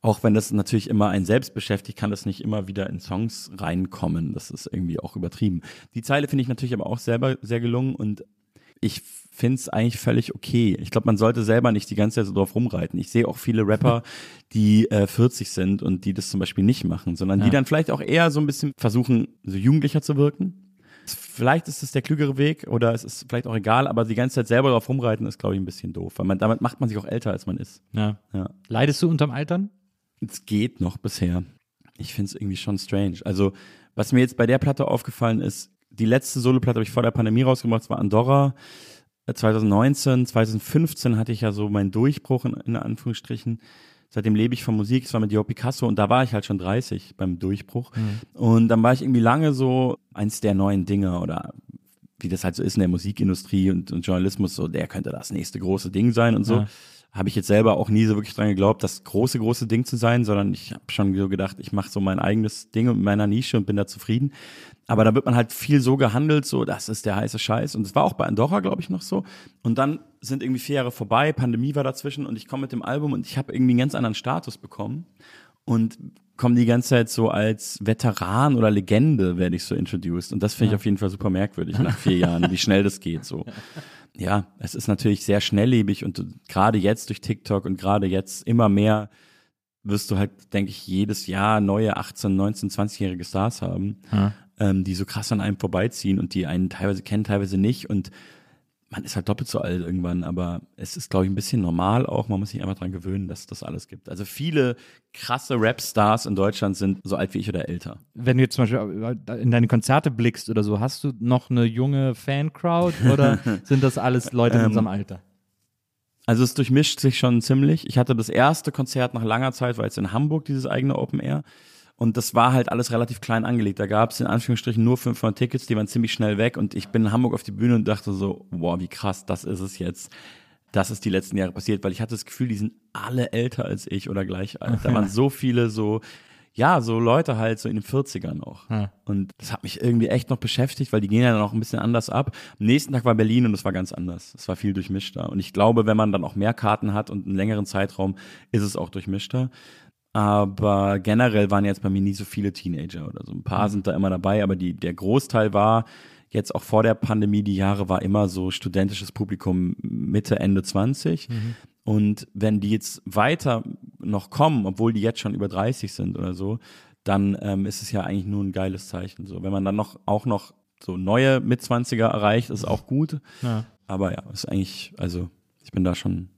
auch wenn das natürlich immer ein selbst beschäftigt, kann das nicht immer wieder in Songs reinkommen. Das ist irgendwie auch übertrieben. Die Zeile finde ich natürlich aber auch selber sehr gelungen und ich finde es eigentlich völlig okay. Ich glaube, man sollte selber nicht die ganze Zeit so drauf rumreiten. Ich sehe auch viele Rapper, die äh, 40 sind und die das zum Beispiel nicht machen, sondern die Ja. dann vielleicht auch eher so ein bisschen versuchen, so jugendlicher zu wirken. Vielleicht ist es der klügere Weg oder es ist vielleicht auch egal, aber die ganze Zeit selber drauf rumreiten ist, glaube ich, ein bisschen doof, weil man, damit macht man sich auch älter, als man ist. Ja. Ja. Leidest du unterm Altern? Es geht noch bisher. Ich finde es irgendwie schon strange. Also, was mir jetzt bei der Platte aufgefallen ist, die letzte Soloplatte habe ich vor der Pandemie rausgemacht, das war Andorra. Äh, 2019, 2015 hatte ich ja so meinen Durchbruch in, in Anführungsstrichen. Seitdem lebe ich von Musik, es war mit Joe Picasso und da war ich halt schon 30 beim Durchbruch. Und dann war ich irgendwie lange so eins der neuen Dinge oder wie das halt so ist in der Musikindustrie und, und Journalismus, so der könnte das nächste große Ding sein und so. Ja. Habe ich jetzt selber auch nie so wirklich dran geglaubt, das große, große Ding zu sein, sondern ich habe schon so gedacht, ich mache so mein eigenes Ding in meiner Nische und bin da zufrieden. Aber da wird man halt viel so gehandelt, so, das ist der heiße Scheiß. Und es war auch bei Andorra, glaube ich, noch so. Und dann sind irgendwie vier Jahre vorbei, Pandemie war dazwischen und ich komme mit dem Album und ich habe irgendwie einen ganz anderen Status bekommen. Und komme die ganze Zeit so als Veteran oder Legende, werde ich so introduced. Und das finde ich Ja. auf jeden Fall super merkwürdig nach vier Jahren, wie schnell das geht. So. Ja, es ist natürlich sehr schnelllebig und gerade jetzt durch TikTok und gerade jetzt immer mehr wirst du halt, denke ich, jedes Jahr neue 18, 19, 20-jährige Stars haben, Ja. ähm, die so krass an einem vorbeiziehen und die einen teilweise kennen, teilweise nicht. Und man ist halt doppelt so alt irgendwann, aber es ist, glaube ich, ein bisschen normal auch. Man muss sich einfach dran gewöhnen, dass das alles gibt. Also viele krasse Rap-Stars in Deutschland sind so alt wie ich oder älter. Wenn du jetzt zum Beispiel in deine Konzerte blickst oder so, hast du noch eine junge Fancrowd oder sind das alles Leute in Ähm, unserem Alter? Also es durchmischt sich schon ziemlich. Ich hatte das erste Konzert nach langer Zeit, war jetzt in Hamburg, dieses eigene Open Air. Und das war halt alles relativ klein angelegt. Da gab es in Anführungsstrichen nur 500 Tickets, die waren ziemlich schnell weg. Und ich bin in Hamburg auf die Bühne und dachte so, wow, wie krass, das ist es jetzt. Das ist die letzten Jahre passiert, weil ich hatte das Gefühl, die sind alle älter als ich oder gleich alt. Da waren so viele so, ja, so Leute halt so in den 40ern auch. Ja. Und das hat mich irgendwie echt noch beschäftigt, weil die gehen ja dann auch ein bisschen anders ab. Am nächsten Tag war Berlin und es war ganz anders. Es war viel durchmischter. Und ich glaube, wenn man dann auch mehr Karten hat und einen längeren Zeitraum, ist es auch durchmischter. Aber generell waren jetzt bei mir nie so viele Teenager oder so. Ein paar sind da immer dabei, aber die, der Großteil war jetzt auch vor der Pandemie, die Jahre war immer so studentisches Publikum Mitte, Ende 20. Und wenn die jetzt weiter noch kommen, obwohl die jetzt schon über 30 sind oder so, dann ähm, ist es ja eigentlich nur ein geiles Zeichen. So, wenn man dann noch auch noch so neue Mitzwanziger erreicht, ist auch gut. Ja. Aber ja, ist eigentlich, also ich bin da schon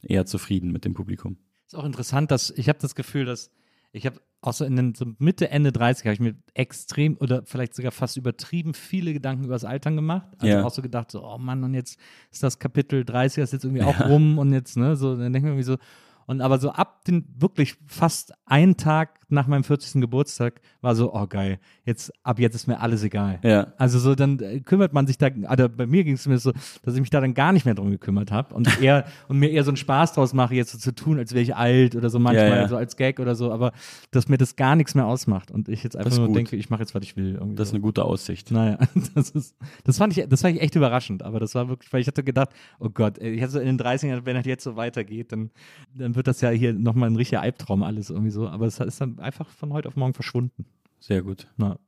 eher zufrieden mit dem Publikum. Ist auch interessant, dass ich habe das Gefühl, dass ich habe auch so in den so Mitte, Ende 30 habe ich mir extrem oder vielleicht sogar fast übertrieben viele Gedanken über das Altern gemacht. Also Ja. auch so gedacht, so, oh Mann, und jetzt ist das Kapitel 30 ist jetzt irgendwie auch rum und jetzt, ne, so, dann denke ich mir irgendwie so, und aber so ab den wirklich fast einen Tag nach meinem 40. Geburtstag war so, oh geil, jetzt, ab jetzt ist mir alles egal. Ja. Also so, dann äh, kümmert man sich da, also bei mir ging es mir so, dass ich mich da dann gar nicht mehr drum gekümmert habe und eher und mir eher so einen Spaß draus mache, jetzt so zu tun, als wäre ich alt oder so manchmal, Ja, ja. so als Gag oder so, aber dass mir das gar nichts mehr ausmacht und ich jetzt einfach nur gut. denke, ich mache jetzt, was ich will. Irgendwie Das ist eine gute Aussicht. Naja, das ist, das fand ich, das fand ich echt überraschend, aber das war wirklich, weil ich hatte gedacht, oh Gott, ich hatte so in den 30ern, wenn das jetzt so weitergeht, dann, dann wird das ja hier nochmal ein richtiger Albtraum alles irgendwie so, aber es ist dann einfach von heute auf morgen verschwunden. Sehr gut. Na.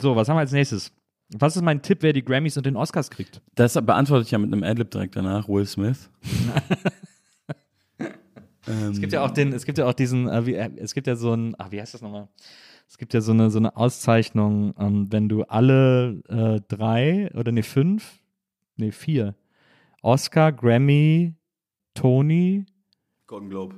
So, was haben wir als nächstes? Was ist mein Tipp, wer die Grammys und den Oscars kriegt? Das beantworte ich ja mit einem Adlib direkt danach, Will Smith. ähm, Es gibt ja auch den, es gibt ja auch diesen, äh, wie, äh, es gibt ja so ein, ach, wie heißt das nochmal? Es gibt ja so eine, so eine Auszeichnung, ähm, wenn du alle äh, drei oder nee, fünf, nee, vier, Oscar, Grammy, Tony, Golden Globe.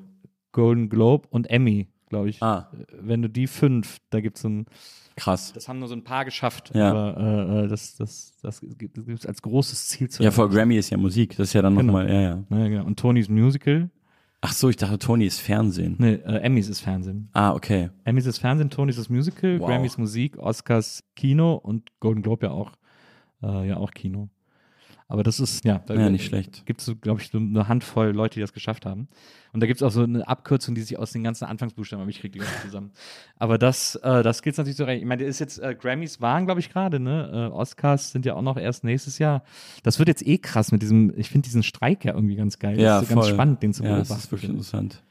Golden Globe und Emmy, glaube ich. Ah, Wenn du die fünf, da gibt es so ein, krass. das haben nur so ein paar geschafft, Ja. aber äh, äh, das, das, das gibt es als großes Ziel zu Ja, vor Grammy ist ja Musik. Das ist ja dann Genau. nochmal, ja, ja. Ja, genau. Und Tonys Musical, Ach so, ich dachte, Tony ist Fernsehen. nee, äh, Emmys ist Fernsehen. Ah, okay. Emmys ist Fernsehen, Tonys ist Musical, Wow. Grammys Musik, Oscars Kino und Golden Globe ja auch, äh, ja auch Kino. Aber das ist, ja, da Ja, nicht schlecht. gibt es, glaube ich, so eine Handvoll Leute, die das geschafft haben. Und da gibt es auch so eine Abkürzung, die sich aus den ganzen Anfangsbuchstaben, aber ich kriege die nicht zusammen. Aber das, äh, das gilt natürlich so recht. Ich meine, der ist jetzt, äh, Grammys waren, glaube ich, gerade, ne? Äh, Oscars sind ja auch noch erst nächstes Jahr. Das wird jetzt eh krass mit diesem, ich finde diesen Streik ja irgendwie ganz geil. Ja, das ist so ganz voll. spannend, den zu Ja, beobachten. das ist wirklich interessant.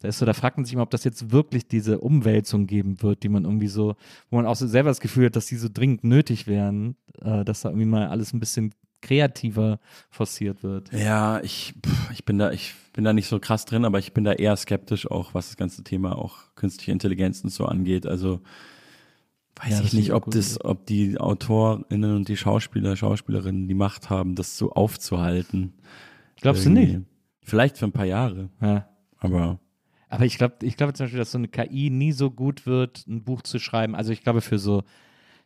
Da ist so, da fragt man sich mal, ob das jetzt wirklich diese Umwälzung geben wird, die man irgendwie so, wo man auch so selber das Gefühl hat, dass die so dringend nötig wären, äh, dass da irgendwie mal alles ein bisschen kreativer forciert wird. Ja, ich, ich bin da, ich bin da nicht so krass drin, aber ich bin da eher skeptisch auch, was das ganze Thema auch künstliche Intelligenz und so angeht. Also weiß Ja, ich nicht, ob das, ob die AutorInnen und die Schauspieler, Schauspielerinnen die Macht haben, das so aufzuhalten. Glaubst du nicht? Vielleicht für ein paar Jahre, Ja. aber Aber ich glaube, ich glaube zum Beispiel, dass so eine KI nie so gut wird, ein Buch zu schreiben. Also ich glaube für so,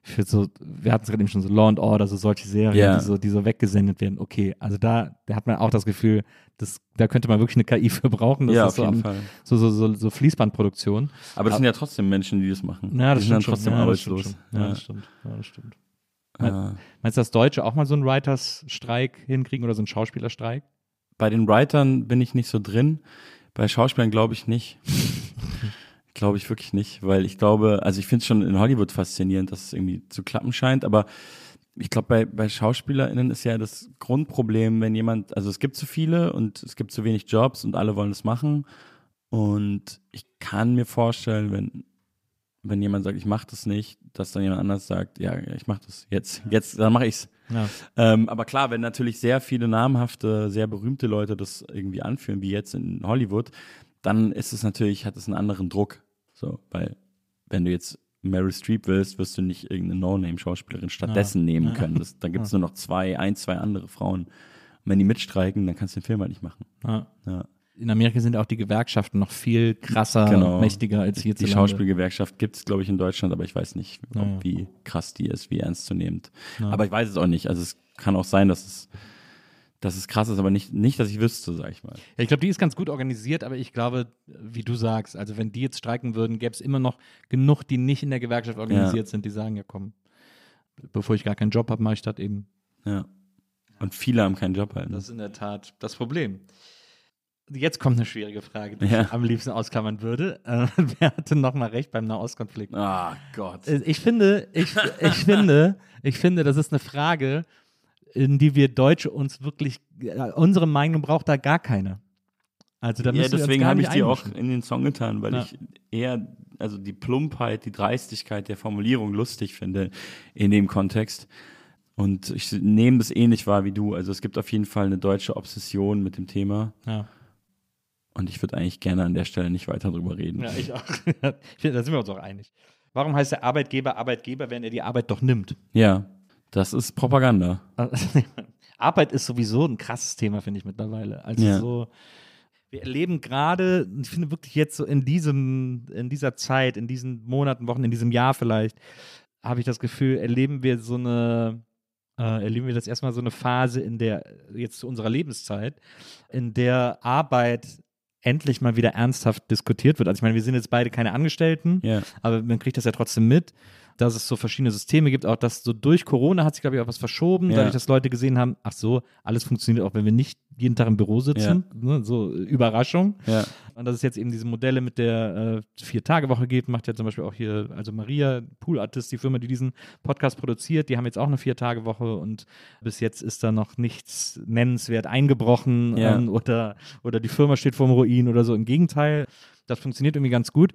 für so, wir hatten es gerade eben schon so Law and Order, so solche Serien, Ja. die so, die so weggesendet werden. Okay, also da, da hat man auch das Gefühl, das, da könnte man wirklich eine KI für brauchen. Das ja, ist auf so, jeden am- Fall. so, so, so, so Fließbandproduktion. Aber das sind ja trotzdem Menschen, die das machen. Ja, das die sind dann stimmt trotzdem. Ja, das stimmt arbeitslos. Ja, das stimmt. Ja, das stimmt. Ja. Meinst du, dass Deutsche auch mal so einen Writers-Streik hinkriegen oder so einen Schauspielerstreik? Bei den Writern bin ich nicht so drin. Bei Schauspielern glaube ich nicht. Glaube ich wirklich nicht, weil ich glaube, also ich finde es schon in Hollywood faszinierend, dass es irgendwie zu klappen scheint, aber ich glaube, bei, bei SchauspielerInnen ist ja das Grundproblem, wenn jemand, also es gibt zu viele und es gibt zu wenig Jobs und alle wollen es machen. Und ich kann mir vorstellen, wenn, wenn jemand sagt, ich mache das nicht, dass dann jemand anders sagt, ja, ich mache das jetzt, jetzt, dann mache ich's. Ja. Ähm, aber klar, wenn natürlich sehr viele namhafte, sehr berühmte Leute das irgendwie anführen, wie jetzt in Hollywood, dann ist es natürlich, hat es einen anderen Druck. So, weil wenn du jetzt Meryl Streep willst, wirst du nicht irgendeine No-Name-Schauspielerin stattdessen nehmen können. Das, dann gibt es nur noch zwei, ein, zwei andere Frauen. Und wenn die mitstreiken, dann kannst du den Film halt nicht machen. Ja. Ja. In Amerika sind auch die Gewerkschaften noch viel krasser, Genau. mächtiger als Die hierzulande. Schauspielgewerkschaft gibt es, glaube ich, in Deutschland, aber ich weiß nicht, ob, Ja. wie krass die ist, wie ernstzunehmend. Aber ich weiß es auch nicht. Also es kann auch sein, dass es, dass es krass ist, aber nicht, nicht, dass ich wüsste, sag ich mal. Ja, ich glaube, die ist ganz gut organisiert, aber ich glaube, wie du sagst, also wenn die jetzt streiken würden, gäbe es immer noch genug, die nicht in der Gewerkschaft organisiert sind, die sagen, ja komm, bevor ich gar keinen Job habe, mache ich das eben. Ja. Und viele haben keinen Job halt. ne? Das ist in der Tat das Problem. Jetzt kommt eine schwierige Frage, die Ja. ich am liebsten ausklammern würde. Äh, wer hatte nochmal recht beim Nahostkonflikt? Ah, Gott. Äh, Ich finde, ich, ich finde, ich finde, das ist eine Frage, in die wir Deutsche uns wirklich, unsere Meinung braucht da gar keine. Also da Ja, müssen wir uns deswegen habe ich die auch in den Song getan, weil Ja. ich eher, also die Plumpheit, die Dreistigkeit der Formulierung lustig finde in dem Kontext. Und ich nehme das ähnlich wahr wie du. Also es gibt auf jeden Fall eine deutsche Obsession mit dem Thema. Ja. Und ich würde eigentlich gerne an der Stelle nicht weiter drüber reden. ja, ich auch. Da sind wir uns auch einig. Warum heißt der Arbeitgeber Arbeitgeber, wenn er die Arbeit doch nimmt? Ja, das ist Propaganda. Arbeit ist sowieso ein krasses Thema, finde ich mittlerweile. Also Ja. so, wir erleben gerade, ich finde wirklich jetzt so in diesem, in dieser Zeit, in diesen Monaten, Wochen, in diesem Jahr vielleicht, habe ich das Gefühl, erleben wir so eine, äh, erleben wir das erstmal so eine Phase in der, jetzt zu unserer Lebenszeit, in der Arbeit endlich mal wieder ernsthaft diskutiert wird. Also ich meine, wir sind jetzt beide keine Angestellten, Ja. aber man kriegt das ja trotzdem mit, dass es so verschiedene Systeme gibt. Auch das so durch Corona hat sich, glaube ich, auch was verschoben, Ja. dadurch, dass Leute gesehen haben, ach so, alles funktioniert auch, wenn wir nicht jeden Tag im Büro sitzen. Ne, so äh, Überraschung. Ja. Und dass es jetzt eben diese Modelle mit der äh, Vier-Tage-Woche gibt, macht ja zum Beispiel auch hier, also Maria, Poolartist, die Firma, die diesen Podcast produziert, die haben jetzt auch eine Vier-Tage-Woche und bis jetzt ist da noch nichts nennenswert eingebrochen Ja. ähm, oder, oder die Firma steht vorm Ruin oder so. Im Gegenteil, das funktioniert irgendwie ganz gut.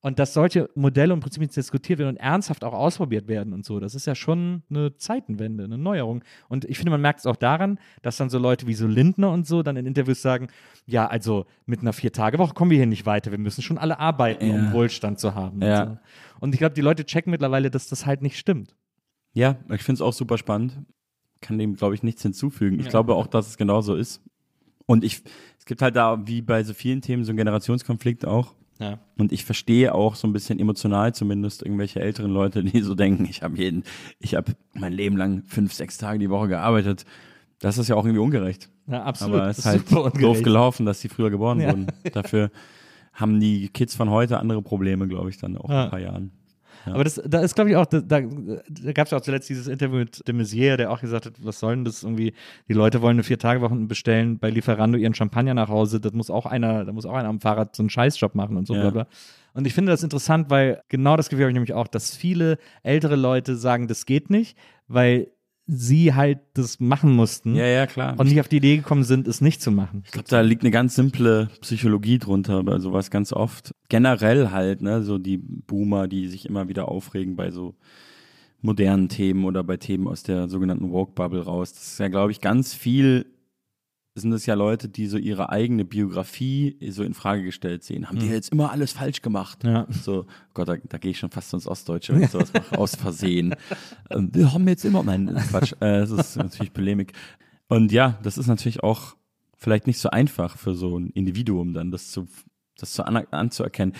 Und dass solche Modelle und Prinzipien diskutiert werden und ernsthaft auch ausprobiert werden und so, das ist ja schon eine Zeitenwende, eine Neuerung. Und ich finde, man merkt es auch daran, dass dann so Leute wie so Lindner und so dann in Interviews sagen, ja, also mit einer Vier-Tage-Woche kommen wir hier nicht weiter. Wir müssen schon alle arbeiten, um Ja. Wohlstand zu haben. Ja. Und, so. und ich glaube, die Leute checken mittlerweile, dass das halt nicht stimmt. Ja, ich finde es auch super spannend. Kann dem, glaube ich, nichts hinzufügen. Ich Ja. glaube auch, dass es genauso ist. Und ich, es gibt halt da, wie bei so vielen Themen, so einen Generationskonflikt auch. Ja. Und ich verstehe auch so ein bisschen emotional zumindest irgendwelche älteren Leute, die so denken, ich habe jeden, ich habe mein Leben lang fünf, sechs Tage die Woche gearbeitet. Das ist ja auch irgendwie ungerecht. Ja, absolut. Aber es ist halt doof gelaufen, dass die früher geboren Ja. wurden. Dafür haben die Kids von heute andere Probleme, glaube ich, dann auch in Ja. ein paar Jahren. Ja. Aber das, da ist, glaube ich, auch, da, da, da gab es ja auch zuletzt dieses Interview mit de Maizière, der auch gesagt hat, was soll denn das irgendwie, die Leute wollen eine Vier-Tage-Woche bestellen, bei Lieferando ihren Champagner nach Hause, das muss auch einer, da muss auch einer am Fahrrad so einen Scheißjob machen und so, Ja. bla bla. Und ich finde das interessant, weil genau das Gefühl habe ich nämlich auch, dass viele ältere Leute sagen, das geht nicht, weil sie halt das machen mussten Ja, ja, klar. und nicht auf die Idee gekommen sind, es nicht zu machen. Ich glaube, da liegt eine ganz simple Psychologie drunter bei sowas ganz oft. Generell halt, ne, so die Boomer, die sich immer wieder aufregen bei so modernen Themen oder bei Themen aus der sogenannten Woke-Bubble raus. Das ist ja, glaube ich, ganz viel sind es ja Leute, die so ihre eigene Biografie so in Frage gestellt sehen. Haben die jetzt immer alles falsch gemacht? Ja. So, Gott, da, da gehe ich schon fast ins Ostdeutsche, wenn ich sowas mache, aus Versehen. Ähm, wir haben jetzt immer, nein, Quatsch, äh, das ist natürlich Polemik. Und ja, das ist natürlich auch vielleicht nicht so einfach für so ein Individuum dann, das zu, das zu an, anzuerkennen.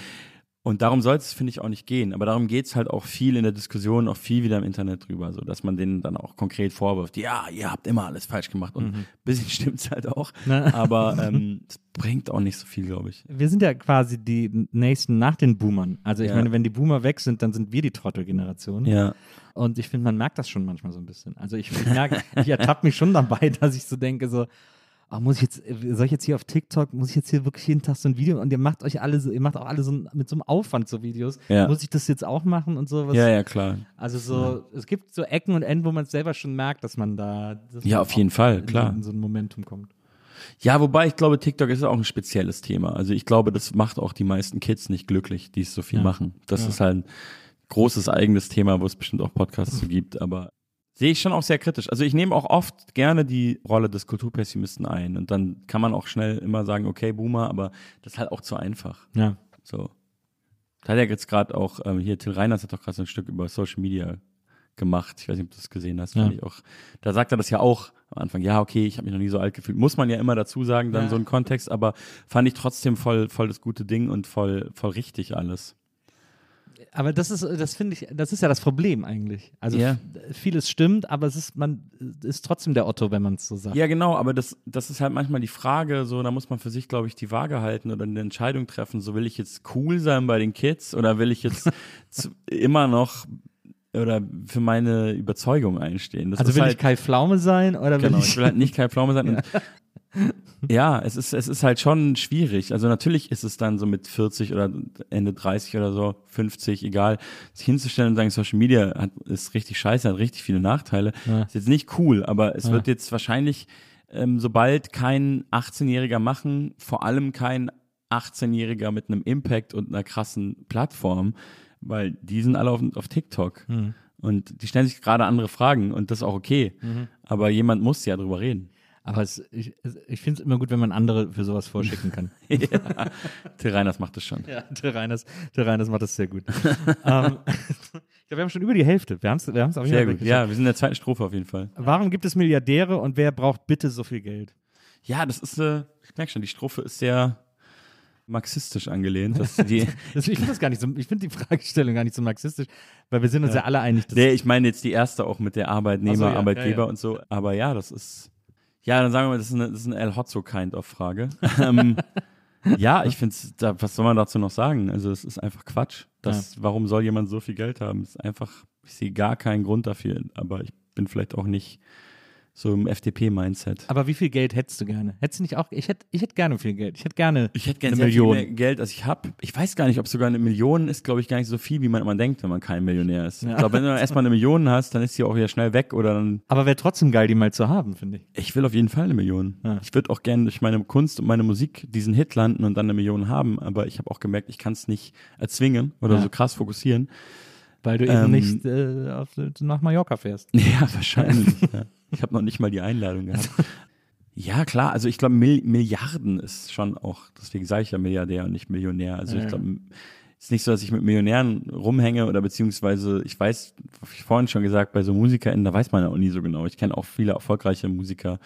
Und darum soll es, finde ich, auch nicht gehen. Aber darum geht es halt auch viel in der Diskussion, auch viel wieder im Internet drüber, so dass man denen dann auch konkret vorwirft, ja, ihr habt immer alles falsch gemacht. Und ein bisschen stimmt es halt auch. Na. Aber ähm, es bringt auch nicht so viel, glaube ich. Wir sind ja quasi die Nächsten nach den Boomern. Also ich Ja. meine, wenn die Boomer weg sind, dann sind wir die Trottelgeneration. Ja. Und ich finde, man merkt das schon manchmal so ein bisschen. Also ich, ich merke, ich ertappe mich schon dabei, dass ich so denke, so, oh, muss ich jetzt, äh, soll ich jetzt hier auf TikTok, muss ich jetzt hier wirklich jeden Tag so ein Video und ihr macht euch alle so, ihr macht auch alle so ein, mit so einem Aufwand so Videos. Ja. Muss ich das jetzt auch machen und sowas? Ja, ja, klar. Also so, es gibt so Ecken und Enden, wo man selber schon merkt, dass man da dass Ja, man auf jeden Fall, in, klar. in so ein Momentum kommt. Ja, wobei ich glaube, TikTok ist auch ein spezielles Thema. Also ich glaube, das macht auch die meisten Kids nicht glücklich, die es so viel Ja. machen. Das Ja. ist halt ein großes eigenes Thema, wo es bestimmt auch Podcasts gibt, aber sehe ich schon auch sehr kritisch. Also ich nehme auch oft gerne die Rolle des Kulturpessimisten ein und dann kann man auch schnell immer sagen, okay, Boomer, aber das ist halt auch zu einfach. Ja. So. Da hat ja jetzt gerade auch, ähm, hier, Till Reiners hat doch gerade so ein Stück über Social Media gemacht. Ich weiß nicht, ob du das gesehen hast. Ja. Fand Ich auch, da sagt er das ja auch am Anfang, ja, okay, ich habe mich noch nie so alt gefühlt. Muss man ja immer dazu sagen, dann Ja. so ein Kontext, aber fand ich trotzdem voll, voll das gute Ding und voll, voll richtig alles. Aber das ist, das finde ich, das ist ja das Problem eigentlich. Also Ja. vieles stimmt, aber es ist, man ist trotzdem der Otto, wenn man es so sagt. Ja, genau, aber das, das ist halt manchmal die Frage, so, da muss man für sich, glaube ich, die Waage halten oder eine Entscheidung treffen, so will ich jetzt cool sein bei den Kids oder will ich jetzt zu, immer noch oder für meine Überzeugung einstehen. Das also will halt, ich Kai Pflaume sein oder will Genau, ich, ich will halt nicht Kai Pflaume sein. Und ja, es ist, es ist halt schon schwierig. Also natürlich ist es dann so mit 40 oder Ende 30 oder so, 50, egal, sich hinzustellen und sagen, Social Media hat, ist richtig scheiße, hat richtig viele Nachteile. Ja. Ist jetzt nicht cool, aber es Ja. wird jetzt wahrscheinlich, ähm, sobald kein 18-Jähriger machen, vor allem kein 18-Jähriger mit einem Impact und einer krassen Plattform, weil die sind alle auf, auf TikTok. Hm. Und die stellen sich gerade andere Fragen und das ist auch okay. Mhm. Aber jemand muss ja drüber reden. Aber es, ich, ich finde es immer gut, wenn man andere für sowas vorschicken kann. ja. Till Reiners macht das schon. ja, der Reiners, der Reiners macht das sehr gut. ähm, ich glaube, wir haben schon über die Hälfte. Wir haben es wir haben's auf jeden Sehr Fall gut. geschafft. Ja, wir sind in der zweiten Strophe auf jeden Fall. Warum gibt es Milliardäre und wer braucht bitte so viel Geld? Ja, das ist, äh, ich merke schon, die Strophe ist sehr marxistisch angelehnt. Dass die, ich finde das gar nicht so, ich finde die Fragestellung gar nicht so marxistisch, weil wir sind uns ja, alle einig, dass nee, ich meine jetzt die erste auch mit der Arbeitnehmer, so, ja, Arbeitgeber ja, ja. und so. Aber ja, das ist, ja, dann sagen wir mal, das ist eine, das ist eine El Hotzo kind of Frage. ähm, ja, ich finde da, was soll man dazu noch sagen? Also es ist einfach Quatsch. Das, Warum soll jemand so viel Geld haben? Es ist einfach, ich sehe gar keinen Grund dafür. Aber ich bin vielleicht auch nicht so im FDP-Mindset. Aber wie viel Geld hättest du gerne? Hättest du nicht auch, ich hätte ich hätte gerne viel Geld. Ich hätte gerne Ich hätte gerne eine Million. viel mehr Geld, als ich habe. Ich weiß gar nicht, ob sogar eine Million ist, glaube ich, gar nicht so viel, wie man immer denkt, wenn man kein Millionär ist. Ja. Ich glaube, wenn du erstmal eine Million hast, dann ist die auch wieder schnell weg oder dann. Aber wäre trotzdem geil, die mal zu haben, finde ich. Ich will auf jeden Fall eine Million. Ja. Ich würde auch gerne durch meine Kunst und meine Musik diesen Hit landen und dann eine Million haben, aber ich habe auch gemerkt, ich kann es nicht erzwingen oder Ja. so krass fokussieren. Weil du eben Ähm, nicht äh, auf, nach Mallorca fährst. Ja, wahrscheinlich. ja. Ich habe noch nicht mal die Einladung gehabt. Ja, klar, also ich glaube, Mil Milliarden ist schon auch, deswegen sage ich ja Milliardär und nicht Millionär. Also Ja. ich glaube, es ist nicht so, dass ich mit Millionären rumhänge oder beziehungsweise, ich weiß, hab ich vorhin schon gesagt, bei so MusikerInnen, da weiß man ja auch nie so genau. Ich kenne auch viele erfolgreiche Musiker.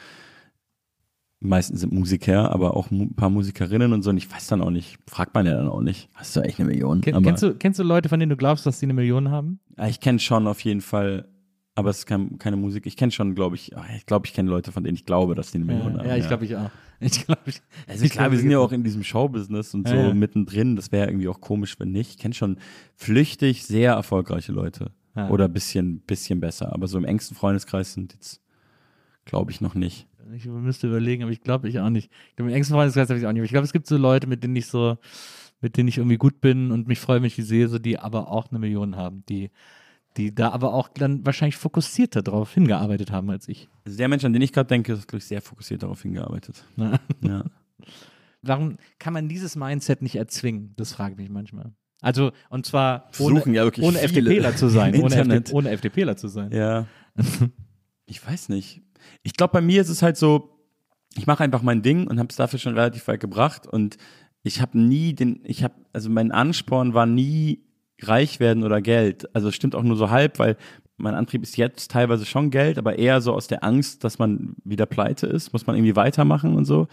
Die meisten sind Musiker, aber auch ein paar Musikerinnen und so. Und ich weiß dann auch nicht, fragt man ja dann auch nicht. Hast du echt eine Million? Ken, kennst, du, kennst du Leute, von denen du glaubst, dass sie eine Million haben? ja, ich kenne schon auf jeden Fall, aber es ist kein, keine Musik. Ich kenne schon, glaube ich, ah, ich glaube, ich kenne Leute, von denen ich glaube, dass die eine Million haben. ja, ich glaube ich auch. Ich glaube ich. Also klar, wir sind ja auch in diesem Showbusiness und so Ja, ja. mittendrin. Das wäre irgendwie auch komisch, wenn nicht. Ich kenne schon flüchtig sehr erfolgreiche Leute. Ja. Oder bisschen, bisschen besser. Aber so im engsten Freundeskreis sind jetzt, glaube ich, noch nicht. Ich müsste überlegen, aber ich glaube ich auch nicht. Ich glaube, im engsten Freundeskreis habe ich auch nicht. Aber ich glaube, es gibt so Leute, mit denen ich so, mit denen ich irgendwie gut bin und mich freue, wenn ich die sehe, so die aber auch eine Million haben, die, die da aber auch dann wahrscheinlich fokussierter drauf hingearbeitet haben als ich. Also der Mensch, an den ich gerade denke, ist, glaube ich, sehr fokussiert darauf hingearbeitet. Ne? Ja. Warum kann man dieses Mindset nicht erzwingen? Das frage ich mich manchmal. Also, und zwar ohne, ja wirklich ohne FDPler zu sein. Ohne. FD, ohne FDPler zu sein. Ja. ich weiß nicht. Ich glaube, bei mir ist es halt so, ich mache einfach mein Ding und habe es dafür schon relativ weit gebracht und ich habe nie den, ich habe, also mein Ansporn war nie reich werden oder Geld. Also es stimmt auch nur so halb, weil mein Antrieb ist jetzt teilweise schon Geld, aber eher so aus der Angst, dass man wieder pleite ist, muss man irgendwie weitermachen und so.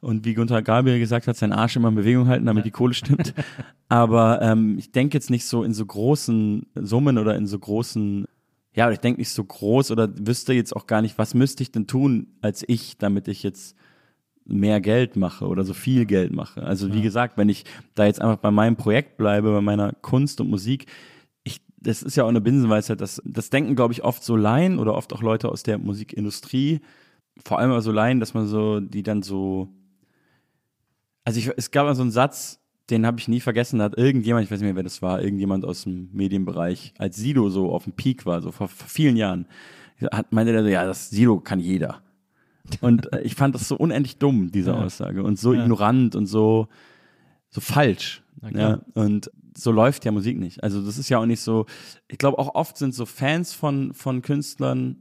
Und wie Gunther Gabriel gesagt hat, seinen Arsch immer in Bewegung halten, damit die Kohle stimmt. Aber ähm, ich denke jetzt nicht so in so großen Summen oder in so großen, ja, oder ich denke nicht so groß oder wüsste jetzt auch gar nicht, was müsste ich denn tun als ich, damit ich jetzt mehr Geld mache oder so viel Geld mache. Also wie gesagt, wenn ich da jetzt einfach bei meinem Projekt bleibe, bei meiner Kunst und Musik, ich, das ist ja auch eine Binsenweisheit, das, das denken, glaube ich, oft so Laien oder oft auch Leute aus der Musikindustrie, vor allem so Laien, dass man so, die dann so, also ich, es gab mal so einen Satz, den habe ich nie vergessen, da hat irgendjemand, ich weiß nicht mehr, wer das war, irgendjemand aus dem Medienbereich, als Sido so auf dem Peak war, so vor, vor vielen Jahren, hat, meinte der so, ja, das Sido kann jeder. Und äh, ich fand das so unendlich dumm, diese Ja. Aussage, und so Ja. ignorant und so, so falsch. Ja, und so läuft ja Musik nicht. Also das ist ja auch nicht so, ich glaube auch oft sind so Fans von, von Künstlern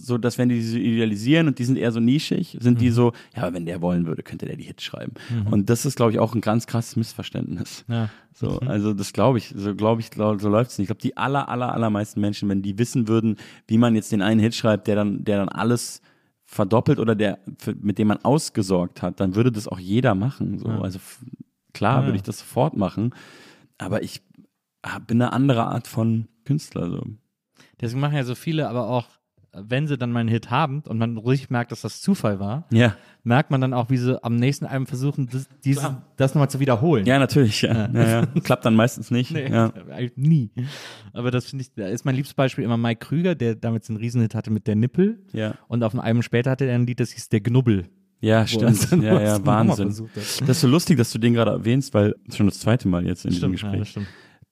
so, dass wenn die sie idealisieren und die sind eher so nischig, sind Mhm. die so, ja, aber wenn der wollen würde, könnte der die Hits schreiben. Und das ist, glaube ich, auch ein ganz krasses Missverständnis. Ja. So, also das glaube ich, so glaube ich, glaub, so läuft es nicht. Ich glaube, die aller, aller, allermeisten Menschen, wenn die wissen würden, wie man jetzt den einen Hit schreibt, der dann, der dann alles verdoppelt oder der, für, mit dem man ausgesorgt hat, dann würde das auch jeder machen. So. Ja. Also klar Ja. würde ich das sofort machen, aber ich hab- bin eine andere Art von Künstler. So. Deswegen machen ja so viele, aber auch, wenn sie dann mal einen Hit haben und man richtig merkt, dass das Zufall war, Ja. merkt man dann auch, wie sie am nächsten Album versuchen, das, dieses, das nochmal zu wiederholen. Ja, natürlich, ja. ja. ja. Klappt dann meistens nicht. Nee, Ja. eigentlich nie. Aber das finde ich, da ist mein liebstes Beispiel immer Mike Krüger, der damals einen Riesenhit hatte mit der Nippel. Ja. Und auf einem Album später hatte er ein Lied, das hieß Der Knubbel. Ja, stimmt. Ja, ja, Wahnsinn. Das ist so lustig, dass du den gerade erwähnst, weil schon das zweite Mal jetzt in diesem Stimmt, ja, Gespräch. das stimmt.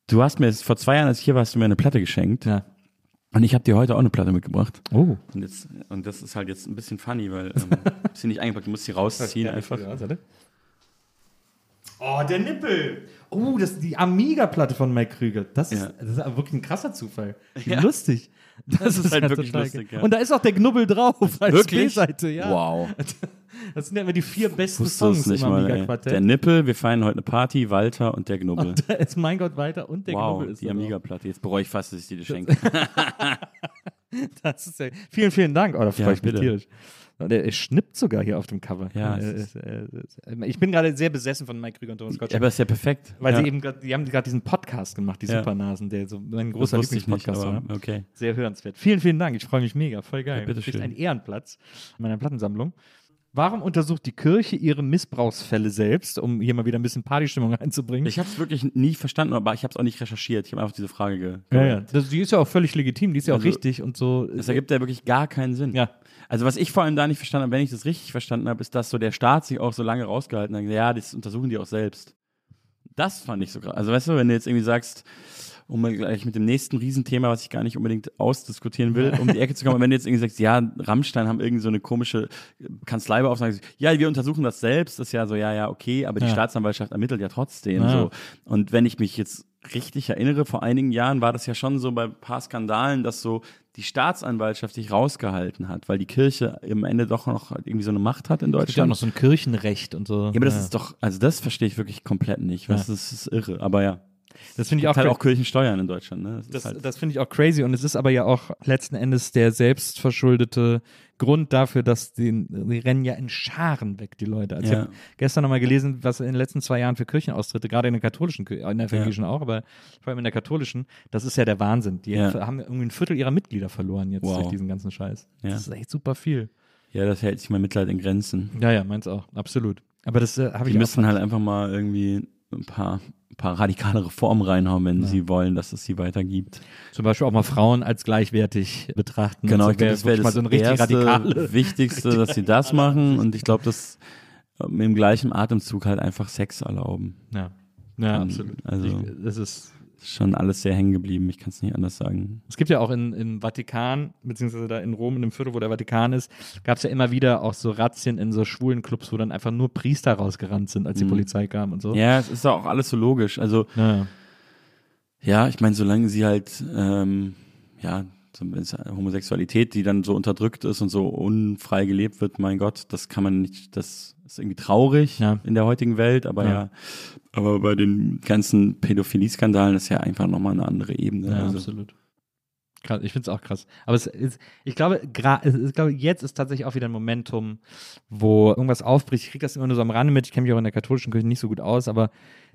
Du hast mir vor zwei Jahren, als ich hier war, hast du mir eine Platte geschenkt. Ja. Und ich habe dir heute auch eine Platte mitgebracht. Oh. Und, jetzt, und das ist halt jetzt ein bisschen funny, weil ähm, ist sie nicht eingepackt, du musst sie rausziehen einfach. Oh, der Nippel. Oh, das ist die Amiga-Platte von Mike Krüger. Das ist, Ja. das ist wirklich ein krasser Zufall. Wie Ja. lustig. Das, ist halt wirklich lustig, ja. Und da ist auch der Knubbel drauf als Wirklich? B-Seite, ja. Wow. Das sind ja immer die vier besten Songs nicht im. Amiga-Quartett. Der Nippel, wir feiern heute eine Party, Walter und der Knubbel. Und da ist Mein Gott weiter und der wow, Knubbel ist die. Amiga-Platte. Jetzt bereue ich fast, dass ich dir die schenke. Das ist ja, vielen, vielen Dank. Oh, da freue Ja, ich mich bitte. tierisch. Und Er, er schnippt sogar hier auf dem Cover. Ja, ich bin gerade sehr besessen von Mike Krüger und Thomas Ja, Gottschalk. aber ist ja perfekt. weil ja. sie eben grad, die haben gerade diesen Podcast gemacht, die Ja. Supernasen, der so das großer Lieblingspodcast war. okay. Sehr hörenswert. Vielen, vielen Dank. Ich freue mich mega. Voll geil. Ja, bitteschön. Du kriegst einen Ehrenplatz in meiner Plattensammlung. Warum untersucht die Kirche ihre Missbrauchsfälle selbst, um hier mal wieder ein bisschen Partystimmung reinzubringen? Ich habe es wirklich nie verstanden, aber ich habe es auch nicht recherchiert. Ich habe einfach diese Frage ge ja, ja. Das, die ist ja auch völlig legitim, die ist ja auch Also, richtig und so. Das ergibt ja wirklich gar keinen Sinn. Ja. Also was ich vor allem da nicht verstanden habe, wenn ich das richtig verstanden habe, ist, dass so der Staat sich auch so lange rausgehalten hat. Ja, das untersuchen die auch selbst. Das fand ich so krass. Also weißt du, wenn du jetzt irgendwie sagst, um mal gleich mit dem nächsten Riesenthema, was ich gar nicht unbedingt ausdiskutieren will, um die Ecke zu kommen, wenn du jetzt irgendwie sagst, ja, Rammstein haben irgendwie so eine komische Kanzleibeaufsage, ja, wir untersuchen das selbst, das ist ja so, ja, ja, okay, aber die Ja. Staatsanwaltschaft ermittelt ja trotzdem Ja. so. Und wenn ich mich jetzt richtig erinnere, vor einigen Jahren war das ja schon so bei ein paar Skandalen, dass so die Staatsanwaltschaft sich rausgehalten hat, weil die Kirche im Ende doch noch irgendwie so eine Macht hat in Es gibt ja auch Deutschland. noch so ein Kirchenrecht und so. Ja, aber das ist doch, also das verstehe ich wirklich komplett nicht. Was, Ja. Das ist irre. Aber ja. Das finde ich auch, halt auch Kirchensteuern in Deutschland. Ne? Das, Das, halt, das finde ich auch crazy und es ist aber ja auch letzten Endes der selbstverschuldete Grund dafür, dass die, die rennen ja in Scharen weg, die Leute. Also Ja. Ich habe gestern nochmal gelesen, was in den letzten zwei Jahren für Kirchenaustritte, gerade in der katholischen Kirche, in der evangelischen auch, aber vor allem in der katholischen, das ist ja der Wahnsinn. Die Ja. haben irgendwie ein Viertel ihrer Mitglieder verloren jetzt Wow. durch diesen ganzen Scheiß. Ja. Das ist echt super viel. ja, das hält sich mein Mitleid in Grenzen. Ja, ja, meins auch, absolut. Aber das äh, habe Die ich müssen auch halt einfach mal irgendwie ein paar, ein paar radikale Reformen reinhauen, wenn Ja. sie wollen, dass es sie weitergibt. zum Beispiel auch mal Frauen als gleichwertig betrachten. Genau, Also ich glaube, das wäre das so erste, Wichtigste, dass sie das machen. Und ich glaube, dass ähm, im gleichen Atemzug halt einfach Sex erlauben. Ja, ja Ähm, absolut. also- ich, das Ist schon alles sehr hängen geblieben. Ich kann es nicht anders sagen. es gibt ja auch in, im Vatikan, beziehungsweise da in Rom, in dem Viertel, wo der Vatikan ist, gab es ja immer wieder auch so Razzien in so schwulen Clubs, wo dann einfach nur Priester rausgerannt sind, als die Mhm. Polizei kam und so. Ja, es ist auch alles so logisch. Also, Ja. ja, ich meine, solange sie halt, ähm, ja, Homosexualität, die dann so unterdrückt ist und so unfrei gelebt wird, mein Gott, das kann man nicht, das ist irgendwie traurig Ja. in der heutigen Welt, aber Ja. ja, aber bei den ganzen Pädophilie-Skandalen ist ja einfach nochmal eine andere Ebene. Ja, also, absolut. Krass, ich finde es auch krass. Aber es ist, ich glaube, ich glaube, jetzt ist tatsächlich auch wieder ein Momentum, wo irgendwas aufbricht. Ich kriege das immer nur so am Rande mit. Ich kenne mich auch in der katholischen Kirche nicht so gut aus, aber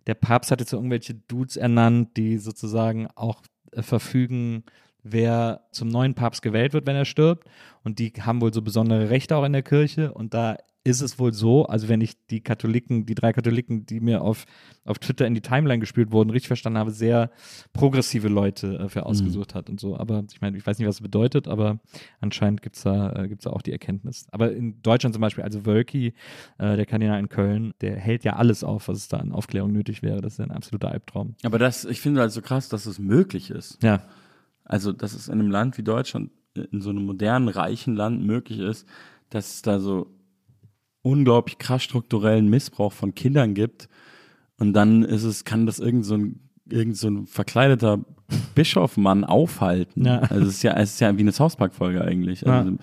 der Papst hat jetzt so irgendwelche Dudes ernannt, die sozusagen auch äh, verfügen, wer zum neuen Papst gewählt wird, wenn er stirbt. Und die haben wohl so besondere Rechte auch in der Kirche. Und da ist es wohl so, also wenn ich die Katholiken, die drei Katholiken, die mir auf, auf Twitter in die Timeline gespielt wurden, richtig verstanden habe, sehr progressive Leute äh, für ausgesucht hat und so. Aber ich meine, ich weiß nicht, was es bedeutet, aber anscheinend gibt es da, äh, gibt's da auch die Erkenntnis. Aber in Deutschland zum Beispiel, also Wölki, äh, der Kardinal in Köln, der hält ja alles auf, was es da an Aufklärung nötig wäre. Das ist ein absoluter Albtraum. Aber das, ich finde halt so krass, dass es möglich ist. Ja. Also, dass es in einem Land wie Deutschland, in so einem modernen, reichen Land möglich ist, dass es da so unglaublich krass strukturellen Missbrauch von Kindern gibt. Und dann ist es, kann das irgend so ein, irgend so ein verkleideter Bischofmann aufhalten. Ja. Also es ist ja, es ist ja wie eine South Park-Folge eigentlich. Also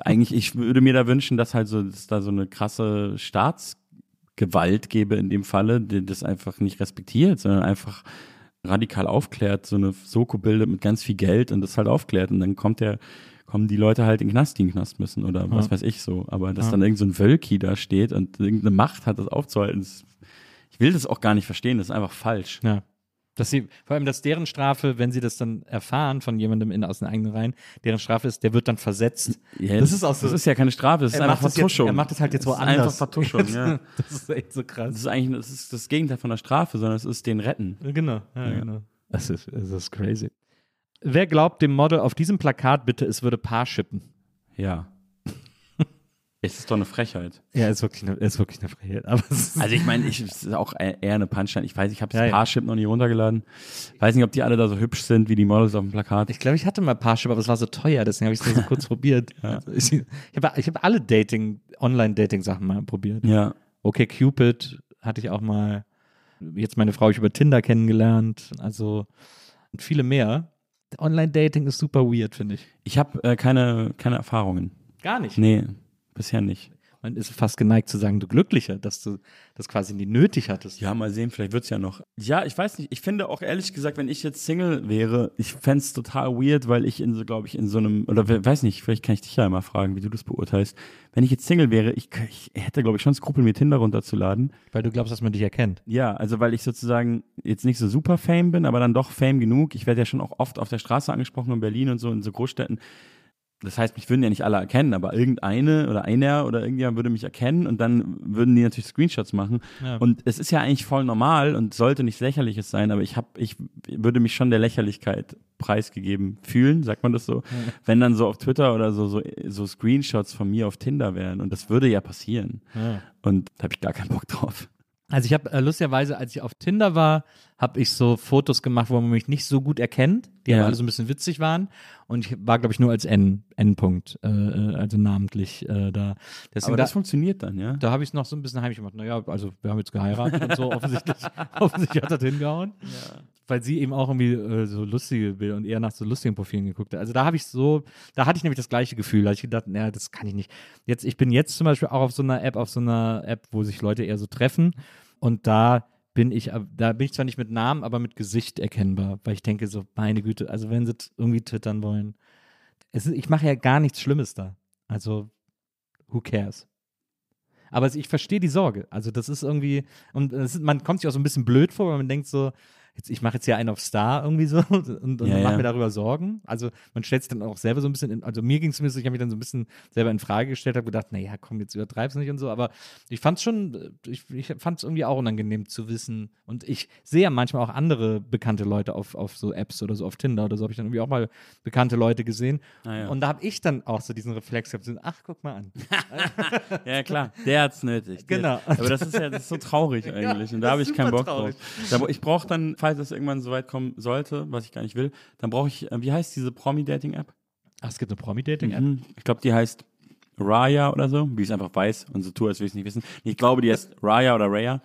eigentlich, ich würde mir da wünschen, dass halt so, dass da so eine krasse Staatsgewalt gäbe in dem Falle, die das einfach nicht respektiert, sondern einfach radikal aufklärt, so eine Soko bildet mit ganz viel Geld und das halt aufklärt. Und dann kommt der, kommen die Leute halt in den Knast, die in den Knast müssen oder was weiß ich so. Aber dass Ja. dann irgend so ein Wölki da steht und irgendeine Macht hat, das aufzuhalten, das, ich will das auch gar nicht verstehen, das ist einfach falsch. Ja. Dass sie, vor allem, dass deren Strafe, wenn sie das dann erfahren von jemandem in, aus den eigenen Reihen, deren Strafe ist, der wird dann versetzt. Ja, das ist auch so. Das ist ja keine Strafe, das ist einfach das jetzt, Vertuschung. er macht das halt jetzt Das ist woanders. einfach Vertuschung, ja. Das ist echt so krass. Das ist eigentlich das, ist das Gegenteil von der Strafe, sondern es ist den Retten. Genau, ja, Ja. genau. Das ist, das ist crazy. Wer glaubt dem Model auf diesem Plakat bitte, es würde Paar schippen? Ja. Es ist doch eine Frechheit. Ja, ist wirklich eine, ist wirklich eine Frechheit. Also ich meine, ich es ist auch eher eine Punchline. Ich weiß, ich habe das Ja, ja. Parship noch nie runtergeladen. Weiß nicht, ob die alle da so hübsch sind wie die Models auf dem Plakat. ich glaube, ich hatte mal Parship, aber es war so teuer, deswegen habe ich es so kurz probiert. Also Ich, ich habe ich hab alle Dating, Online-Dating-Sachen mal probiert. ja. Okay, Cupid hatte ich auch mal. Jetzt meine Frau habe ich über Tinder kennengelernt. Also und viele mehr. Online-Dating ist super weird, finde ich. Ich habe äh, keine, keine Erfahrungen. Gar nicht. Nee, bisher nicht. Man ist fast geneigt zu sagen, du glücklicher, dass du das quasi nie nötig hattest. Ja, mal sehen, vielleicht wird's ja noch. Ja, ich weiß nicht. Ich finde auch ehrlich gesagt, wenn ich jetzt Single wäre, ich fänd's total weird, weil ich in so, glaube ich, in so einem, oder we- weiß nicht, vielleicht kann ich dich ja mal fragen, wie du das beurteilst. Wenn ich jetzt Single wäre, ich, ich hätte, glaube ich, schon Skrupel, mir Tinder runterzuladen. Weil du glaubst, dass man dich erkennt. Ja, also weil ich sozusagen jetzt nicht so super Fame bin, aber dann doch Fame genug. Ich werde ja schon auch oft auf der Straße angesprochen in Berlin und so in so Großstädten. Das heißt, mich würden ja nicht alle erkennen, aber irgendeine oder einer oder irgendjemand würde mich erkennen und dann würden die natürlich Screenshots machen. Ja. Und es ist ja eigentlich voll normal und sollte nichts Lächerliches sein, aber ich habe, ich würde mich schon der Lächerlichkeit preisgegeben fühlen, sagt man das so, wenn dann so auf Twitter oder so, so, so Screenshots von mir auf Tinder wären. Und das würde ja passieren. Und da habe ich gar keinen Bock drauf. Also ich habe äh, lustigerweise, als ich auf Tinder war, habe ich so Fotos gemacht, wo man mich nicht so gut erkennt, die Ja. aber alle so ein bisschen witzig waren. Und ich war, glaube ich, nur als N, N-Punkt, äh, äh, also namentlich äh, da. Deswegen Aber da, das funktioniert dann, ja? da habe ich es noch so ein bisschen heimlich gemacht. Naja, also wir haben jetzt geheiratet und so, offensichtlich, offensichtlich hat das hingehauen. Weil sie eben auch irgendwie äh, so lustige Bilder und eher nach so lustigen Profilen geguckt hat. Also da habe ich so, da hatte ich nämlich das gleiche Gefühl. Da habe ich gedacht, naja, das kann ich nicht. Jetzt, ich bin jetzt zum Beispiel auch auf so einer App, auf so einer App, wo sich Leute eher so treffen. Und da bin ich, äh, da bin ich zwar nicht mit Namen, aber mit Gesicht erkennbar, weil ich denke so, meine Güte, also wenn sie irgendwie twittern wollen. Ist, ich mache ja gar nichts Schlimmes da. Also, who cares? Aber ich verstehe die Sorge. Also das ist irgendwie, und ist, man kommt sich auch so ein bisschen blöd vor, weil man denkt so, jetzt, ich mache jetzt hier einen auf Star irgendwie so und, und Ja, mache ja. mir darüber Sorgen. Also man stellt sich dann auch selber so ein bisschen, in, also mir ging es zumindest, ich habe mich dann so ein bisschen selber in Frage gestellt, habe gedacht, naja, komm, jetzt übertreib's nicht und so, aber ich fand es schon, ich, ich fand es irgendwie auch unangenehm zu wissen und ich sehe ja manchmal auch andere bekannte Leute auf, auf so Apps oder so auf Tinder oder so, habe ich dann irgendwie auch mal bekannte Leute gesehen Ah, ja. und da habe ich dann auch so diesen Reflex gehabt, so, ach, guck mal an. Ja, klar, der hat's nötig. Der- Genau. Aber das ist ja das ist so traurig eigentlich und da habe ich keinen Bock traurig. drauf. Ich brauche dann, falls es irgendwann so weit kommen sollte, was ich gar nicht will, dann brauche ich, äh, wie heißt diese Promi-Dating-App? Ach, es gibt eine Promi-Dating-App? Mhm. Ich glaube, die heißt Raya oder so, wie ich es einfach weiß und so tue, als würde ich es nicht wissen. Ich glaube, die heißt Raya oder Raya.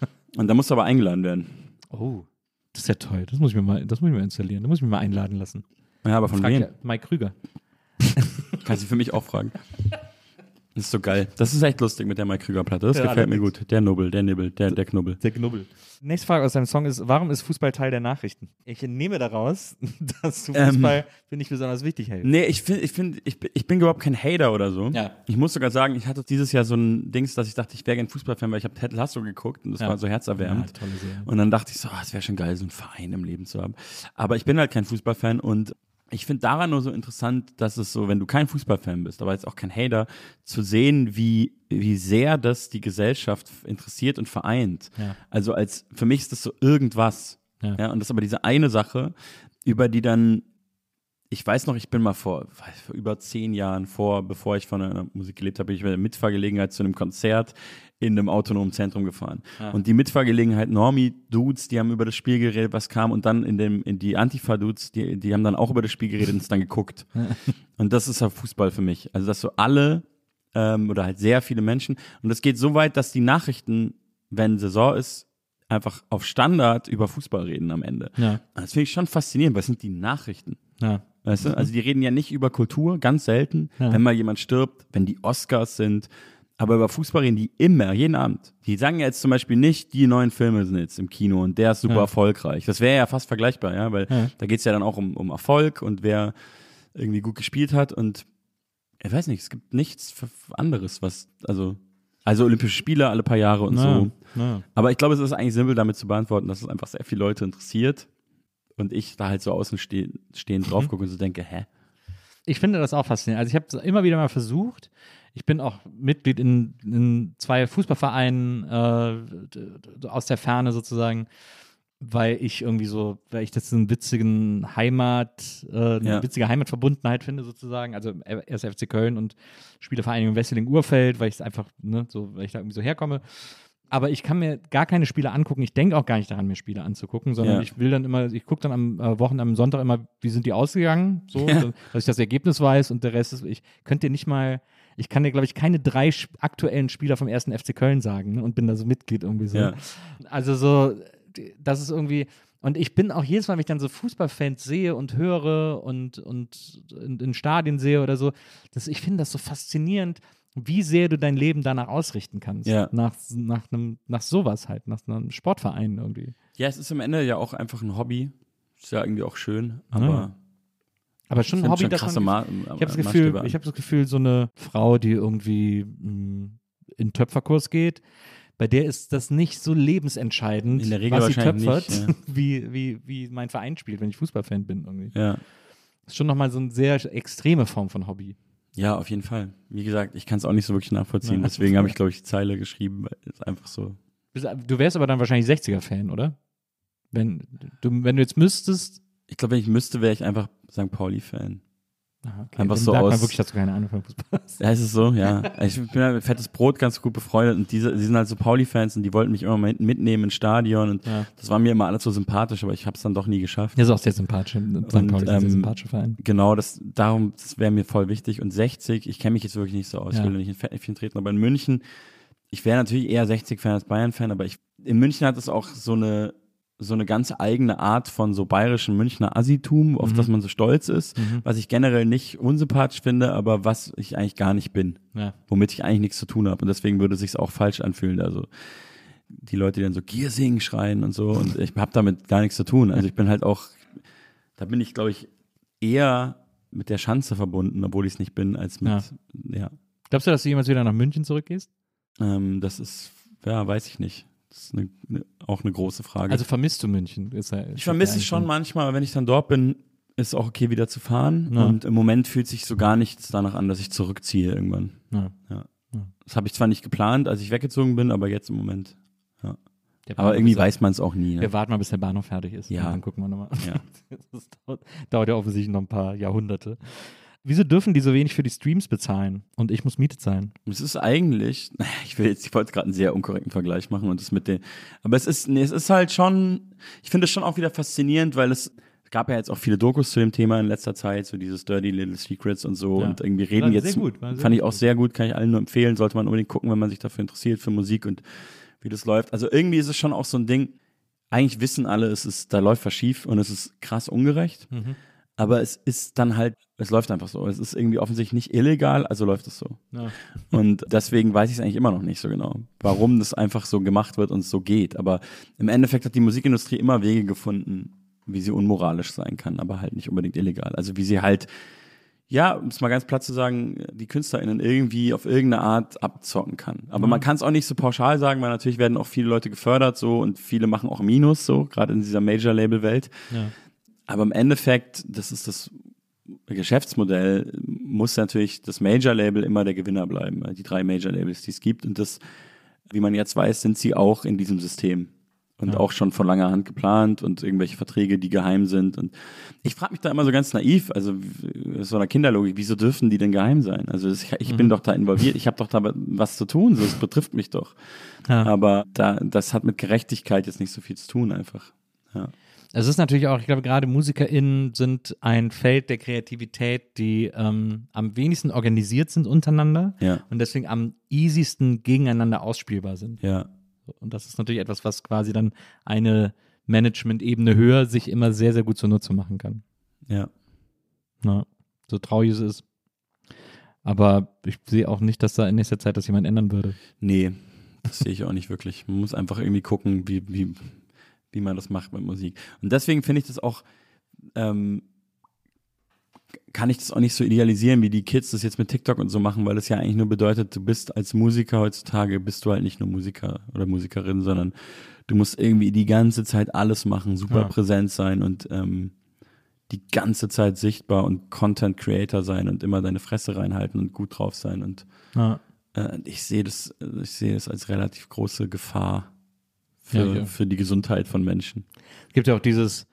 Und da musst du aber eingeladen werden. Oh, das ist ja toll. Das muss ich mir mal, das muss ich mir installieren. Da muss ich mich mal einladen lassen. Ja, aber von Frag wem? ja Mike Krüger. Kannst du für mich auch fragen. Das ist so geil. Das ist echt lustig mit der Mike Krüger-Platte. Das Ja, gefällt mir gut. Der Nubbel, der Nibbel, der, der Knubbel. Der Knubbel. Nächste Frage aus deinem Song ist, warum ist Fußball Teil der Nachrichten? Ich entnehme daraus, dass du Ähm. Fußball für nicht besonders wichtig hältst. Nee, ich finde, ich finde, ich, bin- ich bin überhaupt kein Hater oder so. Ja. Ich muss sogar sagen, ich hatte dieses Jahr so ein Dings, dass ich dachte, ich wäre gern Fußballfan, weil ich habe Ted Lasso geguckt und das Ja. war so herzerwärmend. Ja, tolle Serie. Und dann dachte ich so, ah, es wäre schon geil, so einen Verein im Leben zu haben. Aber ich bin halt kein Fußballfan und ich finde daran nur so interessant, dass es so, wenn du kein Fußballfan bist, aber jetzt auch kein Hater, zu sehen, wie, wie sehr das die Gesellschaft interessiert und vereint. Ja. Also als, für mich ist das so irgendwas. Ja. Ja. und das ist aber diese eine Sache, über die dann, ich weiß noch, ich bin mal vor, vor über zehn Jahren vor, bevor ich von der Musik gelebt habe, bin ich bei der Mitfahrgelegenheit zu einem Konzert in einem autonomen Zentrum gefahren. Und die Mitfahrgelegenheit Normie-Dudes, die haben über das Spiel geredet, was kam, und dann in dem, in die Antifa-Dudes, die, die haben dann auch über das Spiel geredet und es dann geguckt. und das ist ja Fußball für mich. Also, dass so alle ähm, oder halt sehr viele Menschen, und das geht so weit, dass die Nachrichten, wenn Saison ist, einfach auf Standard über Fußball reden am Ende. Ja. Das finde ich schon faszinierend, weil es sind die Nachrichten. Ja. Weißt du? Also die reden ja nicht über Kultur, ganz selten, Ja. wenn mal jemand stirbt, wenn die Oscars sind. Aber über Fußball reden die immer, jeden Abend. Die sagen ja jetzt zum Beispiel nicht, die neuen Filme sind jetzt im Kino und der ist super Ja. erfolgreich. Das wäre ja fast vergleichbar, ja, weil Ja. da geht's ja dann auch um, um Erfolg und wer irgendwie gut gespielt hat und ich weiß nicht, es gibt nichts anderes, was, also, also Olympische Spiele alle paar Jahre und so. Ja. Aber ich glaube, es ist eigentlich simpel damit zu beantworten, dass es einfach sehr viele Leute interessiert und ich da halt so außen ste stehend drauf gucke und so denke, hä? ich finde das auch faszinierend. Also ich habe es immer wieder mal versucht. Ich bin auch Mitglied in, in zwei Fußballvereinen äh, aus der Ferne sozusagen, weil ich irgendwie so, weil ich das einen witzigen Heimat, äh, eine Ja. witzige Heimatverbundenheit finde sozusagen. Also erst FC Köln und Spielevereinigung Wesseling-Urfeld, weil ich es einfach, ne, so, weil ich da irgendwie so herkomme. Aber ich kann mir gar keine Spiele angucken. Ich denke auch gar nicht daran, mir Spiele anzugucken, sondern Ja. ich will dann immer, ich gucke dann am äh, Wochen, am Sonntag immer, wie sind die ausgegangen, so, Ja. dass ich das Ergebnis weiß und der Rest ist, ich könnte dir nicht mal, ich kann dir, glaube ich, keine drei aktuellen Spieler vom ersten FC Köln sagen ne, und bin da so Mitglied irgendwie so. Ja. Also so, das ist irgendwie, und ich bin auch jedes Mal, wenn ich dann so Fußballfans sehe und höre und, und in, in Stadien sehe oder so, das, ich finde das so faszinierend, wie sehr du dein Leben danach ausrichten kannst. Ja. Nach, nach, einem, nach sowas halt, nach einem Sportverein irgendwie. Ja, es ist am Ende ja auch einfach ein Hobby. Ist ja irgendwie auch schön, aber Ja. Aber schon ein Hobby, schon das krasse man, Ma ich habe das Maßstäbe Gefühl, ich habe das Gefühl, so eine Frau, die irgendwie mh, in Töpferkurs geht, bei der ist das nicht so lebensentscheidend, In der Regel was sie töpfert, nicht, wie, wie, wie mein Verein spielt, wenn ich Fußballfan bin irgendwie. ja. Das ist schon nochmal so eine sehr extreme Form von Hobby. ja, auf jeden Fall. Wie gesagt, ich kann es auch nicht so wirklich nachvollziehen. Ja. Deswegen habe ich, glaube ich, die Zeile geschrieben. weil es einfach so. Du wärst aber dann wahrscheinlich 60er-Fan, oder? Wenn du, wenn du jetzt müsstest. Ich glaube, wenn ich müsste, wäre ich einfach St. Pauli-Fan. Aha, okay, Einfach dann so sagt man aus- wirklich, dass du keine Ahnung von Fußball. Ja, ist es so, ja. Ich bin ja mit Fettes Brot ganz gut befreundet und diese, die sind halt so Pauli-Fans und die wollten mich immer mal mitnehmen ins Stadion und Ja. das war mir immer alles so sympathisch, aber ich habe es dann doch nie geschafft. Der ist auch sehr sympathisch. St. Pauli ist ein sehr ähm, sympathischer Verein. Genau, das, darum, das wäre mir voll wichtig. Und 60, ich kenne mich jetzt wirklich nicht so aus, Ja. ich will nicht in Fettnäpfchen treten, aber in München, ich wäre natürlich eher 60-Fan als Bayern-Fan, aber ich, in München hat es auch so eine, so eine ganz eigene Art von so bayerischen Münchner Assitum, auf Mhm. das man so stolz ist, was ich generell nicht unsympathisch finde, aber was ich eigentlich gar nicht bin, Ja. womit ich eigentlich nichts zu tun habe. Und deswegen würde es sich auch falsch anfühlen. Also die Leute, die dann so Giersing schreien und so, und ich habe damit gar nichts zu tun. Also ich bin halt auch, da bin ich, glaube ich, eher mit der Schanze verbunden, obwohl ich es nicht bin, als mit, ja. Glaubst du, dass du jemals wieder nach München zurückgehst? Ähm, das ist, ja, weiß ich nicht. Das ist eine, eine, auch eine große Frage. Also vermisst du München? Ist ja, ich vermisse es schon manchmal, aber wenn ich dann dort bin, ist es auch okay, wieder zu fahren. Ja. Und im Moment fühlt sich so gar nichts danach an, dass ich zurückziehe irgendwann. Ja. Das habe ich zwar nicht geplant, als ich weggezogen bin, aber jetzt im Moment. Der Aber irgendwie ist- weiß man es auch nie. Ne? Wir warten mal, bis der Bahnhof fertig ist. Ja. Und dann gucken wir nochmal. Ja. Das dauert, dauert ja offensichtlich noch ein paar Jahrhunderte. Wieso dürfen die so wenig für die Streams bezahlen und ich muss Miete zahlen? Es ist eigentlich, ich will jetzt, ich wollte gerade einen sehr unkorrekten Vergleich machen und das mit den, aber es ist, nee, es ist halt schon, ich finde es schon auch wieder faszinierend, weil es, gab ja jetzt auch viele Dokus zu dem Thema in letzter Zeit, so dieses Dirty Little Secrets und so Ja. und irgendwie reden jetzt, gut, fand ich auch sehr gut, kann ich allen nur empfehlen, sollte man unbedingt gucken, wenn man sich dafür interessiert, für Musik und wie das läuft. Also irgendwie ist es schon auch so ein Ding, eigentlich wissen alle, es ist, da läuft was schief und es ist krass ungerecht. Mhm. Aber es ist dann halt, es läuft einfach so. Es ist irgendwie offensichtlich nicht illegal, also läuft es so. Ja. Und deswegen weiß ich es eigentlich immer noch nicht so genau, warum das einfach so gemacht wird und es so geht. Aber im Endeffekt hat die Musikindustrie immer Wege gefunden, wie sie unmoralisch sein kann, aber halt nicht unbedingt illegal. Also wie sie halt, ja, um es mal ganz platt zu sagen, die KünstlerInnen irgendwie auf irgendeine Art abzocken kann. Aber man kann es auch nicht so pauschal sagen, weil natürlich werden auch viele Leute gefördert so und viele machen auch Minus so, gerade in dieser Major-Label-Welt. Ja. Aber im Endeffekt, das ist das Geschäftsmodell muss natürlich das Major-Label immer der Gewinner bleiben. Die drei Major-Labels, die es gibt. Und das, wie man jetzt weiß, sind sie auch in diesem System. Und Ja. auch schon von langer Hand geplant und irgendwelche Verträge, die geheim sind. Und ich frage mich da immer so ganz naiv, also so einer Kinderlogik, wieso dürfen die denn geheim sein? Also das, ich Mhm. bin doch da involviert, ich habe doch da was zu tun, so, es betrifft mich doch. Ja. Aber da, das hat mit Gerechtigkeit jetzt nicht so viel zu tun einfach. Ja. Es ist natürlich auch, ich glaube, gerade MusikerInnen sind ein Feld der Kreativität, die ähm, am wenigsten organisiert sind untereinander Ja. und deswegen am easiesten gegeneinander ausspielbar sind. Ja. Und das ist natürlich etwas, was quasi dann eine Management-Ebene höher sich immer sehr, sehr gut zunutze machen kann. Ja. Ja, so traurig es ist. Aber ich sehe auch nicht, dass da in nächster Zeit das jemand ändern würde. Nee, das sehe ich auch nicht wirklich. Man muss einfach irgendwie gucken, wie, wie, wie man das macht mit Musik. Und deswegen finde ich das auch, ähm, kann ich das auch nicht so idealisieren, wie die Kids das jetzt mit TikTok und so machen, weil das ja eigentlich nur bedeutet, du bist als Musiker heutzutage, bist du halt nicht nur Musiker oder Musikerin, sondern du musst irgendwie die ganze Zeit alles machen, super Ja. präsent sein und ähm, die ganze Zeit sichtbar und Content Creator sein und immer deine Fresse reinhalten und gut drauf sein und Ja. äh, ich sehe das, ich sehe das als relativ große Gefahr für, Ja, ja. für die Gesundheit von Menschen. Es gibt ja auch dieses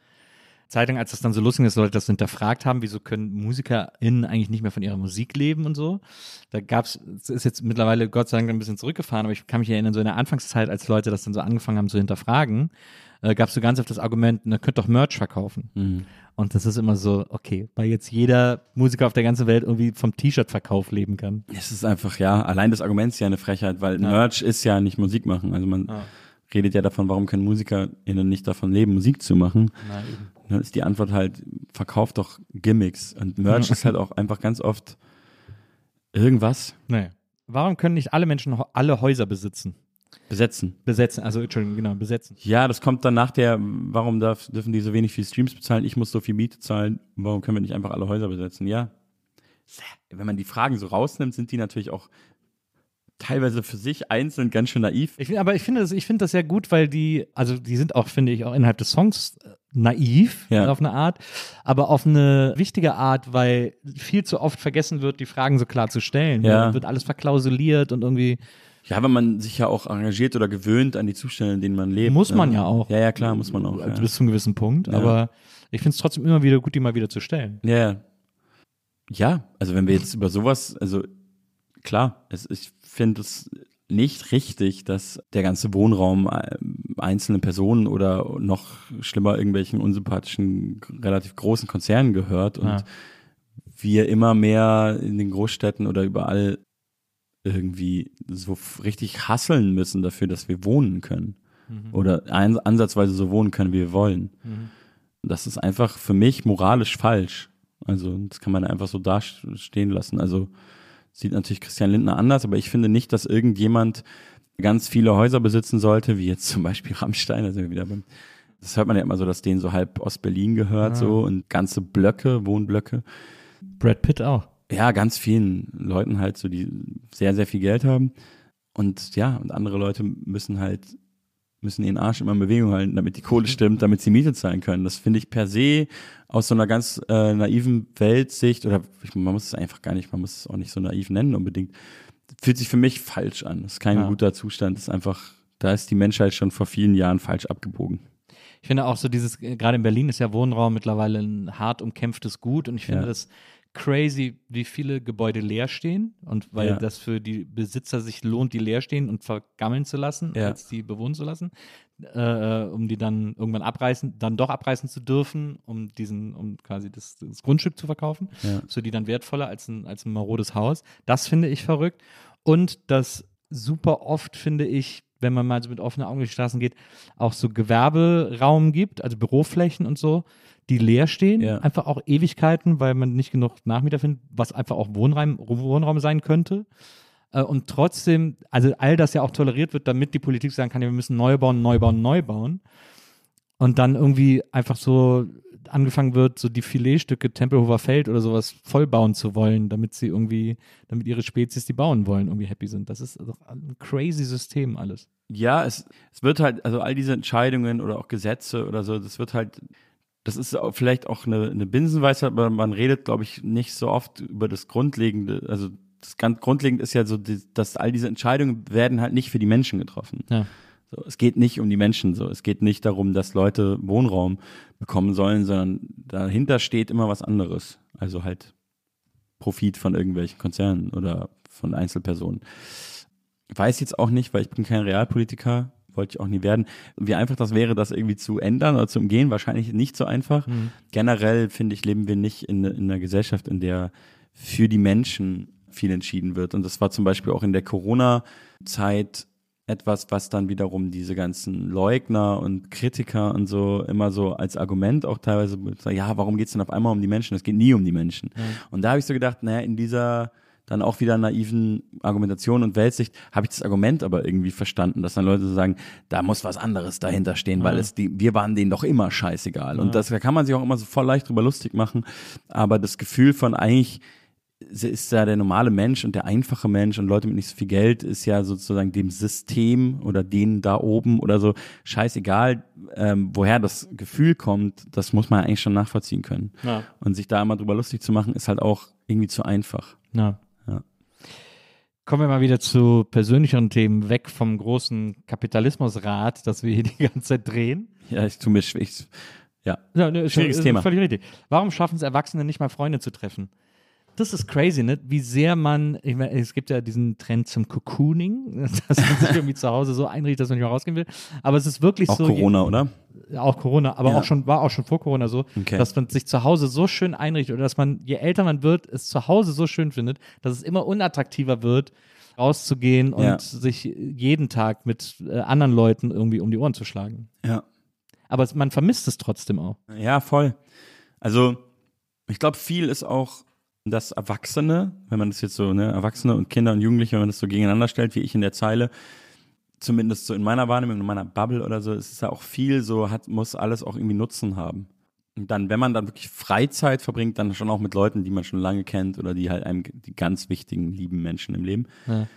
Zeitung, als das dann so lustig ist, Leute das hinterfragt haben, wieso können MusikerInnen eigentlich nicht mehr von ihrer Musik leben und so. Da gab's, es ist jetzt mittlerweile Gott sei Dank ein bisschen zurückgefahren, aber ich kann mich erinnern, so in der Anfangszeit, als Leute das dann so angefangen haben zu hinterfragen, äh, gab es so ganz oft das Argument, na, könnt doch Merch verkaufen. Mhm. Und das ist immer so, okay, weil jetzt jeder Musiker auf der ganzen Welt irgendwie vom T-Shirt-Verkauf leben kann. Es ist einfach, ja, allein das Argument ist ja eine Frechheit, weil Ja. Merch ist ja nicht Musik machen. Also man Ja. Redet ja davon, warum können MusikerInnen nicht davon leben, Musik zu machen. Na, eben. Dann ist die Antwort halt, verkauft doch Gimmicks. Und Merch ist halt auch einfach ganz oft irgendwas Nee. Warum können nicht alle Menschen alle Häuser besitzen? besetzen. Besetzen, also Entschuldigung, genau, besetzen. Ja, das kommt dann nach der, warum darf, dürfen die so wenig viel Streams bezahlen? Ich muss so viel Miete zahlen. Warum können wir nicht einfach alle Häuser besetzen? Ja. Wenn man die Fragen so rausnimmt, sind die natürlich auch teilweise für sich einzeln ganz schön naiv. Ich, aber ich finde das, ich finde das sehr gut, weil die, also die sind auch, finde ich, auch innerhalb des Songs äh, naiv Ja. auf eine Art, aber auf eine wichtige Art, weil viel zu oft vergessen wird, die Fragen so klar zu stellen. Ja. Dann wird alles verklausuliert und irgendwie Ja, wenn man sich ja auch engagiert oder gewöhnt an die Zustände, in denen man lebt. muss man ne? ja auch. Ja, ja, klar, muss man auch. Ja, Bis zu einem gewissen Punkt, Ja. aber ich finde es trotzdem immer wieder gut, die mal wieder zu stellen. ja. ja. Ja, also wenn wir jetzt über sowas, also klar, es, ich finde es nicht richtig, dass der ganze Wohnraum äh, einzelnen Personen oder noch schlimmer irgendwelchen unsympathischen, relativ großen Konzernen gehört und Ja. wir immer mehr in den Großstädten oder überall irgendwie so richtig hasseln müssen dafür, dass wir wohnen können. Oder ein, ansatzweise so wohnen können, wie wir wollen. Das ist einfach für mich moralisch falsch. Also, das kann man einfach so dastehen lassen. Also, sieht natürlich Christian Lindner anders, aber ich finde nicht, dass irgendjemand ganz viele Häuser besitzen sollte, wie jetzt zum Beispiel Rammstein, also wieder beim, das hört man ja immer so, dass denen so halb Ostberlin gehört, Ah. so, und ganze Blöcke, Wohnblöcke. Brad Pitt auch. Ja, ganz vielen Leuten halt so, die sehr, sehr viel Geld haben. Und ja, und andere Leute müssen halt, müssen ihren Arsch immer in Bewegung halten, damit die Kohle stimmt, damit sie Miete zahlen können. Das finde ich per se aus so einer ganz äh, naiven Weltsicht, oder ich, man muss es einfach gar nicht, man muss es auch nicht so naiv nennen unbedingt, fühlt sich für mich falsch an. Das ist kein Ja. guter Zustand. Das ist einfach, da ist die Menschheit schon vor vielen Jahren falsch abgebogen. Ich finde auch so dieses, äh, gerade in Berlin ist ja Wohnraum mittlerweile ein hart umkämpftes Gut und ich finde Ja. das crazy, wie viele Gebäude leer stehen und weil Ja. das für die Besitzer sich lohnt, die leer stehen und vergammeln zu lassen, Ja. als die bewohnen zu lassen, äh, um die dann irgendwann abreißen, dann doch abreißen zu dürfen, um diesen, um quasi das, das Grundstück zu verkaufen, Ja. so die dann wertvoller als ein, als ein marodes Haus. Das finde ich verrückt und das super oft finde ich, wenn man mal so mit offenen Augen durch die Straßen geht, auch so Gewerberaum gibt, also Büroflächen und so, die leer stehen, Ja. einfach auch Ewigkeiten, weil man nicht genug Nachmieter findet, was einfach auch Wohnraum, Wohnraum sein könnte. Äh, Und trotzdem, also all das ja auch toleriert wird, damit die Politik sagen kann, ja, wir müssen neu bauen, neu bauen, neu bauen. Und dann irgendwie einfach so angefangen wird, so die Filetstücke Tempelhofer Feld oder sowas vollbauen zu wollen, damit sie irgendwie, damit ihre Spezies, die bauen wollen, irgendwie happy sind. Das ist doch ein crazy System alles. Ja, es, es wird halt, also all diese Entscheidungen oder auch Gesetze oder so, das wird halt, das ist vielleicht auch eine, eine Binsenweisheit, aber man redet, glaube ich, nicht so oft über das Grundlegende. Also das ganz grundlegend ist ja so, dass all diese Entscheidungen werden halt nicht für die Menschen getroffen. Ja. So, es geht nicht um die Menschen so. Es geht nicht darum, dass Leute Wohnraum bekommen sollen, sondern dahinter steht immer was anderes. Also halt Profit von irgendwelchen Konzernen oder von Einzelpersonen. Weiß jetzt auch nicht, weil ich bin kein Realpolitiker, wollte ich auch nie werden. Wie einfach das wäre, das irgendwie zu ändern oder zu umgehen, wahrscheinlich nicht so einfach. Mhm. Generell finde ich, leben wir nicht in, in einer Gesellschaft, in der für die Menschen viel entschieden wird. Und das war zum Beispiel auch in der Corona-Zeit etwas, was dann wiederum diese ganzen Leugner und Kritiker und so immer so als Argument auch teilweise, ja, warum geht es denn auf einmal um die Menschen? Es geht nie um die Menschen. Mhm. Und da habe ich so gedacht, naja, in dieser dann auch wieder naiven Argumentation und Weltsicht habe ich das Argument aber irgendwie verstanden, dass dann Leute so sagen, da muss was anderes dahinter stehen, weil Ja. es die, wir waren denen doch immer scheißegal. Und das, da kann man sich auch immer so voll leicht drüber lustig machen. Aber das Gefühl von eigentlich ist ja der normale Mensch und der einfache Mensch und Leute mit nicht so viel Geld ist ja sozusagen dem System oder denen da oben oder so scheißegal, ähm, woher das Gefühl kommt, das muss man eigentlich schon nachvollziehen können. Ja. Und sich da immer drüber lustig zu machen, ist halt auch irgendwie zu einfach. Ja. Kommen wir mal wieder zu persönlicheren Themen, weg vom großen Kapitalismusrad, das wir hier die ganze Zeit drehen. Ja, ich tu mir schw- ich, ja. Ja, ne, Schwieriges Thema. Völlig richtig. Warum schaffen es Erwachsene nicht mal Freunde zu treffen? Das ist crazy, ne? Wie sehr man, ich meine, es gibt ja diesen Trend zum Cocooning, dass man sich irgendwie zu Hause so einrichtet, dass man nicht mehr rausgehen will. Aber es ist wirklich Auch so. Corona, oder? Ja, auch Corona, aber Ja. auch schon, war auch schon vor Corona so, Okay. dass man sich zu Hause so schön einrichtet oder dass man, je älter man wird, es zu Hause so schön findet, dass es immer unattraktiver wird, rauszugehen und Ja. sich jeden Tag mit äh, anderen Leuten irgendwie um die Ohren zu schlagen. Ja. Aber man vermisst es trotzdem auch. Ja, voll. Also, ich glaube, viel ist auch das Erwachsene, wenn man das jetzt so, ne, Erwachsene und Kinder und Jugendliche, wenn man das so gegeneinander stellt, wie ich in der Zeile, zumindest so in meiner Wahrnehmung, in meiner Bubble oder so, ist es ja auch viel so, hat, muss alles auch irgendwie Nutzen haben. Und dann, wenn man dann wirklich Freizeit verbringt, dann schon auch mit Leuten, die man schon lange kennt oder die halt einem die ganz wichtigen, lieben Menschen im Leben. Ja.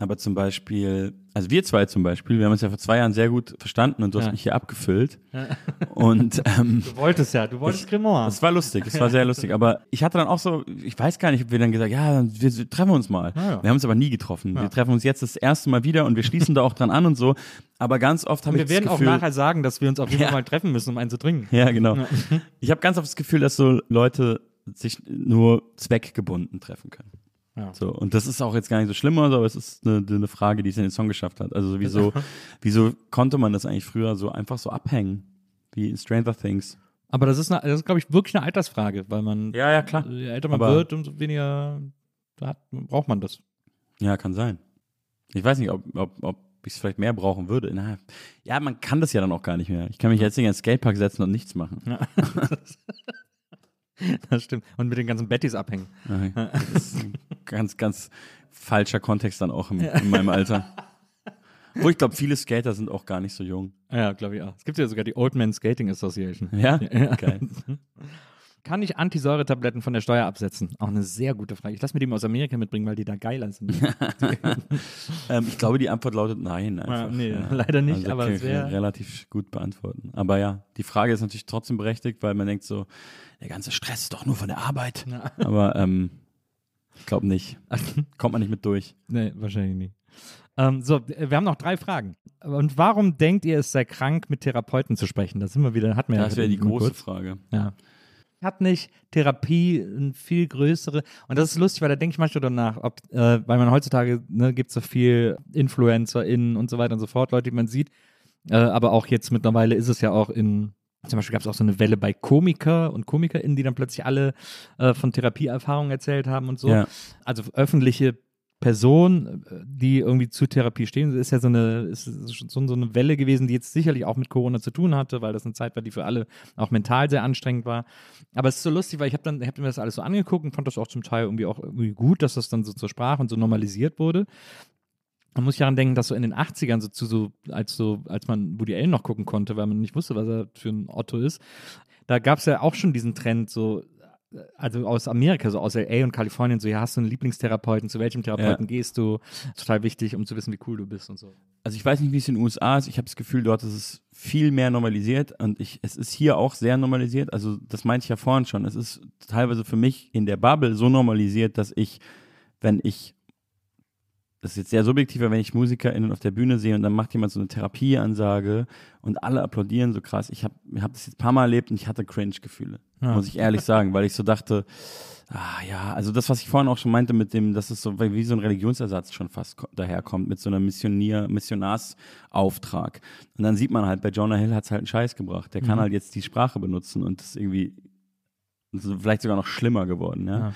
Aber zum Beispiel, also wir zwei zum Beispiel, wir haben uns ja vor zwei Jahren sehr gut verstanden und du Ja. hast mich hier abgefüllt. Und ähm, Du wolltest ja, du wolltest Grimoire. es war lustig, es war sehr lustig. Aber ich hatte dann auch so, ich weiß gar nicht, ob wir dann gesagt, ja, wir treffen uns mal. Ah, ja. Wir haben uns aber nie getroffen. Wir treffen uns jetzt das erste Mal wieder und wir schließen da auch dran an und so. Aber ganz oft habe Und ich wir werden das auch Gefühl, nachher sagen, dass wir uns auf jeden Ja. Fall mal treffen müssen, um einen zu trinken. ja, genau. Ich habe ganz oft das Gefühl, dass so Leute sich nur zweckgebunden treffen können. Ja. So, und das ist auch jetzt gar nicht so schlimm, oder so, aber es ist eine, eine Frage, die es in den Song geschafft hat. Also wieso, wieso konnte man das eigentlich früher so einfach so abhängen? Wie in Stranger Things. Aber das ist, eine- das ist glaube ich, wirklich eine Altersfrage, weil man, Ja, ja, klar. je älter man Aber- wird, umso weniger hat, braucht man das. Ja, kann sein. Ich weiß nicht, ob, ob, ob ich es vielleicht mehr brauchen würde. Na, ja, man kann das ja dann auch gar nicht mehr. Ich kann mich jetzt nicht in den Skatepark setzen und nichts machen. Das stimmt. Und mit den ganzen Bettys abhängen. Das ist ein ganz, ganz falscher Kontext dann auch im, in meinem Alter. Wo ich glaube, viele Skater sind auch gar nicht so jung. Ja, glaube ich auch. Es gibt ja sogar die Old Man Skating Association. Ja? Ja. Geil. Kann ich Antisäuretabletten von der Steuer absetzen? Auch eine sehr gute Frage. Ich lasse mir die mal aus Amerika mitbringen, weil die da geiler sind. Ähm, ich glaube, die Antwort lautet nein. Einfach. nee, leider nicht, Also, aber es ich wär- relativ gut beantworten. Aber ja, die Frage ist natürlich trotzdem berechtigt, weil man denkt so, der ganze Stress ist doch nur von der Arbeit. Aber ähm, ich glaube nicht. Kommt man nicht mit durch. nee, wahrscheinlich nicht. Ähm, so, wir haben noch drei Fragen. Und warum denkt ihr, es sei krank, mit Therapeuten zu sprechen? Da sind wir wieder, hatten wir Das wäre die große kurz. Frage. Ja. Hat nicht Therapie eine viel größere, und das ist lustig, weil da denke ich manchmal darüber nach, ob, äh, weil man heutzutage, ne, gibt so viel InfluencerInnen und so weiter und so fort, Leute, die man sieht, äh, aber auch jetzt mittlerweile ist es ja auch in, zum Beispiel gab es auch so eine Welle bei Komiker und KomikerInnen, die dann plötzlich alle äh, von Therapieerfahrungen erzählt haben und so. Ja. Also öffentliche Personen, äh, die irgendwie zu Therapie stehen, ist ja so eine, ist so eine Welle gewesen, die jetzt sicherlich auch mit Corona zu tun hatte, weil das eine Zeit war, die für alle auch mental sehr anstrengend war. Aber es ist so lustig, weil ich habe dann, ich habe mir das alles so angeguckt und fand das auch zum Teil irgendwie auch irgendwie gut, dass das dann so zur Sprache und so normalisiert wurde. Man muss ja daran denken, dass so in den 80ern so zu so, als so, als man Woody Allen noch gucken konnte, weil man nicht wusste, was er für ein Otto ist, da gab es ja auch schon diesen Trend, so also aus Amerika, so aus LA und Kalifornien, so, ja, hast du einen Lieblingstherapeuten, zu welchem Therapeuten Ja. gehst du? Total wichtig, um zu wissen, wie cool du bist und so. Also ich weiß nicht, wie es in den USA ist. Ich habe das Gefühl, dort ist es viel mehr normalisiert und ich, es ist hier auch sehr normalisiert. Also das meinte ich ja vorhin schon. Es ist teilweise für mich in der Bubble so normalisiert, dass ich, wenn ich, das ist jetzt sehr subjektiv, aber wenn ich MusikerInnen auf der Bühne sehe und dann macht jemand so eine Therapieansage und alle applaudieren so krass. Ich habe hab das jetzt ein paar Mal erlebt und ich hatte Cringe-Gefühle, Ja. muss ich ehrlich sagen, weil ich so dachte, Ah ja, also das, was ich vorhin auch schon meinte mit dem, dass es so wie so ein Religionsersatz schon fast ko- daherkommt, mit so einer Missionier, Missionarsauftrag. Und dann sieht man halt, bei Jonah Hill hat's halt einen Scheiß gebracht. Der kann halt jetzt die Sprache benutzen und das ist irgendwie das vielleicht sogar noch schlimmer geworden, ja. Ja.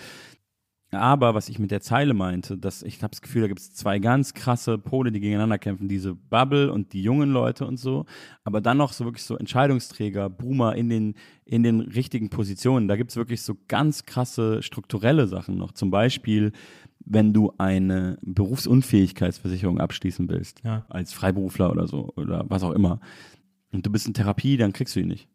Aber was ich mit der Zeile meinte, dass ich habe das Gefühl, da gibt es zwei ganz krasse Pole, die gegeneinander kämpfen, diese Bubble und die jungen Leute und so, aber dann noch so wirklich so Entscheidungsträger, Boomer in den in den richtigen Positionen. Da gibt es wirklich so ganz krasse strukturelle Sachen noch. Zum Beispiel, wenn du eine Berufsunfähigkeitsversicherung abschließen willst, Ja. als Freiberufler oder so oder was auch immer, und du bist in Therapie, dann kriegst du ihn nicht.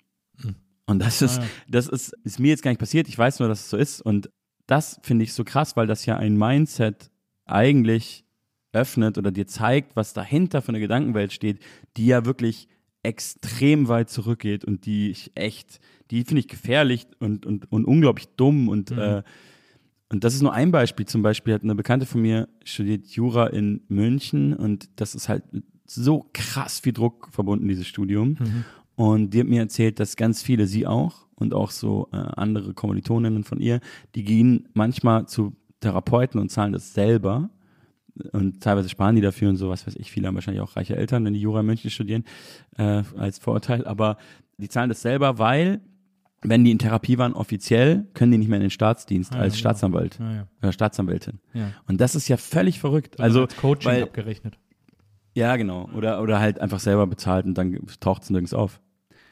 Und das ist, Ah, ja. das ist, ist mir jetzt gar nicht passiert. Ich weiß nur, dass es so ist. Und das finde ich so krass, weil das ja ein Mindset eigentlich öffnet oder dir zeigt, was dahinter für eine Gedankenwelt steht, die ja wirklich extrem weit zurückgeht und die ich echt, die finde ich gefährlich und, und, und unglaublich dumm und, äh, und das ist nur ein Beispiel. Zum Beispiel hat eine Bekannte von mir studiert Jura in München und das ist halt so krass viel Druck verbunden, dieses Studium. Und die hat mir erzählt, dass ganz viele, sie auch und auch so äh, andere Kommilitoninnen von ihr, die gehen manchmal zu Therapeuten und zahlen das selber. Und teilweise sparen die dafür und so, was weiß ich. Viele haben wahrscheinlich auch reiche Eltern, wenn die Jura in München studieren, äh, als Vorurteil. Aber die zahlen das selber, weil, wenn die in Therapie waren, offiziell, können die nicht mehr in den Staatsdienst ja, als genau. Staatsanwalt Ja, ja. oder Staatsanwältin. Ja. Und das ist ja völlig verrückt. Also, als Coaching weil, abgerechnet. ja, genau. Oder, oder halt einfach selber bezahlt und dann taucht es nirgends auf.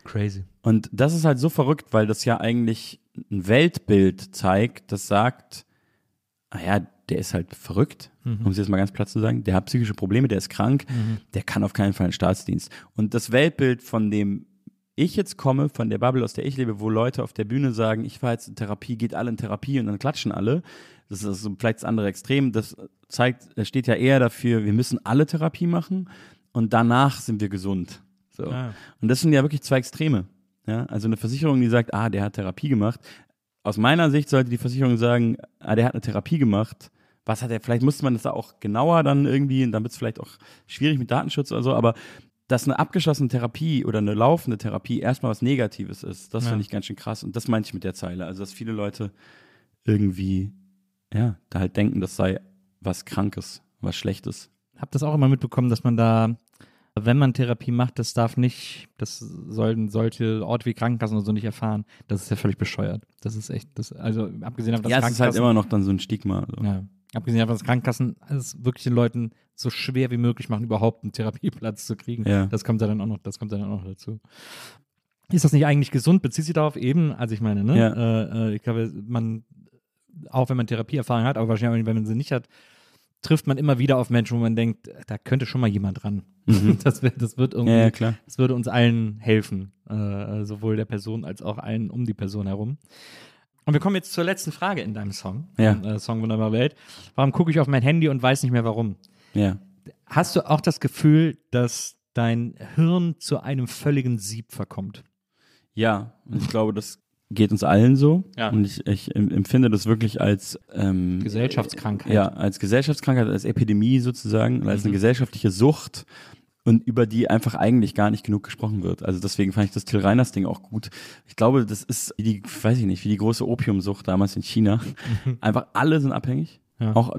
Crazy. Und das ist halt so verrückt, weil das ja eigentlich ein Weltbild zeigt, das sagt, naja, der ist halt verrückt, um es jetzt mal ganz platt zu sagen. Der hat psychische Probleme, der ist krank, der kann auf keinen Fall in den Staatsdienst. Und das Weltbild, von dem ich jetzt komme, von der Bubble, aus der ich lebe, wo Leute auf der Bühne sagen, ich war jetzt in Therapie, geht alle in Therapie und dann klatschen alle. Das ist so vielleicht das andere Extrem. Das zeigt, das steht ja eher dafür, wir müssen alle Therapie machen und danach sind wir gesund. So. Ah. Und das sind ja wirklich zwei Extreme. Ja, also eine Versicherung, die sagt, ah, der hat Therapie gemacht. Aus meiner Sicht sollte die Versicherung sagen, ah, der hat eine Therapie gemacht. Was hat er? Vielleicht musste man das da auch genauer dann irgendwie, und dann wird es vielleicht auch schwierig mit Datenschutz oder so, aber dass eine abgeschlossene Therapie oder eine laufende Therapie erstmal was Negatives ist, das Ja. finde ich ganz schön krass. Und das meinte ich mit der Zeile. Also, dass viele Leute irgendwie, ja, da halt denken, das sei was Krankes, was Schlechtes. Hab das auch immer mitbekommen, dass man da, wenn man Therapie macht, das darf nicht, das sollten solche Orte wie Krankenkassen oder so nicht erfahren. Das ist ja völlig bescheuert. Das ist echt, das, also abgesehen davon, dass Ja, es ist halt Krankenkassen- immer noch dann so ein Stigma. So. Ja. Abgesehen davon, dass Krankenkassen es wirklich den Leuten so schwer wie möglich machen, überhaupt einen Therapieplatz zu kriegen. Ja. Das kommt ja dann auch noch, das kommt ja dann auch noch dazu. Ist das nicht eigentlich gesund? Bezieht sich darauf eben, also ich meine, ne? Ja. Äh, äh, ich glaube, man, auch wenn man Therapieerfahrung hat, aber wahrscheinlich, wenn man sie nicht hat, trifft man immer wieder auf Menschen, wo man denkt, da könnte schon mal jemand dran. Das, wär, das wird irgendwie, Mhm. Ja, ja, das würde uns allen helfen, äh, sowohl der Person als auch allen um die Person herum. Und wir kommen jetzt zur letzten Frage in deinem Song, Ja. äh, Song Wunderbare Welt. Warum gucke ich auf mein Handy und weiß nicht mehr warum? Ja. Hast du auch das Gefühl, dass dein Hirn zu einem völligen Sieb verkommt? Ja, und ich glaube, das geht uns allen so. Ja. Und ich, ich em- empfinde das wirklich als ähm, Gesellschaftskrankheit. Ja, als Gesellschaftskrankheit, als Epidemie sozusagen, als Mhm. eine gesellschaftliche Sucht und über die einfach eigentlich gar nicht genug gesprochen wird. Also deswegen fand ich das Till Reiners Ding auch gut. Ich glaube, das ist wie die, weiß ich nicht, wie die große Opiumsucht damals in China. Einfach alle sind abhängig. Ja. Auch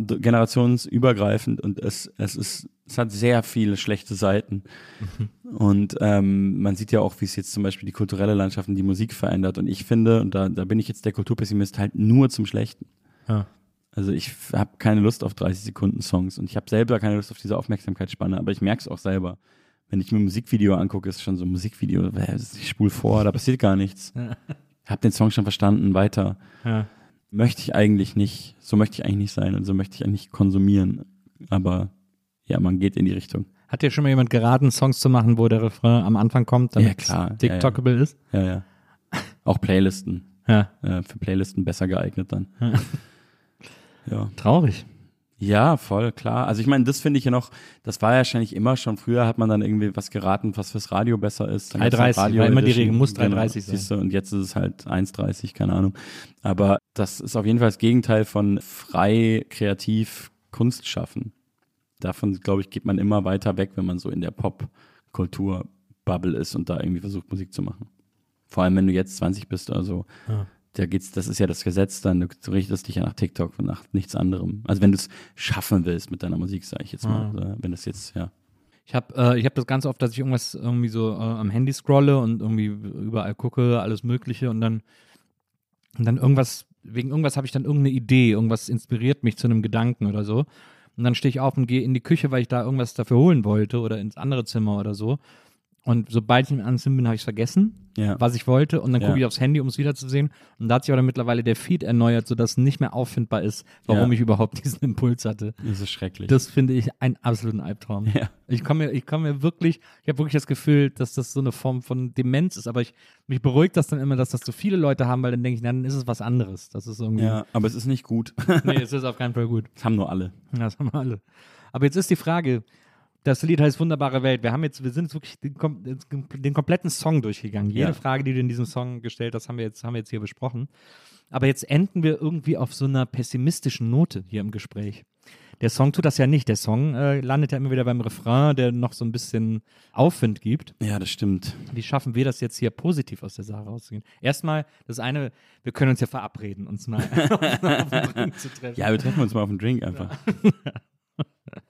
generationsübergreifend und es, es ist, es hat sehr viele schlechte Seiten. Mhm. Und ähm, man sieht ja auch, wie es jetzt zum Beispiel die kulturelle Landschaft und die Musik verändert. Und ich finde, und da, da bin ich jetzt der Kulturpessimist, halt nur zum Schlechten. Ja. Also ich habe keine Lust auf 30 Sekunden Songs und ich habe selber keine Lust auf diese Aufmerksamkeitsspanne, aber ich merke es auch selber. Wenn ich mir ein Musikvideo angucke, ist es schon so ein Musikvideo, ich spul vor, da passiert gar nichts. Ich habe den Song schon verstanden, weiter. Ja. Möchte ich eigentlich nicht, so möchte ich eigentlich nicht sein und so möchte ich eigentlich konsumieren. Aber ja, man geht in die Richtung. Hat dir schon mal jemand geraten, Songs zu machen, wo der Refrain am Anfang kommt, damit Ja, klar. es TikTokable ist? Ja, ja. Auch Playlisten. Ja. Äh, für Playlisten besser geeignet dann. ja. Traurig. Ja, voll, klar. Also ich meine, das finde ich ja noch, das war ja wahrscheinlich immer schon, früher hat man dann irgendwie was geraten, was fürs Radio besser ist. Dann gab's 3,30, noch Radio war immer die Edition. Regel, muss Genau, 3,30 sein. siehst du, Und jetzt ist es halt 1,30, keine Ahnung. Aber das ist auf jeden Fall das Gegenteil von frei, kreativ Kunst schaffen. Davon, glaube ich, geht man immer weiter weg, wenn man so in der Pop-Kultur-Bubble ist und da irgendwie versucht, Musik zu machen. Vor allem, wenn du jetzt 20 bist oder so. Ja. Da geht's, das ist ja das Gesetz, dann du, du richtest dich ja nach TikTok und nach nichts anderem. Also wenn du es schaffen willst mit deiner Musik, sage ich jetzt mal. Oder Wenn das jetzt, ja. Ich habe äh, ich hab das ganz oft, dass ich irgendwas irgendwie so äh, am Handy scrolle und irgendwie überall gucke, alles Mögliche und dann, und dann irgendwas, wegen irgendwas habe ich dann irgendeine Idee, irgendwas inspiriert mich zu einem Gedanken oder so. Und dann stehe ich auf und gehe in die Küche, weil ich da irgendwas dafür holen wollte oder ins andere Zimmer oder so. Und sobald ich im Zimmer bin, habe ich vergessen, Ja. was ich wollte. Und dann Ja. gucke ich aufs Handy, um es wiederzusehen. Und da hat sich aber mittlerweile der Feed erneuert, sodass nicht mehr auffindbar ist, warum Ja. ich überhaupt diesen Impuls hatte. Das ist schrecklich. Das finde ich einen absoluten Albtraum. Ja. Ich komme mir, ich komme mir wirklich, ich habe wirklich das Gefühl, dass das so eine Form von Demenz ist, aber ich, mich beruhigt das dann immer, dass das so viele Leute haben, weil dann denke ich, na, dann ist es was anderes. Das ist irgendwie, ja, aber es ist nicht gut. nee, es ist auf keinen Fall gut. Das haben nur alle. Ja, Das haben alle. Aber jetzt ist die Frage, das Lied heißt Wunderbare Welt. Wir haben jetzt, wir sind jetzt wirklich den, den kompletten Song durchgegangen. Jede Ja. Frage, die du in diesem Song gestellt hast, haben wir jetzt, haben wir jetzt hier besprochen. Aber jetzt enden wir irgendwie auf so einer pessimistischen Note hier im Gespräch. Der Song tut das ja nicht. Der Song äh, landet ja immer wieder beim Refrain, der noch so ein bisschen Aufwind gibt. Ja, das stimmt. Wie schaffen wir das jetzt hier positiv aus der Sache rauszugehen? Erstmal, das eine, wir können uns ja verabreden, uns mal auf den Drink zu treffen. Ja, wir treffen uns mal auf einen Drink einfach.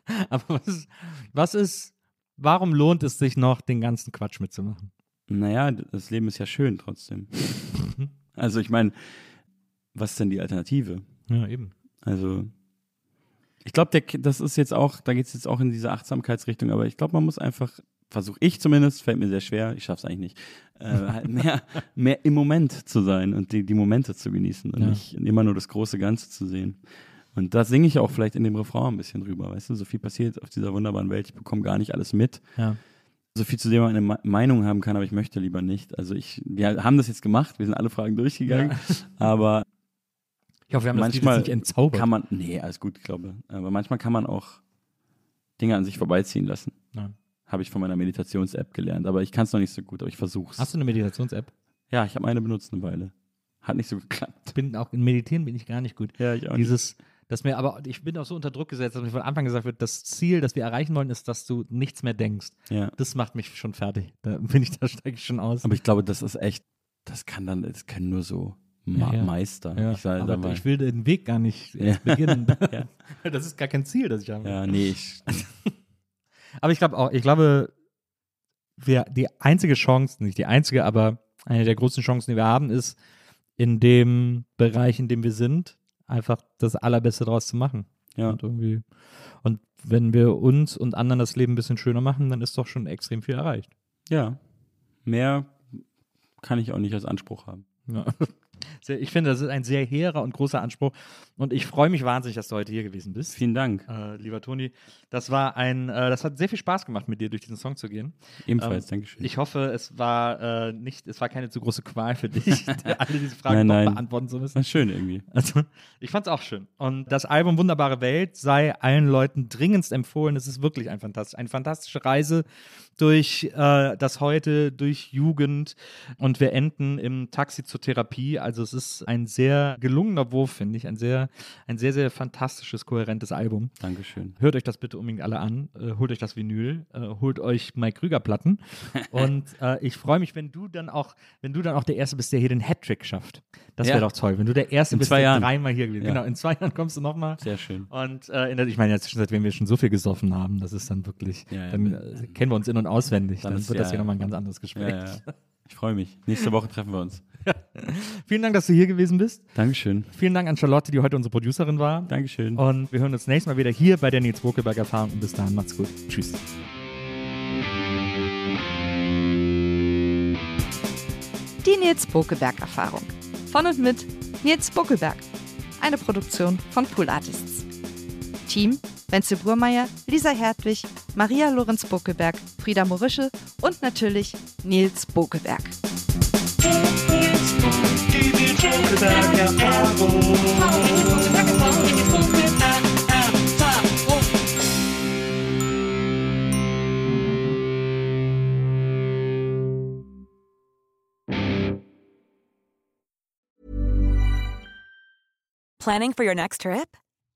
Aber was ist, was ist, warum lohnt es sich noch, den ganzen Quatsch mitzumachen? Naja, das Leben ist ja schön trotzdem. Also ich meine, was ist denn die Alternative? Ja, eben. Also ich glaube, das ist jetzt auch, da geht es jetzt auch in diese Achtsamkeitsrichtung, aber ich glaube, man muss einfach, versuche ich zumindest, fällt mir sehr schwer, ich schaffe es eigentlich nicht, äh, halt mehr, mehr im Moment zu sein und die, die Momente zu genießen und Ja. nicht immer nur das große Ganze zu sehen. Und da singe ich auch vielleicht in dem Refrain ein bisschen drüber, weißt du, so viel passiert auf dieser wunderbaren Welt, ich bekomme gar nicht alles mit. Ja. So viel zu dem man eine Me- Meinung haben kann, aber ich möchte lieber nicht. Also ich, wir haben das jetzt gemacht, wir sind alle Fragen durchgegangen, aber Ich hoffe, wir haben Manchmal das Lied jetzt nicht entzaubert. kann man, nee, alles gut, ich glaube. Aber manchmal kann man auch Dinge an sich vorbeiziehen lassen. Ja. Habe ich von meiner Meditations-App gelernt. Aber ich kann es noch nicht so gut, aber ich versuch's. Hast du eine Meditations-App? Ja, ich habe eine benutzt eine Weile. Hat nicht so geklappt. Bin auch in Meditieren bin ich gar nicht gut. Ja, ich auch Dieses, dass mir, aber ich bin auch so unter Druck gesetzt, dass mir von Anfang gesagt wird, das Ziel, das wir erreichen wollen, ist, dass du nichts mehr denkst. Ja. Das macht mich schon fertig. Da bin ich, da steige ich schon aus. Aber ich glaube, das ist echt, das kann dann, das können nur so Ma Ja, ja. Meister. ja, Ich, aber ich will den Weg gar nicht beginnen. Ja. Das ist gar kein Ziel, das ich habe. ja, nee, ich, Aber ich glaube auch, ich glaube, wir, die einzige Chance, nicht die einzige, aber eine der großen Chancen, die wir haben, ist, in dem Bereich, in dem wir sind, einfach das Allerbeste draus zu machen. ja. Und irgendwie, und wenn wir uns und anderen das Leben ein bisschen schöner machen, dann ist doch schon extrem viel erreicht. Ja. Mehr kann ich auch nicht als Anspruch haben. Ja. Ich finde, das ist ein sehr hehrer und großer Anspruch. Und ich freue mich wahnsinnig, dass du heute hier gewesen bist. Vielen Dank. Äh, lieber Toni, das war ein, äh, das hat sehr viel Spaß gemacht, mit dir durch diesen Song zu gehen. Ebenfalls, Ähm, Dankeschön. Ich hoffe, es war äh, nicht, es war keine zu große Qual für dich, alle diese Fragen Nein, noch nein. beantworten zu müssen. war schön irgendwie. Also, ich fand's auch schön. Und das Album Wunderbare Welt sei allen Leuten dringendst empfohlen. Es ist wirklich ein fantastisch, eine fantastische Reise durch äh, das Heute, durch Jugend. Und wir enden im Taxi zur Therapie. Also es ist ein sehr gelungener Wurf, finde ich. Ein sehr, ein sehr, sehr fantastisches, kohärentes Album. Dankeschön. Hört euch das bitte unbedingt alle an. Äh, holt euch das Vinyl. Äh, holt euch Mike Krüger Platten. Und äh, ich freue mich, wenn du dann auch, wenn du dann auch der Erste bist, der hier den Hattrick schafft. Das wäre Ja. doch toll. Wenn du der Erste In bist, zwei der Jahren. dreimal hier gewesen Ja. Genau, in zwei Jahren kommst du nochmal. Sehr schön. Und äh, in der, ich meine, jetzt schon seitdem wir schon so viel gesoffen haben, das ist dann wirklich, Ja, ja. dann äh, kennen wir uns in- und auswendig. Dann, Dann ist- wird das ja, hier ja. nochmal ein ganz anderes Gespräch. Ja, ja. Ich freue mich. Nächste Woche treffen wir uns. Vielen Dank, dass du hier gewesen bist. Dankeschön. Vielen Dank an Charlotte, die heute unsere Producerin war. Dankeschön. Und wir hören uns nächstes Mal wieder hier bei der Nils Bokelberg Erfahrung. Und bis dahin, macht's gut. Tschüss. Die Nils Bokelberg Erfahrung. Von und mit Nils Bokelberg. Eine Produktion von Pool Artists. Team Wenzel Burmeier, Lisa Hertwig, Maria Lorenz Bokelberg, Frieda Morische und natürlich Nils it Planning for your next trip?